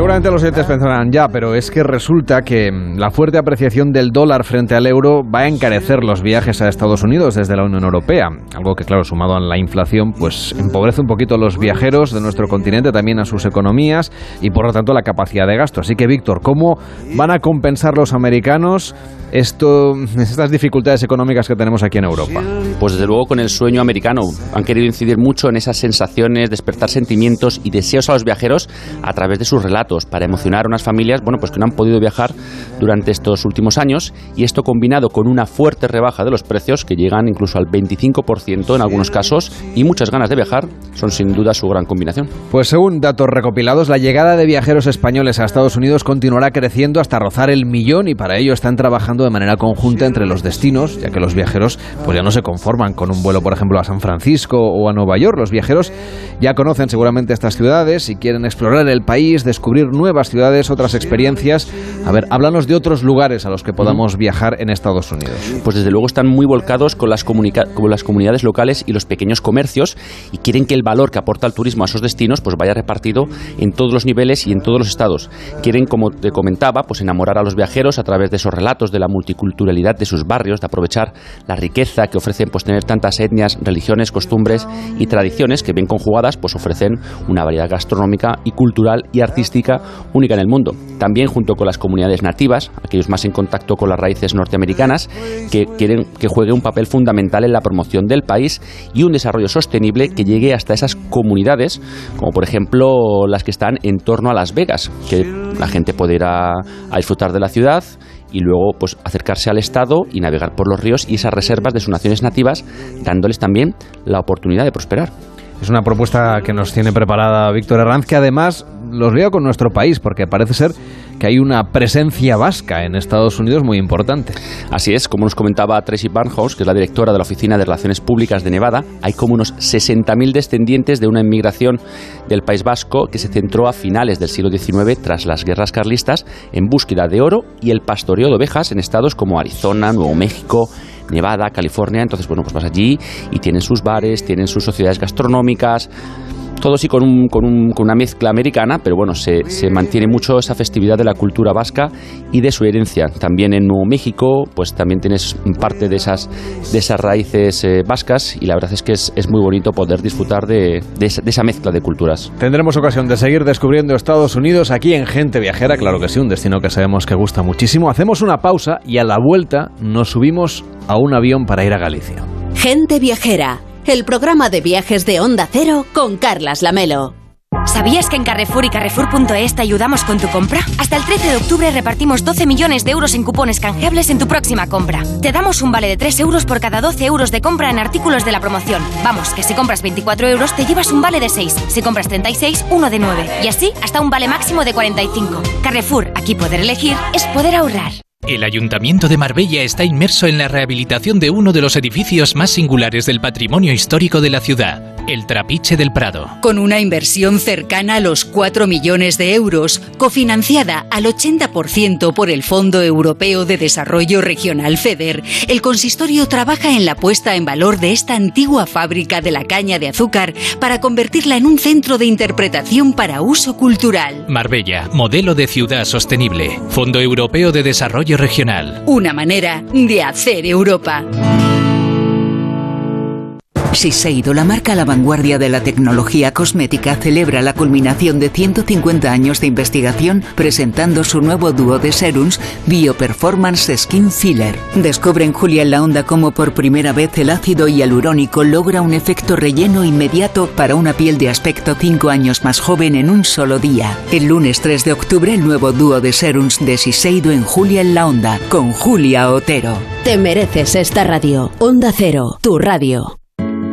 Seguramente los oyentes pensarán ya, pero es que resulta que mm, la fuerte apreciación del dólar frente al euro va a encarecer los viajes a Estados Unidos desde la Unión Europea. Algo que, claro, sumado a la inflación, pues empobrece un poquito a los viajeros de nuestro continente, también a sus economías y por lo tanto la capacidad de gasto. Así que, Víctor, ¿cómo van a compensar los americanos esto, estas dificultades económicas que tenemos aquí en Europa? Pues desde luego con el sueño americano. Han querido incidir mucho en esas sensaciones, despertar sentimientos y deseos a los viajeros a través de sus relatos para emocionar a unas familias bueno, pues que no han podido viajar durante estos últimos años y esto combinado con una fuerte rebaja de los precios que llegan incluso al 25% en algunos casos y muchas ganas de viajar son sin duda su gran combinación. Pues según datos recopilados, la llegada de viajeros españoles a Estados Unidos continuará creciendo hasta rozar el millón y para ello están trabajando de manera conjunta entre los destinos, ya que los viajeros pues ya no se conforman con un vuelo, por ejemplo, a San Francisco o a Nueva York. Los viajeros ya conocen seguramente estas ciudades y quieren explorar el país, descubrir descubrir nuevas ciudades, otras experiencias. A ver, háblanos de otros lugares a los que podamos viajar en Estados Unidos. Pues desde luego están muy volcados con las, con las comunidades locales y los pequeños comercios y quieren que el valor que aporta el turismo a esos destinos pues vaya repartido en todos los niveles y en todos los estados. Quieren, como te comentaba, pues enamorar a los viajeros a través de esos relatos de la multiculturalidad de sus barrios, de aprovechar la riqueza que ofrecen pues tener tantas etnias, religiones, costumbres y tradiciones que bien conjugadas pues ofrecen una variedad gastronómica y cultural y artística única en el mundo. También junto con las comunidades nativas, aquellos más en contacto con las raíces norteamericanas, que quieren que juegue un papel fundamental en la promoción del país y un desarrollo sostenible que llegue hasta esas comunidades, como por ejemplo las que están en torno a Las Vegas, que la gente puede ir a, disfrutar de la ciudad y luego pues acercarse al Estado y navegar por los ríos y esas reservas de sus naciones nativas, dándoles también la oportunidad de prosperar. Es una propuesta que nos tiene preparada Víctor Herranz, que además los veo con nuestro país, porque parece ser que hay una presencia vasca en Estados Unidos muy importante. Así es, como nos comentaba Tracy Barnhouse, que es la directora de la Oficina de Relaciones Públicas de Nevada, hay como unos 60.000 descendientes de una inmigración del País Vasco que se centró a finales del siglo XIX tras las guerras carlistas en búsqueda de oro y el pastoreo de ovejas en estados como Arizona, Nuevo México, Nevada, California. Entonces, bueno, pues vas allí y tienen sus bares, tienen sus sociedades gastronómicas todo sí con, un, con, un, con, una mezcla americana, pero bueno, se, se, mantiene mucho esa festividad de la cultura vasca y de su herencia. También en Nuevo México, pues también tienes parte de esas, de esas raíces eh, vascas y la verdad es que es, es muy bonito poder disfrutar de, de, esa, de, esa, mezcla de culturas. Tendremos ocasión de seguir descubriendo Estados Unidos aquí en Gente Viajera, claro que sí, un destino que sabemos que gusta muchísimo. Hacemos una pausa y a la vuelta nos subimos a un avión para ir a Galicia. Gente Viajera el programa de viajes de Onda Cero con Carlas Lamelo. ¿Sabías que en Carrefour y Carrefour.es te ayudamos con tu compra? Hasta el 13 de octubre repartimos 12 millones de euros en cupones canjeables en tu próxima compra. Te damos un vale de 3 euros por cada 12 euros de compra en artículos de la promoción. Vamos, que si compras 24 euros te llevas un vale de 6. Si compras 36, uno de 9. Y así hasta un vale máximo de 45. Carrefour, aquí poder elegir es poder ahorrar. El Ayuntamiento de Marbella está inmerso en la rehabilitación de uno de los edificios más singulares del patrimonio histórico de la ciudad, el Trapiche del Prado. Con una inversión cercana a los 4 millones de euros, cofinanciada al 80% por el Fondo Europeo de Desarrollo Regional FEDER, el consistorio trabaja en la puesta en valor de esta antigua fábrica de la caña de azúcar para convertirla en un centro de interpretación para uso cultural. Marbella, modelo de ciudad sostenible, Fondo Europeo de Desarrollo Regional. Una manera de hacer Europa. Shiseido, la marca a la vanguardia de la tecnología cosmética, celebra la culminación de 150 años de investigación presentando su nuevo dúo de serums Bioperformance Skin Filler. Descubre en Julia en la Onda cómo por primera vez el ácido hialurónico logra un efecto relleno inmediato para una piel de aspecto 5 años más joven en un solo día. El lunes 3 de octubre, el nuevo dúo de serums de Shiseido en Julia en la Onda, con Julia Otero. Te mereces esta radio. Onda Cero, tu radio.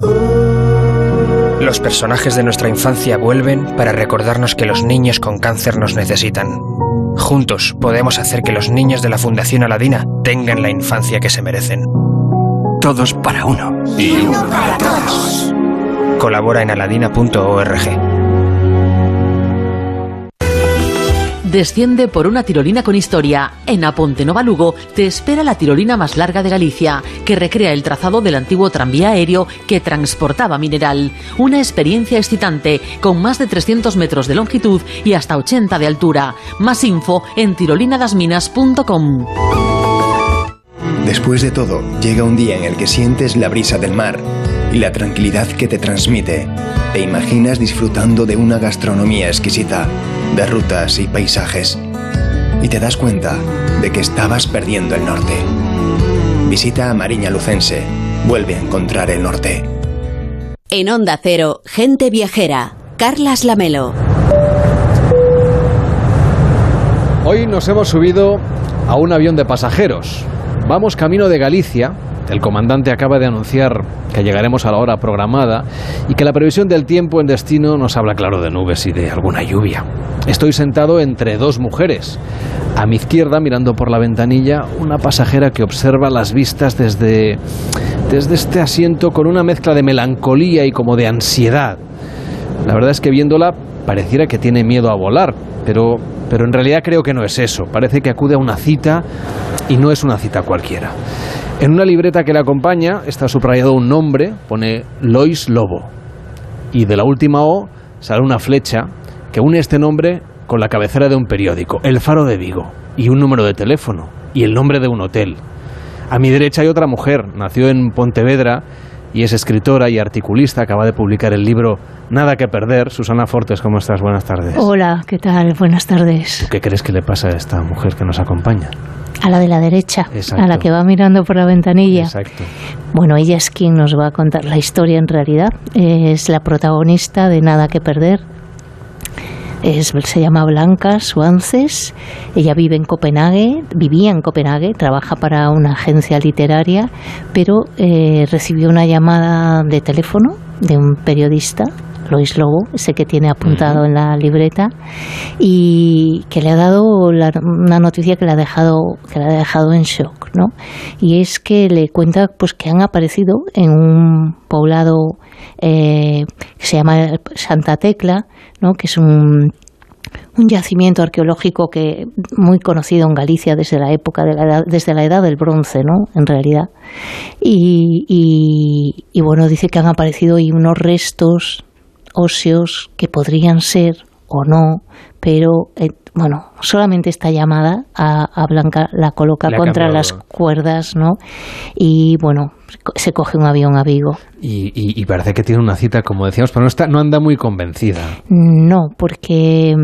Los personajes de nuestra infancia vuelven para recordarnos que los niños con cáncer nos necesitan. Juntos podemos hacer que los niños de la Fundación Aladina tengan la infancia que se merecen. Todos para uno. Y uno para todos. Colabora en aladina.org. Desciende por una tirolina con historia. En Aponte Nova Lugo te espera la tirolina más larga de Galicia, que recrea el trazado del antiguo tranvía aéreo que transportaba mineral. Una experiencia excitante, con más de 300 metros de longitud y hasta 80 de altura. Más info en tirolinadasminas.com. Después de todo, llega un día en el que sientes la brisa del mar y la tranquilidad que te transmite. Te imaginas disfrutando de una gastronomía exquisita, de rutas y paisajes. Y te das cuenta de que estabas perdiendo el norte. Visita a Mariña Lucense. Vuelve a encontrar el norte. En Onda Cero, gente viajera. Carlas Lamelo. Hoy nos hemos subido a un avión de pasajeros. Vamos camino de Galicia. El comandante acaba de anunciar que llegaremos a la hora programada y que la previsión del tiempo en destino nos habla claro de nubes y de alguna lluvia. Estoy sentado entre dos mujeres. A mi izquierda, mirando por la ventanilla, una pasajera que observa las vistas desde, desde este asiento con una mezcla de melancolía y como de ansiedad. La verdad es que viéndola pareciera que tiene miedo a volar, pero, pero en realidad creo que no es eso. Parece que acude a una cita y no es una cita cualquiera. En una libreta que le acompaña está subrayado un nombre, pone Lois Lobo. Y de la última O sale una flecha que une este nombre con la cabecera de un periódico, El Faro de Vigo, y un número de teléfono, y el nombre de un hotel. A mi derecha hay otra mujer, nació en Pontevedra y es escritora y articulista, acaba de publicar el libro Nada que perder. Susana Fortes, ¿cómo estás? Buenas tardes. Hola, ¿qué tal? Buenas tardes. ¿Qué crees que le pasa a esta mujer que nos acompaña? A la de la derecha, Exacto. a la que va mirando por la ventanilla. Exacto. Bueno, ella es quien nos va a contar la historia en realidad. Es la protagonista de Nada que perder. Es, se llama Blanca Suances. Ella vive en Copenhague, vivía en Copenhague, trabaja para una agencia literaria, pero eh, recibió una llamada de teléfono de un periodista Lois Lobo, ese que tiene apuntado en la libreta, y que le ha dado la- una noticia que le ha dejado, que le ha dejado en shock, ¿no? Y es que le cuenta pues que han aparecido en un poblado eh, que se llama Santa Tecla, ¿no? que es un un yacimiento arqueológico que muy conocido en Galicia desde la época de la edad, desde la edad del bronce, ¿no? En realidad. Y, y- y, bueno, dice que han aparecido ahí unos restos óseos que podrían ser o no, pero eh, bueno, solamente esta llamada a, a Blanca la coloca contra cambiado. las cuerdas, ¿no? Y bueno, se coge un avión a Vigo. Y, y- y parece que tiene una cita, como decíamos, pero no, está, no anda muy convencida. No, porque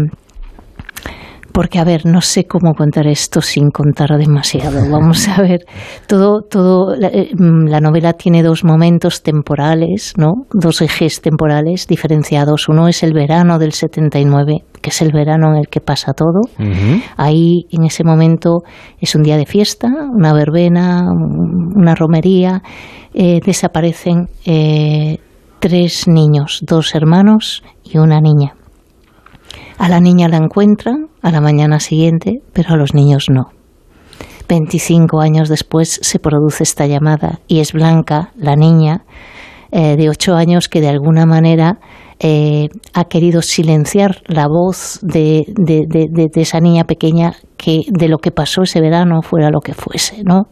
porque a ver, no sé cómo contar esto sin contar demasiado. Vamos a ver, todo, todo, la, eh, mm, la novela tiene dos momentos temporales, ¿no? Dos ejes temporales diferenciados. Uno es el verano del 79, que es el verano en el que pasa todo. Ahí, en ese momento, es un día de fiesta, una verbena, un- una romería. eh, desaparecen eh, tres niños, dos hermanos y una niña. A la niña la encuentran a la mañana siguiente, pero a los niños no. 25 años después se produce esta llamada y es Blanca, la niña eh, de 8 años, que de alguna manera eh, ha querido silenciar la voz de, esa niña pequeña que de lo que pasó ese verano fuera lo que fuese, ¿no?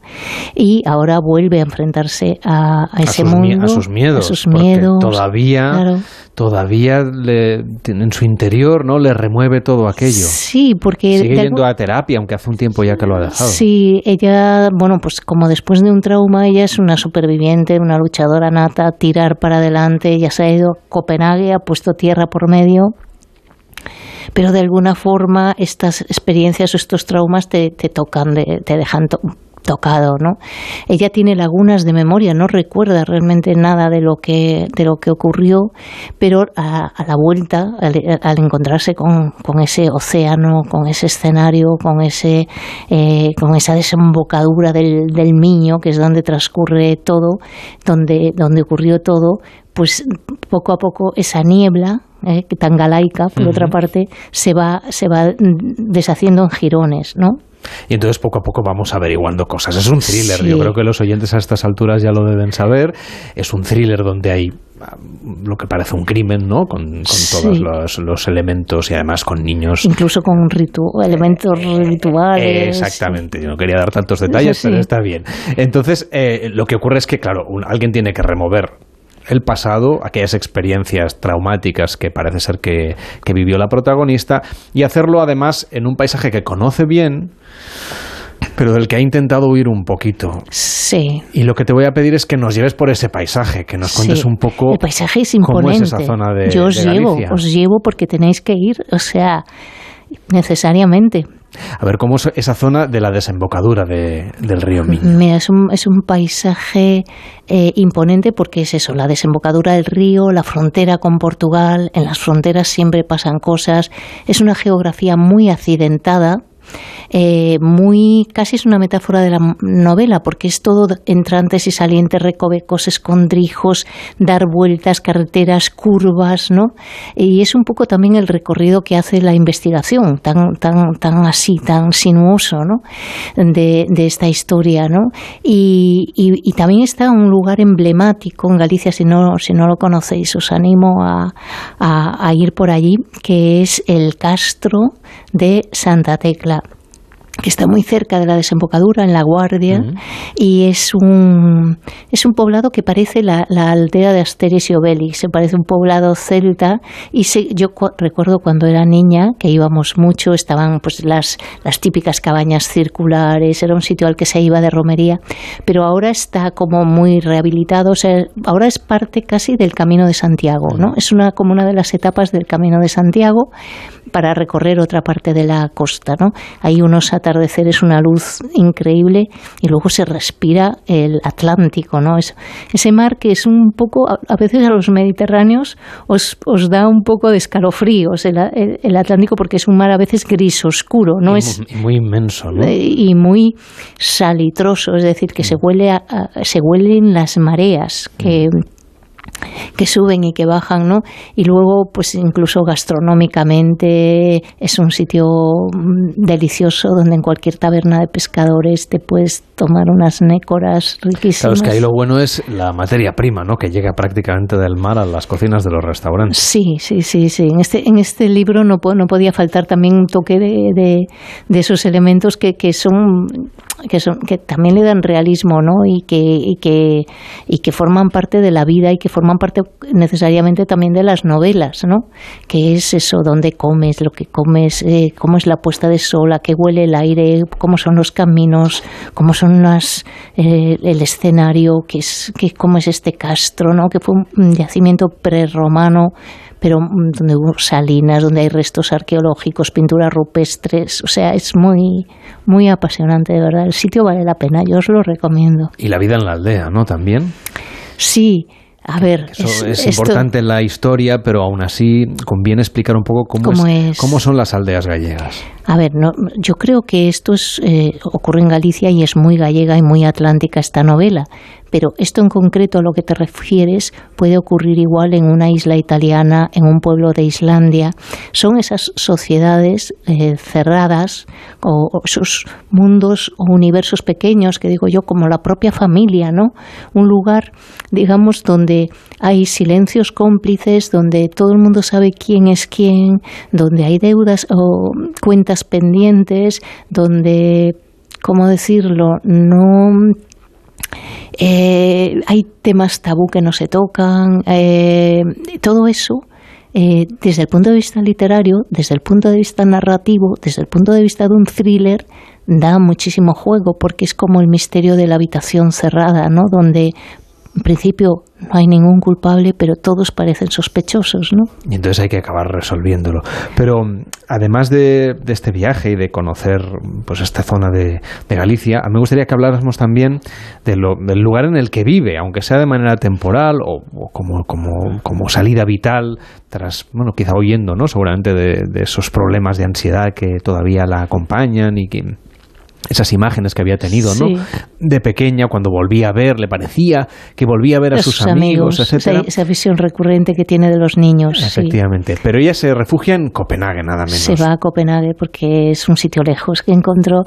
Y ahora vuelve a enfrentarse a, a ese mi- mundo, a sus miedos. a sus miedos, Todavía, claro. todavía le- en su interior no le remueve todo aquello. Sí, porque Sigue de yendo a terapia, aunque hace un tiempo ya que lo ha dejado. Sí, ella, bueno, pues como después de un trauma, ella es una superviviente, una luchadora nata, tirar para adelante, ya se ha ido a Copenhague, ha puesto tierra por medio, pero de alguna forma estas experiencias o estos traumas te, te tocan, te dejan to- tocado, ¿no? Ella tiene lagunas de memoria, no recuerda realmente nada de lo que de lo que ocurrió, pero a, a la vuelta, al, al encontrarse con, con ese océano, con ese escenario, con ese eh, con esa desembocadura del, del Miño, que es donde transcurre todo, donde donde ocurrió todo, pues poco a poco esa niebla eh, tan galaica, por otra parte, se va se va deshaciendo en jirones, ¿no? Y entonces poco a poco vamos averiguando cosas. Es un thriller, Sí. yo creo que los oyentes a estas alturas ya lo deben saber. Es un thriller donde hay ah, lo que parece un crimen, ¿no? Con, con Sí. todos los, los elementos y además con niños. incluso con ritu- elementos rituales. Exactamente, yo no quería dar tantos detalles, Sí. pero está bien. Entonces, eh, lo que ocurre es que, claro, un- alguien tiene que remover el pasado, aquellas experiencias traumáticas que parece ser que, que vivió la protagonista, y hacerlo además en un paisaje que conoce bien, pero del que ha intentado huir un poquito. Sí. Y lo que te voy a pedir es que nos lleves por ese paisaje, que nos cuentes Sí. un poco El paisaje es cómo imponente. es esa zona de, Yo os de llevo, os llevo porque tenéis que ir, o sea, necesariamente. A ver, cómo es esa zona de la desembocadura de- del río Miño. Mira, es un, es un paisaje eh, imponente porque es eso, la desembocadura del río, la frontera con Portugal, en las fronteras siempre pasan cosas, es una geografía muy accidentada. Eh, muy casi es una metáfora de la novela, porque es todo entrantes y salientes, recovecos, escondrijos, dar vueltas, carreteras, curvas, ¿no? Y es un poco también el recorrido que hace la investigación, tan, tan, tan así, tan sinuoso, ¿no? De, esta historia, ¿no? Y, y, también está un lugar emblemático en Galicia, si no, si no lo conocéis, os animo a, a ir por allí, que es el Castro de Santa Tecla que está muy cerca de la desembocadura, en La Guardia, y es un, es un poblado que parece la, aldea de Asteris y Obelix, se parece un poblado celta, y yo recuerdo cuando era niña, que íbamos mucho, estaban pues las, las típicas cabañas circulares, era un sitio al que se iba de romería, pero ahora está como muy rehabilitado, o sea, ahora es parte casi del Camino de Santiago, ¿no? Es una, como una de las etapas del Camino de Santiago, para recorrer otra parte de la costa. ¿no? Hay unos atardeceres, una luz increíble y luego se respira el Atlántico. ¿no? Es, ese mar que es un poco, a veces a los mediterráneos os, os da un poco de escalofríos el, el, Atlántico porque es un mar a veces gris oscuro. ¿no? Y es, muy, inmenso. ¿no? Eh, y muy salitroso, es decir, que se, huele a, se huelen las mareas que que suben y que bajan, ¿no? Y luego, pues incluso gastronómicamente es un sitio mm, delicioso donde en cualquier taberna de pescadores te puedes tomar unas nécoras riquísimas. Claro, es que ahí lo bueno es la materia prima, ¿no? Que llega prácticamente del mar a las cocinas de los restaurantes. Sí, sí, sí, sí. En este, en este libro no, no podía faltar también un toque de, de, esos elementos que, que son que son que también le dan realismo, ¿no? Y que, y que y que forman parte de la vida y que forman parte necesariamente también de las novelas, ¿no? Que es eso, dónde comes, lo que comes, eh, cómo es la puesta de sol, a qué huele el aire, cómo son los caminos, cómo son las, eh, el escenario, qué es, qué, cómo es este castro, ¿no? Que fue un yacimiento prerromano pero mm, donde hubo salinas, donde hay restos arqueológicos, pinturas rupestres, o sea, es muy, muy apasionante, de verdad. El sitio vale la pena, yo os lo recomiendo. Y la vida en la aldea, ¿no? También. Sí, a ver, Eso es, importante en la historia, pero aún así conviene explicar un poco cómo, cómo son las aldeas gallegas. A ver, no, yo creo que esto es, eh, ocurre en Galicia y es muy gallega y muy atlántica esta novela, pero esto en concreto a lo que te refieres puede ocurrir igual en una isla italiana, en un pueblo de Islandia. Son esas sociedades eh, cerradas o, esos mundos o universos pequeños que digo yo como la propia familia, ¿no? Un lugar, digamos, donde hay silencios cómplices, donde todo el mundo sabe quién es quién, donde hay deudas o cuentas pendientes, donde, ¿cómo decirlo?, no eh, hay temas tabú que no se tocan, eh, todo eso. Eh, desde el punto de vista literario, desde el punto de vista narrativo, desde el punto de vista de un thriller, da muchísimo juego porque es como el misterio de la habitación cerrada, ¿no? Donde en principio no hay ningún culpable, pero todos parecen sospechosos, ¿no? Y entonces hay que acabar resolviéndolo. Pero además de, este viaje y de conocer pues esta zona de, Galicia, a mí me gustaría que habláramos también de lo, del lugar en el que vive, aunque sea de manera temporal o, como, como, como, salida vital, tras, bueno, quizá oyendo, ¿no? Seguramente de, de esos problemas de ansiedad que todavía la acompañan y que esas imágenes que había tenido, ¿no? De pequeña, cuando volvía a ver, le parecía que volvía a ver a, sus, amigos, etcétera. Esa, visión recurrente que tiene de los niños. Efectivamente. Pero ella se refugia en Copenhague, nada menos. Se va a Copenhague porque es un sitio lejos que encontró.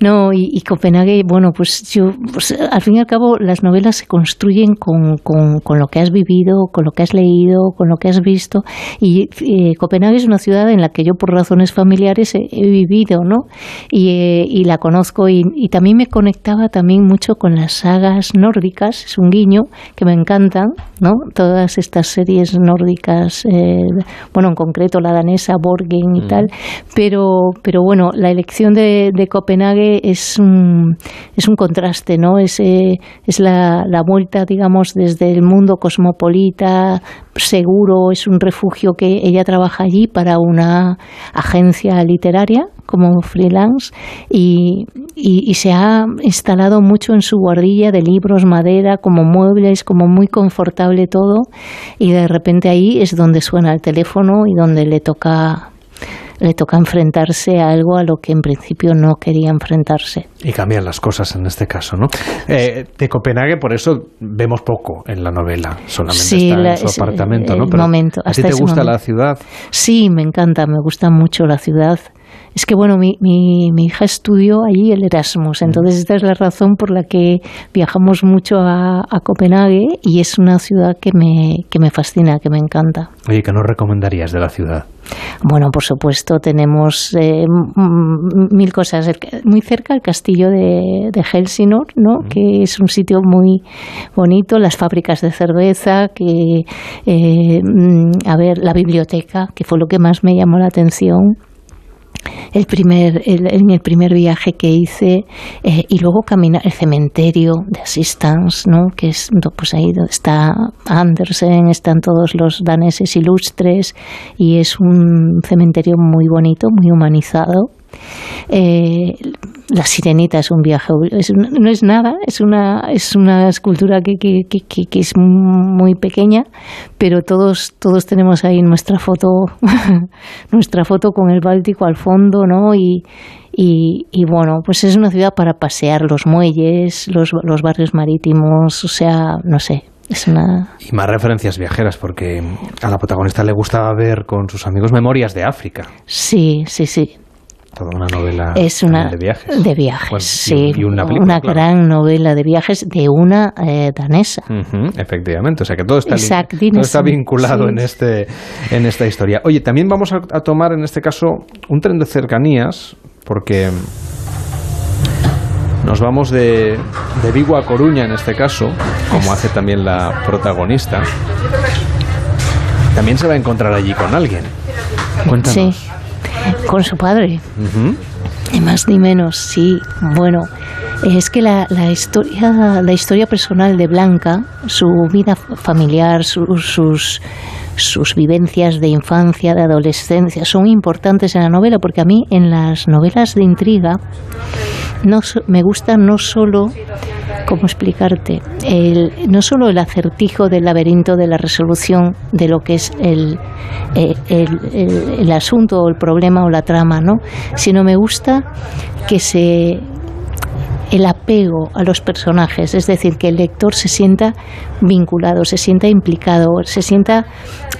No, y, Copenhague, bueno, pues yo, pues, al fin y al cabo, las novelas se construyen con, con, lo que has vivido, con lo que has leído, con lo que has visto. Y eh, Copenhague es una ciudad en la que yo, por razones familiares, he, vivido, ¿no? Y, eh, y la conozco y, también me conectaba también mucho con las sagas nórdicas, es un guiño que me encantan, ¿no? Todas estas series nórdicas, eh, bueno, en concreto la danesa, Borgen y mm. tal, pero, pero bueno, la elección de, Copenhague es un, es un contraste, ¿no? Es, eh, es la, la vuelta, digamos, desde el mundo cosmopolita, seguro, es un refugio que ella trabaja allí para una agencia literaria como freelance y, y, se ha instalado mucho en su guardilla de libros, madera, como muebles, como muy confortable todo. Y de repente ahí es donde suena el teléfono y donde le toca le toca enfrentarse a algo a lo que en principio no quería enfrentarse. Y cambian las cosas en este caso, ¿no? Eh, de Copenhague, por eso vemos poco en la novela, solamente está en su apartamento, ¿no? momento, ¿A ti te gusta la ciudad? Sí, me encanta, me gusta mucho la ciudad. Es que, bueno, mi, mi, mi, hija estudió allí el Erasmus, entonces esta es la razón por la que viajamos mucho a, a Copenhague y es una ciudad que me, que me fascina, que me encanta. Oye, ¿qué nos recomendarías de la ciudad? Bueno, por supuesto, tenemos eh, mil cosas. Muy cerca el castillo de, de Helsingor, ¿no? que es un sitio muy bonito, las fábricas de cerveza, que, eh, a ver, la biblioteca, que fue lo que más me llamó la atención el primer, en el primer viaje que hice eh, y luego caminar el cementerio de Assistance, ¿no? que es pues ahí donde está Andersen, están todos los daneses ilustres y es un cementerio muy bonito, muy humanizado eh, la sirenita es un viaje, no es nada, es una, es una escultura que, que, que, es muy pequeña, pero todos, todos tenemos ahí nuestra foto, nuestra foto con el Báltico al fondo, ¿no? Y, y, bueno, pues es una ciudad para pasear los muelles, los, los barrios marítimos, o sea, no sé, es una... Y más referencias viajeras, porque a la protagonista le gustaba ver con sus amigos memorias de África. Sí, sí, sí toda una novela es una, de viajes. De viajes, sí. una, gran novela de viajes de una eh, danesa. efectivamente, o sea que todo está, todo está vinculado en, este, en esta historia. Oye, también vamos a, tomar en este caso un tren de cercanías, porque nos vamos de, de Vigo a Coruña en este caso, como hace también la protagonista. También se va a encontrar allí con alguien. Cuéntanos. Sí con su padre. Ni más ni menos, sí. Bueno, es que la, la, historia, la historia personal de Blanca, su vida familiar, sus, sus vivencias de infancia, de adolescencia, son importantes en la novela, porque a mí en las novelas de intriga no, me gusta no solo, ¿cómo explicarte? El, no solo el acertijo del laberinto de la resolución de lo que es el, eh, el, el, el asunto o el problema o la trama, ¿no? Sino me gusta que se el apego a los personajes, es decir, que el lector se sienta vinculado, se sienta implicado, se sienta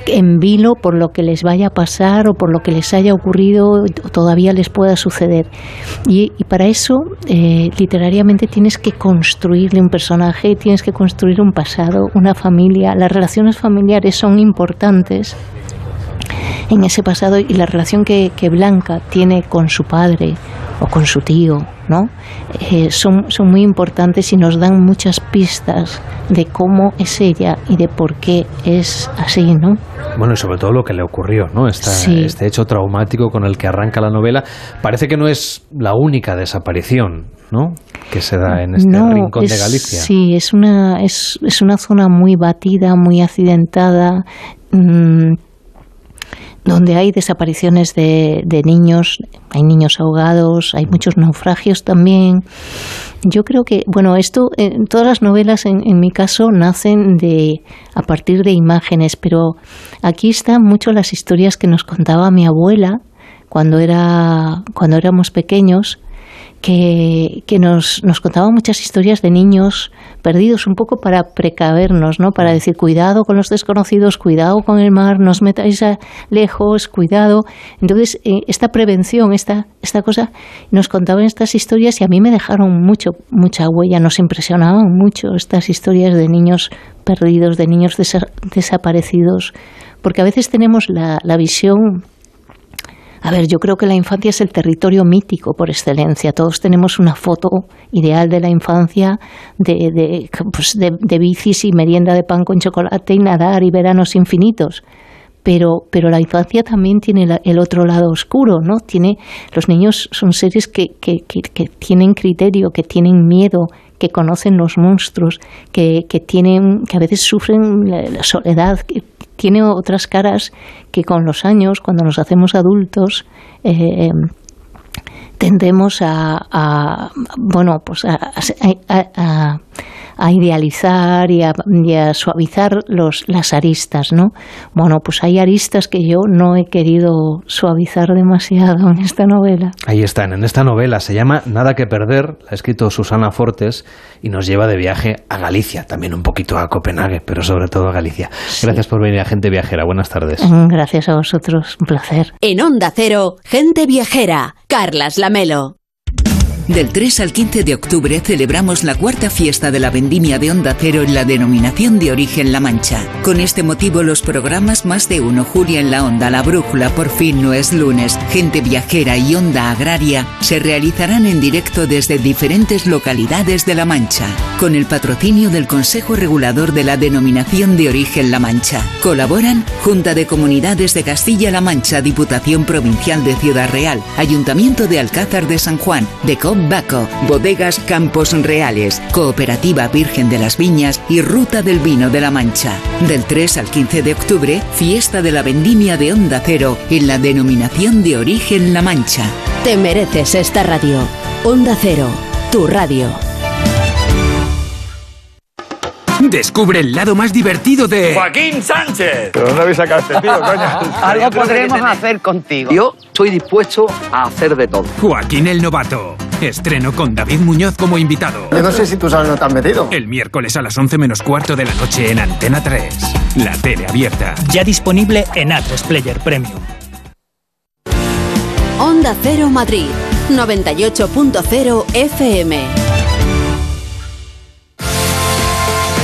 en vilo por lo que les vaya a pasar o por lo que les haya ocurrido o todavía les pueda suceder. Y, para eso, eh, literariamente, tienes que construirle un personaje, tienes que construir un pasado, una familia. Las relaciones familiares son importantes en ese pasado y la relación que, que Blanca tiene con su padre o con su tío, ¿no? Eh, son, son muy importantes y nos dan muchas pistas de cómo es ella y de por qué es así, ¿no? Bueno, y sobre todo lo que le ocurrió, ¿no? Este hecho traumático con el que arranca la novela. Parece que no es la única desaparición, ¿no? Que se da en este rincón de Galicia. Sí, es una, es, es una zona muy batida, muy accidentada. Mmm, donde hay desapariciones de, de, niños, hay niños ahogados, hay muchos naufragios también. Yo creo que, bueno, esto, en todas las novelas, en, en, mi caso, nacen de a partir de imágenes, pero aquí están mucho las historias que nos contaba mi abuela cuando era cuando éramos pequeños que, nos, nos contaba muchas historias de niños perdidos un poco para precavernos, ¿no? Para decir, cuidado con los desconocidos, cuidado con el mar, no os metáis a lejos, cuidado. Entonces, eh, esta prevención, esta, esta cosa, nos contaban estas historias y a mí me dejaron mucho, mucha huella, nos impresionaban mucho estas historias de niños perdidos, de niños desaparecidos, porque a veces tenemos la, la visión a ver, yo creo que la infancia es el territorio mítico por excelencia. Todos tenemos una foto ideal de la infancia de, de, pues de, bicis y merienda de pan con chocolate y nadar y veranos infinitos. Pero, pero, la infancia también tiene el otro lado oscuro, ¿no? Tiene, los niños son seres que, que, que, que, tienen criterio, que tienen miedo, que conocen los monstruos, que, tienen, que a veces sufren la, soledad, que tiene otras caras que con los años, cuando nos hacemos adultos, eh, tendemos a, bueno, pues a, idealizar y a, suavizar los, las aristas, ¿no? Bueno, pues hay aristas que yo no he querido suavizar demasiado en esta novela. Ahí están, en esta novela se llama Nada que perder, la ha escrito Susana Fortes y nos lleva de viaje a Galicia, también un poquito a Copenhague, pero sobre todo a Galicia. Gracias por venir a Gente Viajera, buenas tardes. Gracias a vosotros, un placer. En Onda Cero, Gente Viajera, Carlas Lamelo. Del 3 al 15 de octubre celebramos la cuarta fiesta de la vendimia de Onda Cero en la denominación de origen La Mancha. Con este motivo los programas Más de Uno, Julia en la Onda, La Brújula, Por fin no es lunes, Gente Viajera y Onda Agraria se realizarán en directo desde diferentes localidades de La Mancha, con el patrocinio del Consejo Regulador de la denominación de origen La Mancha. Colaboran Junta de Comunidades de Castilla-La Mancha, Diputación Provincial de Ciudad Real, Ayuntamiento de Alcázar de San Juan, de Baco, Bodegas Campos Reales, Cooperativa Virgen de las Viñas y Ruta del Vino de la Mancha. Del 3 al 15 de octubre, fiesta de la vendimia de Onda Cero en la denominación de origen La Mancha. Te mereces esta radio. Onda Cero, tu radio. Descubre el lado más divertido de. ¡Joaquín Sánchez! ¿Pero dónde habéis sacado este tío, coño? Algo podremos hacer contigo. Yo estoy dispuesto a hacer de todo. Joaquín el Novato. Estreno con David Muñoz como invitado. Yo no sé si tú sabes no te has metido. El miércoles a las 11 menos cuarto de la noche en Antena 3. La tele abierta. Ya disponible en a Player Premium. Onda Cero Madrid. 98.0 FM.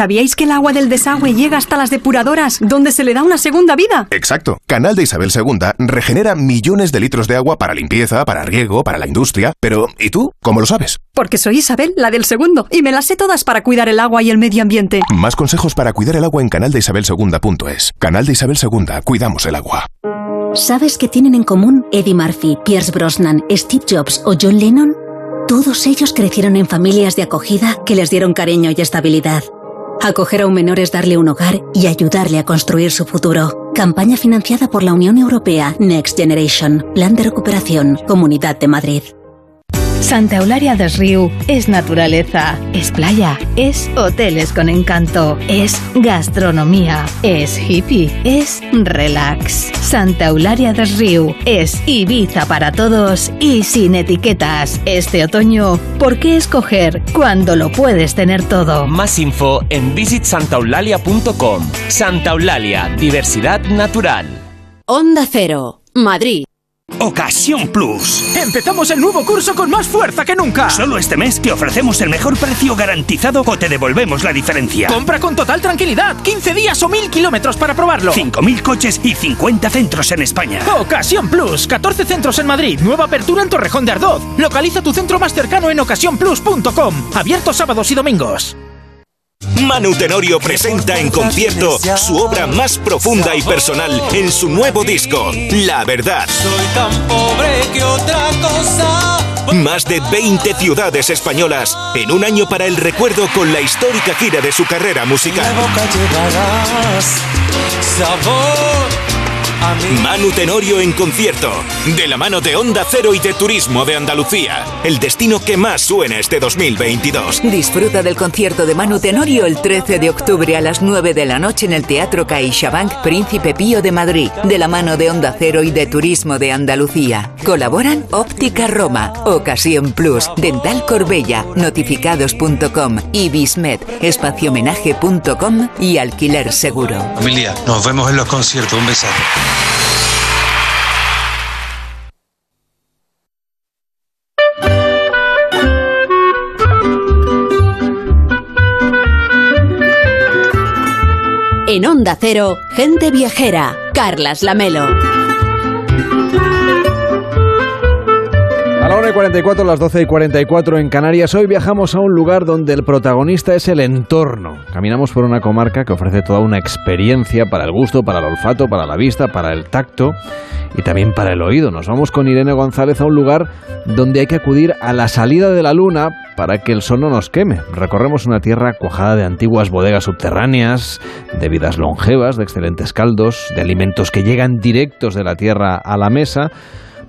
¿Sabíais que el agua del desagüe llega hasta las depuradoras, donde se le da una segunda vida? Exacto. Canal de Isabel II regenera millones de litros de agua para limpieza, para riego, para la industria. Pero, ¿y tú? ¿Cómo lo sabes? Porque soy Isabel, la del segundo, y me las sé todas para cuidar el agua y el medio ambiente. Más consejos para cuidar el agua en canaldeisabelsegunda.es. Canal de Isabel II, cuidamos el agua. ¿Sabes qué tienen en común Eddie Murphy, Pierce Brosnan, Steve Jobs o John Lennon? Todos ellos crecieron en familias de acogida que les dieron cariño y estabilidad. Acoger a un menor es darle un hogar y ayudarle a construir su futuro. Campaña financiada por la Unión Europea Next Generation. Plan de recuperación. Comunidad de Madrid. Santa Eularia des Riu es naturaleza, es playa, es hoteles con encanto, es gastronomía, es hippie, es relax. Santa Eularia des Riu es Ibiza para todos y sin etiquetas. Este otoño, ¿por qué escoger cuando lo puedes tener todo? Más info en visitsantaulalia.com. Santa Eulalia, diversidad natural. Onda Cero, Madrid. Ocasión Plus. Empezamos el nuevo curso con más fuerza que nunca. Solo este mes te ofrecemos el mejor precio garantizado o te devolvemos la diferencia. Compra con total tranquilidad. 15 días o 1000 kilómetros para probarlo. 5.000 coches y 50 centros en España. Ocasión Plus. 14 centros en Madrid. Nueva apertura en Torrejón de Ardoz. Localiza tu centro más cercano en ocasiónplus.com. Abierto sábados y domingos. Manu Tenorio presenta en concierto su obra más profunda y personal en su nuevo disco, La Verdad. Soy tan pobre que otra cosa. Más de 20 ciudades españolas en un año para el recuerdo con la histórica gira de su carrera musical. sabor Manu Tenorio en concierto, de la mano de Onda Cero y de Turismo de Andalucía, el destino que más suena este 2022. Disfruta del concierto de Manu Tenorio el 13 de octubre a las 9 de la noche en el Teatro CaixaBank Príncipe Pío de Madrid, de la mano de Onda Cero y de Turismo de Andalucía. Colaboran Óptica Roma, Ocasión Plus, Dental Corbella, Notificados.com, Ibismed, Espaciomenaje.com y Alquiler Seguro. Familia, nos vemos en los conciertos. Un besazo. Onda gente viajera, Carlas Lamelo. 1 y 44, las 12 y 44 en Canarias. Hoy viajamos a un lugar donde el protagonista es el entorno. Caminamos por una comarca que ofrece toda una experiencia para el gusto, para el olfato, para la vista, para el tacto y también para el oído. Nos vamos con Irene González a un lugar donde hay que acudir a la salida de la luna para que el sol no nos queme. Recorremos una tierra cuajada de antiguas bodegas subterráneas, de vidas longevas, de excelentes caldos, de alimentos que llegan directos de la tierra a la mesa.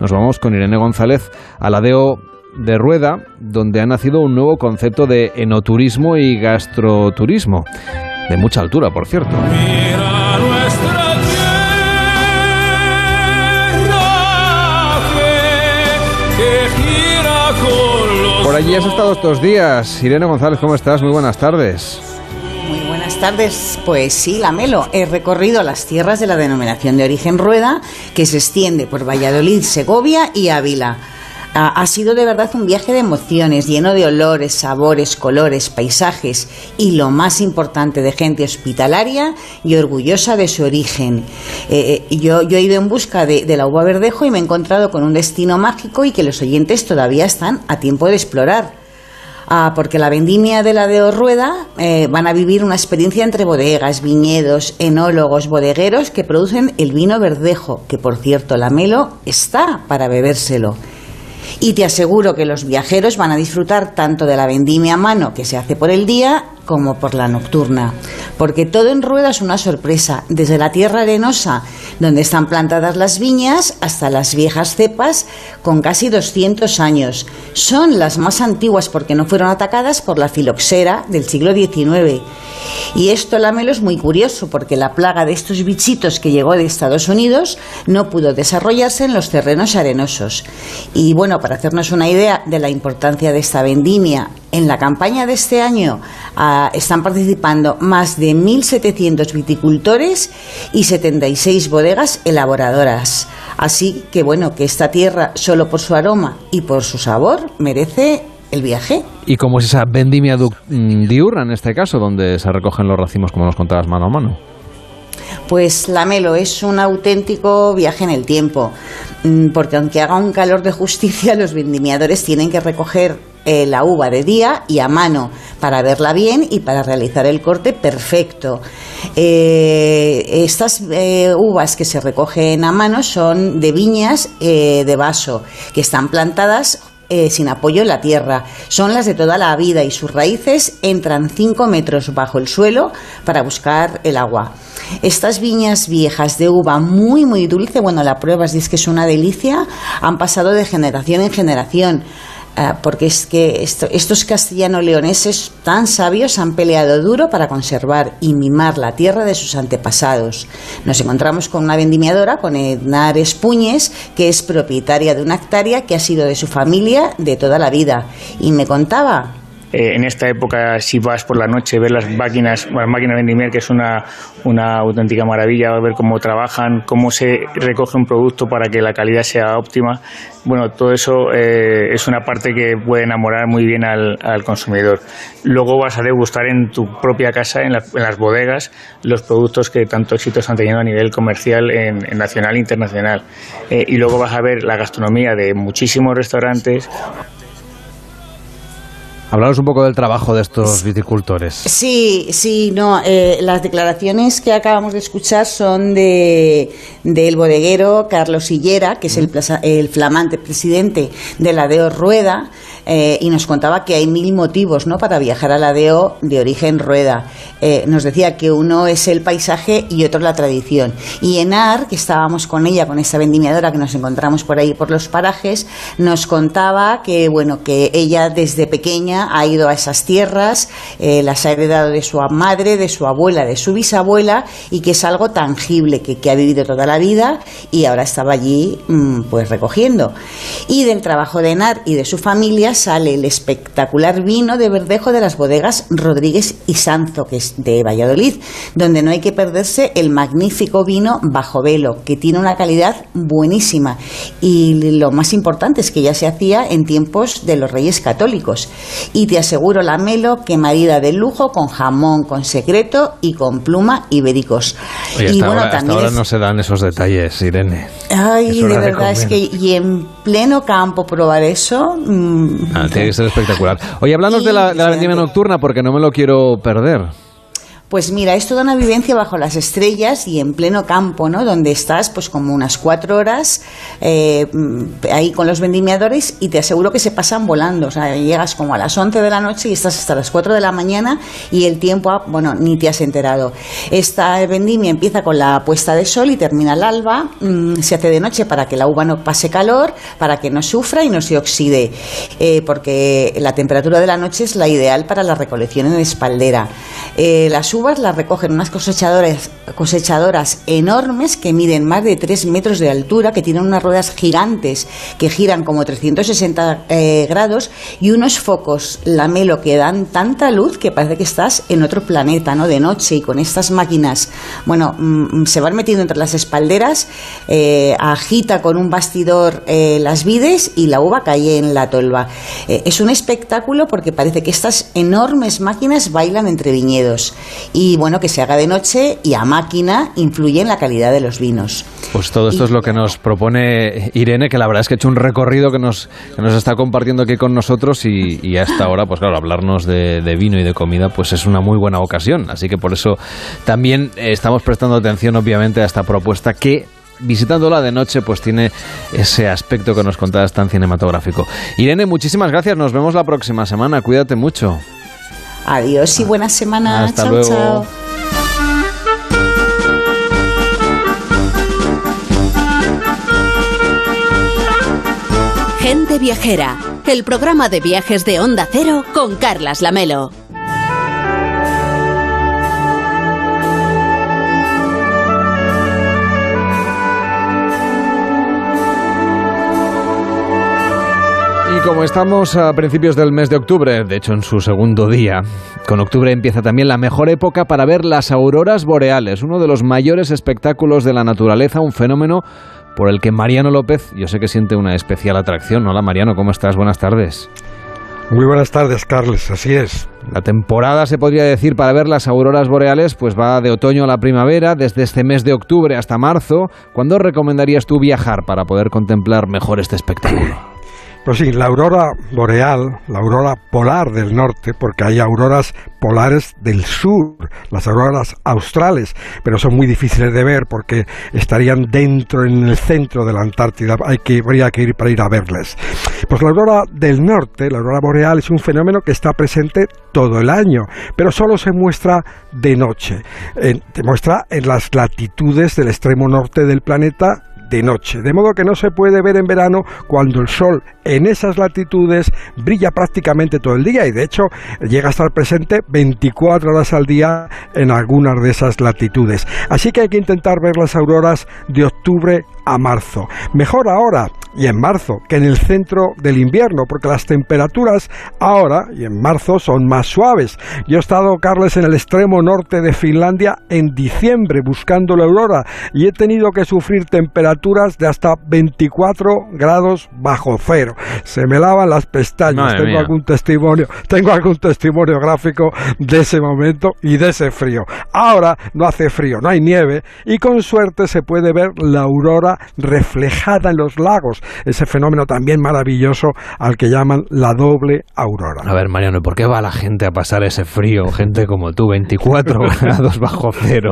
Nos vamos con Irene González a la DEO de Rueda, donde ha nacido un nuevo concepto de enoturismo y gastroturismo. De mucha altura, por cierto. Por allí has estado estos días. Irene González, ¿cómo estás? Muy buenas tardes. Buenas tardes. Pues sí, Lamelo, he recorrido las tierras de la denominación de origen Rueda, que se extiende por Valladolid, Segovia y Ávila. Ha, sido de verdad un viaje de emociones, lleno de olores, sabores, colores, paisajes y lo más importante de gente hospitalaria y orgullosa de su origen. Eh, eh, yo, he ido en busca de, la uva verdejo y me he encontrado con un destino mágico y que los oyentes todavía están a tiempo de explorar. Ah, porque la vendimia de la de Rueda eh, van a vivir una experiencia entre bodegas, viñedos, enólogos, bodegueros que producen el vino verdejo, que por cierto la Melo está para bebérselo. Y te aseguro que los viajeros van a disfrutar tanto de la vendimia a mano que se hace por el día como por la nocturna, porque todo en rueda es una sorpresa, desde la tierra arenosa, donde están plantadas las viñas, hasta las viejas cepas con casi 200 años. Son las más antiguas porque no fueron atacadas por la filoxera del siglo XIX. Y esto, Lamelo, es muy curioso porque la plaga de estos bichitos que llegó de Estados Unidos no pudo desarrollarse en los terrenos arenosos. Y bueno, para hacernos una idea de la importancia de esta vendimia, en la campaña de este año ah, están participando más de 1.700 viticultores y 76 bodegas elaboradoras. Así que bueno, que esta tierra, solo por su aroma y por su sabor, merece el viaje. ¿Y cómo es esa vendimia mm, diurna en este caso, donde se recogen los racimos, como nos contabas, mano a mano? Pues la Melo es un auténtico viaje en el tiempo, mm, porque aunque haga un calor de justicia, los vendimiadores tienen que recoger eh, la uva de día y a mano para verla bien y para realizar el corte perfecto. Eh, estas eh, uvas que se recogen a mano son de viñas de vaso que están plantadas sin apoyo en la tierra. Son las de toda la vida y sus raíces entran 5 metros bajo el suelo para buscar el agua. Estas viñas viejas de uva muy muy dulce, bueno, la prueba es que es una delicia, han pasado de generación en generación. Ah, porque es que estos castellano-leoneses tan sabios han peleado duro para conservar y mimar la tierra de sus antepasados. Nos encontramos con una vendimiadora, con Ednar Espuñes, que es propietaria de una hectárea que ha sido de su familia de toda la vida. Y me contaba eh, en esta época, si vas por la noche, ver las máquinas, las máquinas de que es una, una auténtica maravilla, ver cómo trabajan, cómo se recoge un producto para que la calidad sea óptima. Bueno, todo eso eh, es una parte que puede enamorar muy bien al, consumidor. Luego vas a degustar en tu propia casa, en, las bodegas, los productos que tanto éxitos han tenido a nivel comercial en, nacional e internacional. Eh, y luego vas a ver la gastronomía de muchísimos restaurantes Hablaros un poco del trabajo de estos viticultores. Sí, sí, no. Eh, las declaraciones que acabamos de escuchar son de del bodeguero Carlos Hillera, que es el, el flamante presidente de la DEO Rueda, eh, y nos contaba que hay mil motivos ¿no? para viajar a la DEO de origen rueda. Eh, nos decía que uno es el paisaje y otro la tradición. Y Enar, que estábamos con ella, con esa vendimiadora que nos encontramos por ahí por los parajes, nos contaba que bueno que ella desde pequeña ha ido a esas tierras, eh, las ha heredado de su madre, de su abuela, de su bisabuela y que es algo tangible que, que ha vivido toda la vida y ahora estaba allí mm, pues recogiendo. Y del trabajo de Enar y de su familia sale el espectacular vino de verdejo de las bodegas Rodríguez y Sanzo, que es de Valladolid, donde no hay que perderse el magnífico vino bajo velo, que tiene una calidad buenísima. Y lo más importante es que ya se hacía en tiempos de los reyes católicos. Y te aseguro, la Melo, que marida de lujo con jamón, con secreto y con pluma ibéricos. Oye, y hasta ahora, hasta ahora no se dan esos detalles, Irene. Ay, de verdad, es que y en pleno campo probar eso. mm, Ah, tiene que ser espectacular. Oye, hablamos de la, de la vendimia nocturna porque no me lo quiero perder. Pues mira, es toda una vivencia bajo las estrellas y en pleno campo, ¿no? Donde estás pues como unas cuatro horas eh, mm, ahí con los vendimiadores y te aseguro que se pasan volando. O sea, llegas como a las 11 de la noche y estás hasta las 4 de la mañana y el tiempo, bueno, ni te has enterado. Esta vendimia empieza con la puesta de sol y termina al alba. Mm, se hace de noche para que la uva no pase calor, para que no sufra y no se oxide. Eh, porque la temperatura de la noche es la ideal para la recolección en espaldera. Eh, las uvas las recogen unas cosechadoras, cosechadoras enormes que miden más de 3 metros de altura, que tienen unas ruedas gigantes que giran como 360 eh, grados y unos focos lamelo que dan tanta luz que parece que estás en otro planeta, ¿no? De noche y con estas máquinas, bueno, mm, se van metiendo entre las espalderas, eh, agita con un bastidor eh, las vides y la uva cae en la tolva. Es un espectáculo porque parece que estas enormes máquinas bailan entre viñedos y bueno, que se haga de noche y a máquina influye en la calidad de los vinos. Pues todo esto es lo que nos propone Irene, que la verdad es que ha hecho un recorrido que nos, que nos está compartiendo aquí con nosotros y, y hasta ahora, pues claro, hablarnos de, de vino y de comida, pues es una muy buena ocasión. Así que por eso también eh, estamos prestando atención, obviamente, a esta propuesta que visitándola de noche pues tiene ese aspecto que nos contabas tan cinematográfico. Irene, muchísimas gracias, nos vemos la próxima semana, cuídate mucho. Adiós y buena semana. Hasta chao, luego. chao. Gente Viajera, el programa de viajes de Onda Cero con Carlas Lamelo. Como estamos a principios del mes de octubre, de hecho en su segundo día, con octubre empieza también la mejor época para ver las auroras boreales, uno de los mayores espectáculos de la naturaleza, un fenómeno por el que Mariano López, yo sé que siente una especial atracción. Hola Mariano, ¿cómo estás? Buenas tardes. Muy buenas tardes, Carles, así es. La temporada, se podría decir, para ver las auroras boreales, pues va de otoño a la primavera, desde este mes de octubre hasta marzo. ¿Cuándo recomendarías tú viajar para poder contemplar mejor este espectáculo? Pues sí, la aurora boreal, la aurora polar del norte, porque hay auroras polares del sur, las auroras australes, pero son muy difíciles de ver porque estarían dentro, en el centro de la Antártida, hay que, habría que ir para ir a verles. Pues la aurora del norte, la aurora boreal, es un fenómeno que está presente todo el año, pero solo se muestra de noche. Te muestra en las latitudes del extremo norte del planeta de noche, de modo que no se puede ver en verano cuando el sol en esas latitudes brilla prácticamente todo el día y de hecho llega a estar presente 24 horas al día en algunas de esas latitudes. Así que hay que intentar ver las auroras de octubre a marzo. Mejor ahora y en marzo que en el centro del invierno, porque las temperaturas ahora y en marzo son más suaves. Yo he estado, Carles, en el extremo norte de Finlandia en diciembre buscando la aurora y he tenido que sufrir temperaturas de hasta 24 grados bajo cero. Se me lavan las pestañas. Madre tengo mía. algún testimonio, tengo algún testimonio gráfico de ese momento y de ese frío. Ahora no hace frío, no hay nieve y con suerte se puede ver la aurora reflejada en los lagos, ese fenómeno también maravilloso al que llaman la doble aurora. A ver, Mariano, ¿y ¿por qué va la gente a pasar ese frío? Gente como tú, 24 grados bajo cero.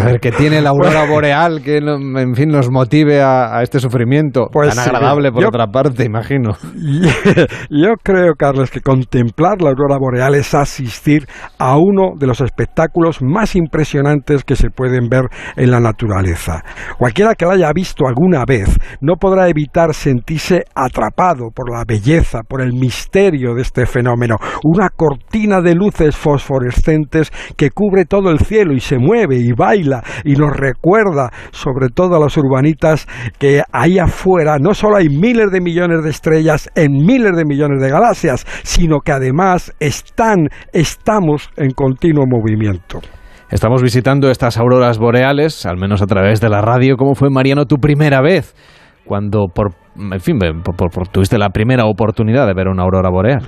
A ver, que tiene la aurora boreal que, en fin, nos motive a, a este sufrimiento Pues tan sí, agradable, por yo- otra parte, imagino. Yo creo, Carlos, que contemplar la aurora boreal es asistir a uno de los espectáculos más impresionantes que se pueden ver en la naturaleza. Cualquiera que la haya visto alguna vez no podrá evitar sentirse atrapado por la belleza, por el misterio de este fenómeno. Una cortina de luces fosforescentes que cubre todo el cielo y se mueve y baila y nos recuerda, sobre todo a los urbanitas, que ahí afuera no solo hay miles de millones de estrellas en miles de millones de galaxias, sino que además están, estamos en continuo movimiento. Estamos visitando estas auroras boreales, al menos a través de la radio. ¿Cómo fue, Mariano, tu primera vez? Cuando por en fin, tuviste la primera oportunidad de ver una aurora boreal.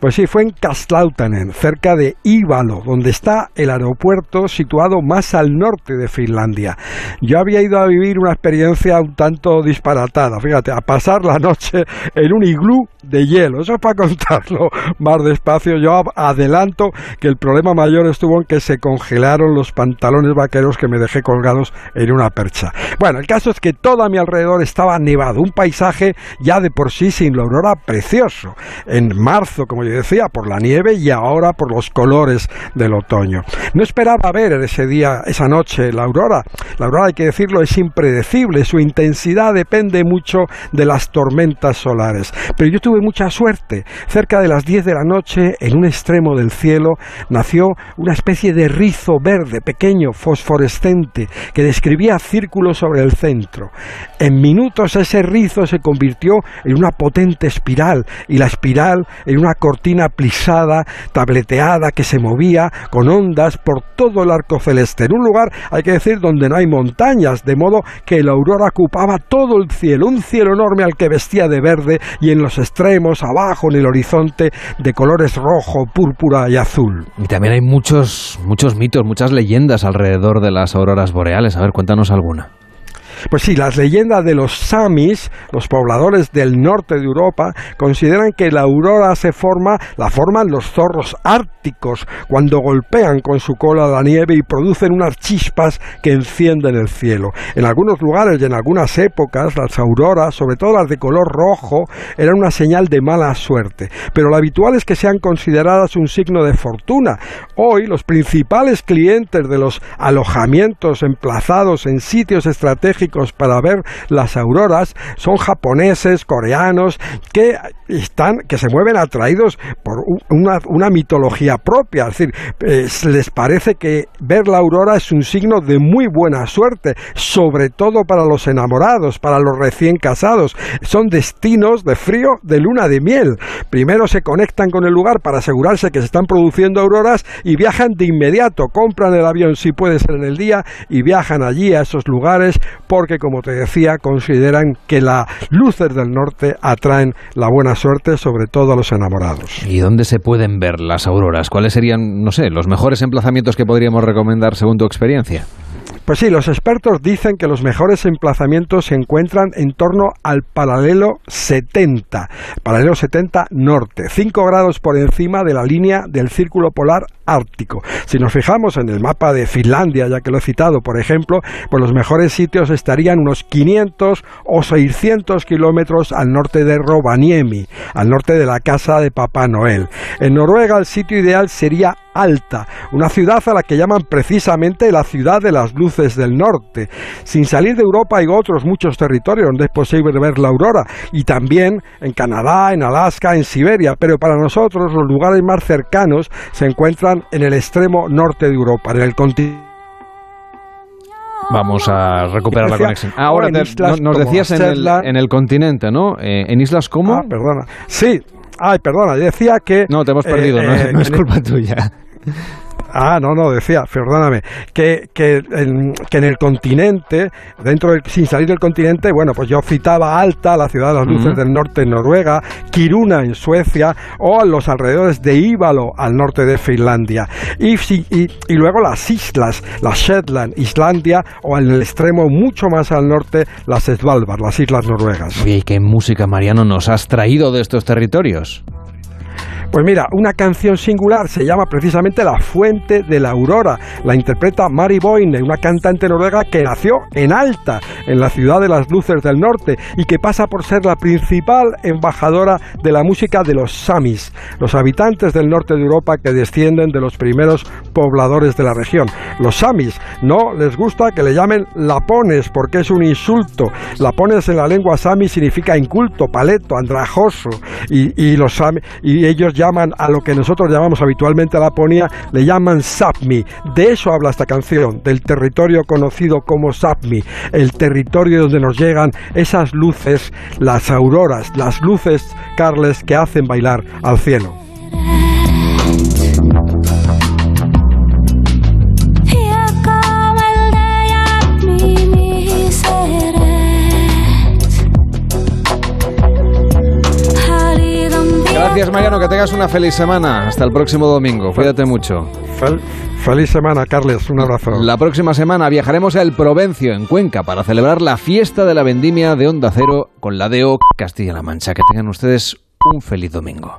Pues sí, fue en Kastlautanen, cerca de Ívalo, donde está el aeropuerto situado más al norte de Finlandia. Yo había ido a vivir una experiencia un tanto disparatada, fíjate, a pasar la noche en un iglú de hielo. Eso es para contarlo más despacio. Yo adelanto que el problema mayor estuvo en que se congelaron los pantalones vaqueros que me dejé colgados en una percha. Bueno, el caso es que todo a mi alrededor estaba nevado, un paisaje ya de por sí sin la aurora precioso. En marzo, como yo decía, por la nieve y ahora por los colores del otoño. No esperaba ver ese día, esa noche, la aurora. La aurora, hay que decirlo, es impredecible, su intensidad depende mucho de las tormentas solares. Pero yo tuve mucha suerte. Cerca de las 10 de la noche, en un extremo del cielo, nació una especie de rizo verde, pequeño, fosforescente, que describía círculos sobre el centro. En minutos ese rizo se convirtió en una potente espiral y la espiral en una cortina plisada, tableteada, que se movía con ondas por todo el arco celeste. En un lugar, hay que decir, donde no hay montañas, de modo que la aurora ocupaba todo el cielo, un cielo enorme al que vestía de verde y en los extremos, abajo en el horizonte, de colores rojo, púrpura y azul. Y también hay muchos, muchos mitos, muchas leyendas alrededor de las auroras boreales. A ver, cuéntanos alguna. Pues sí, las leyendas de los Samis, los pobladores del norte de Europa, consideran que la aurora se forma, la forman los zorros árticos cuando golpean con su cola la nieve y producen unas chispas que encienden el cielo. En algunos lugares y en algunas épocas, las auroras, sobre todo las de color rojo, eran una señal de mala suerte, pero lo habitual es que sean consideradas un signo de fortuna. Hoy, los principales clientes de los alojamientos emplazados en sitios estratégicos para ver las auroras son japoneses, coreanos, que están, que se mueven atraídos por una, una mitología propia. Es decir, les parece que ver la aurora es un signo de muy buena suerte, sobre todo para los enamorados, para los recién casados. Son destinos de frío de luna de miel. Primero se conectan con el lugar para asegurarse que se están produciendo auroras y viajan de inmediato, compran el avión si puede ser en el día y viajan allí a esos lugares porque, como te decía, consideran que las luces del norte atraen la buena suerte, sobre todo a los enamorados. ¿Y dónde se pueden ver las auroras? ¿Cuáles serían, no sé, los mejores emplazamientos que podríamos recomendar según tu experiencia? Pues sí, los expertos dicen que los mejores emplazamientos se encuentran en torno al paralelo 70, paralelo 70 norte, 5 grados por encima de la línea del círculo polar ártico. Si nos fijamos en el mapa de Finlandia, ya que lo he citado, por ejemplo, pues los mejores sitios estarían unos 500 o 600 kilómetros al norte de Rovaniemi, al norte de la casa de Papá Noel. En Noruega el sitio ideal sería Alta, una ciudad a la que llaman precisamente la ciudad de las luces del norte. Sin salir de Europa hay otros muchos territorios donde es posible ver la aurora, y también en Canadá, en Alaska, en Siberia, pero para nosotros los lugares más cercanos se encuentran en el extremo norte de Europa, en el continente Vamos a recuperar la conexión. Ahora nos decías en el, en el, continente, ¿no? Eh, ¿En islas como? Ah, perdona. Sí. Ay, perdona, decía que... No, te hemos perdido, no, es, no es culpa tuya. Ah, no, no, decía, perdóname, que, que, en, que en el continente, dentro del, sin salir del continente, bueno, pues yo citaba Alta, la ciudad de las luces del norte en Noruega, Kiruna en Suecia, o a los alrededores de Ívalo al norte de Finlandia. Y, y, y luego las islas, las Shetland, Islandia, o en el extremo mucho más al norte, las Svalbard, las islas noruegas. Oye, ¿qué música, Mariano, nos has traído de estos territorios? Pues mira, una canción singular se llama precisamente La Fuente de la Aurora. La interpreta Mari Boine, una cantante noruega que nació en Alta, en la ciudad de las luces del norte, y que pasa por ser la principal embajadora de la música de los Samis, los habitantes del norte de Europa que descienden de los primeros pobladores de la región. Los Samis no les gusta que le llamen lapones porque es un insulto. Lapones en la lengua sami significa inculto, paleto, andrajoso, y, los y ellos ya llaman a lo que nosotros llamamos habitualmente a Laponia, le llaman Sapmi. De eso habla esta canción, del territorio conocido como Sapmi, el territorio donde nos llegan esas luces, las auroras, las luces, Carles, que hacen bailar al cielo. Gracias, Mariano. Que tengas una feliz semana. Hasta el próximo domingo. Cuídate mucho. feliz semana, Carles. Un abrazo. La próxima semana viajaremos a El Provencio, en Cuenca, para celebrar la fiesta de la vendimia de Onda Cero con la DEO Castilla-La Mancha. Que tengan ustedes un feliz domingo.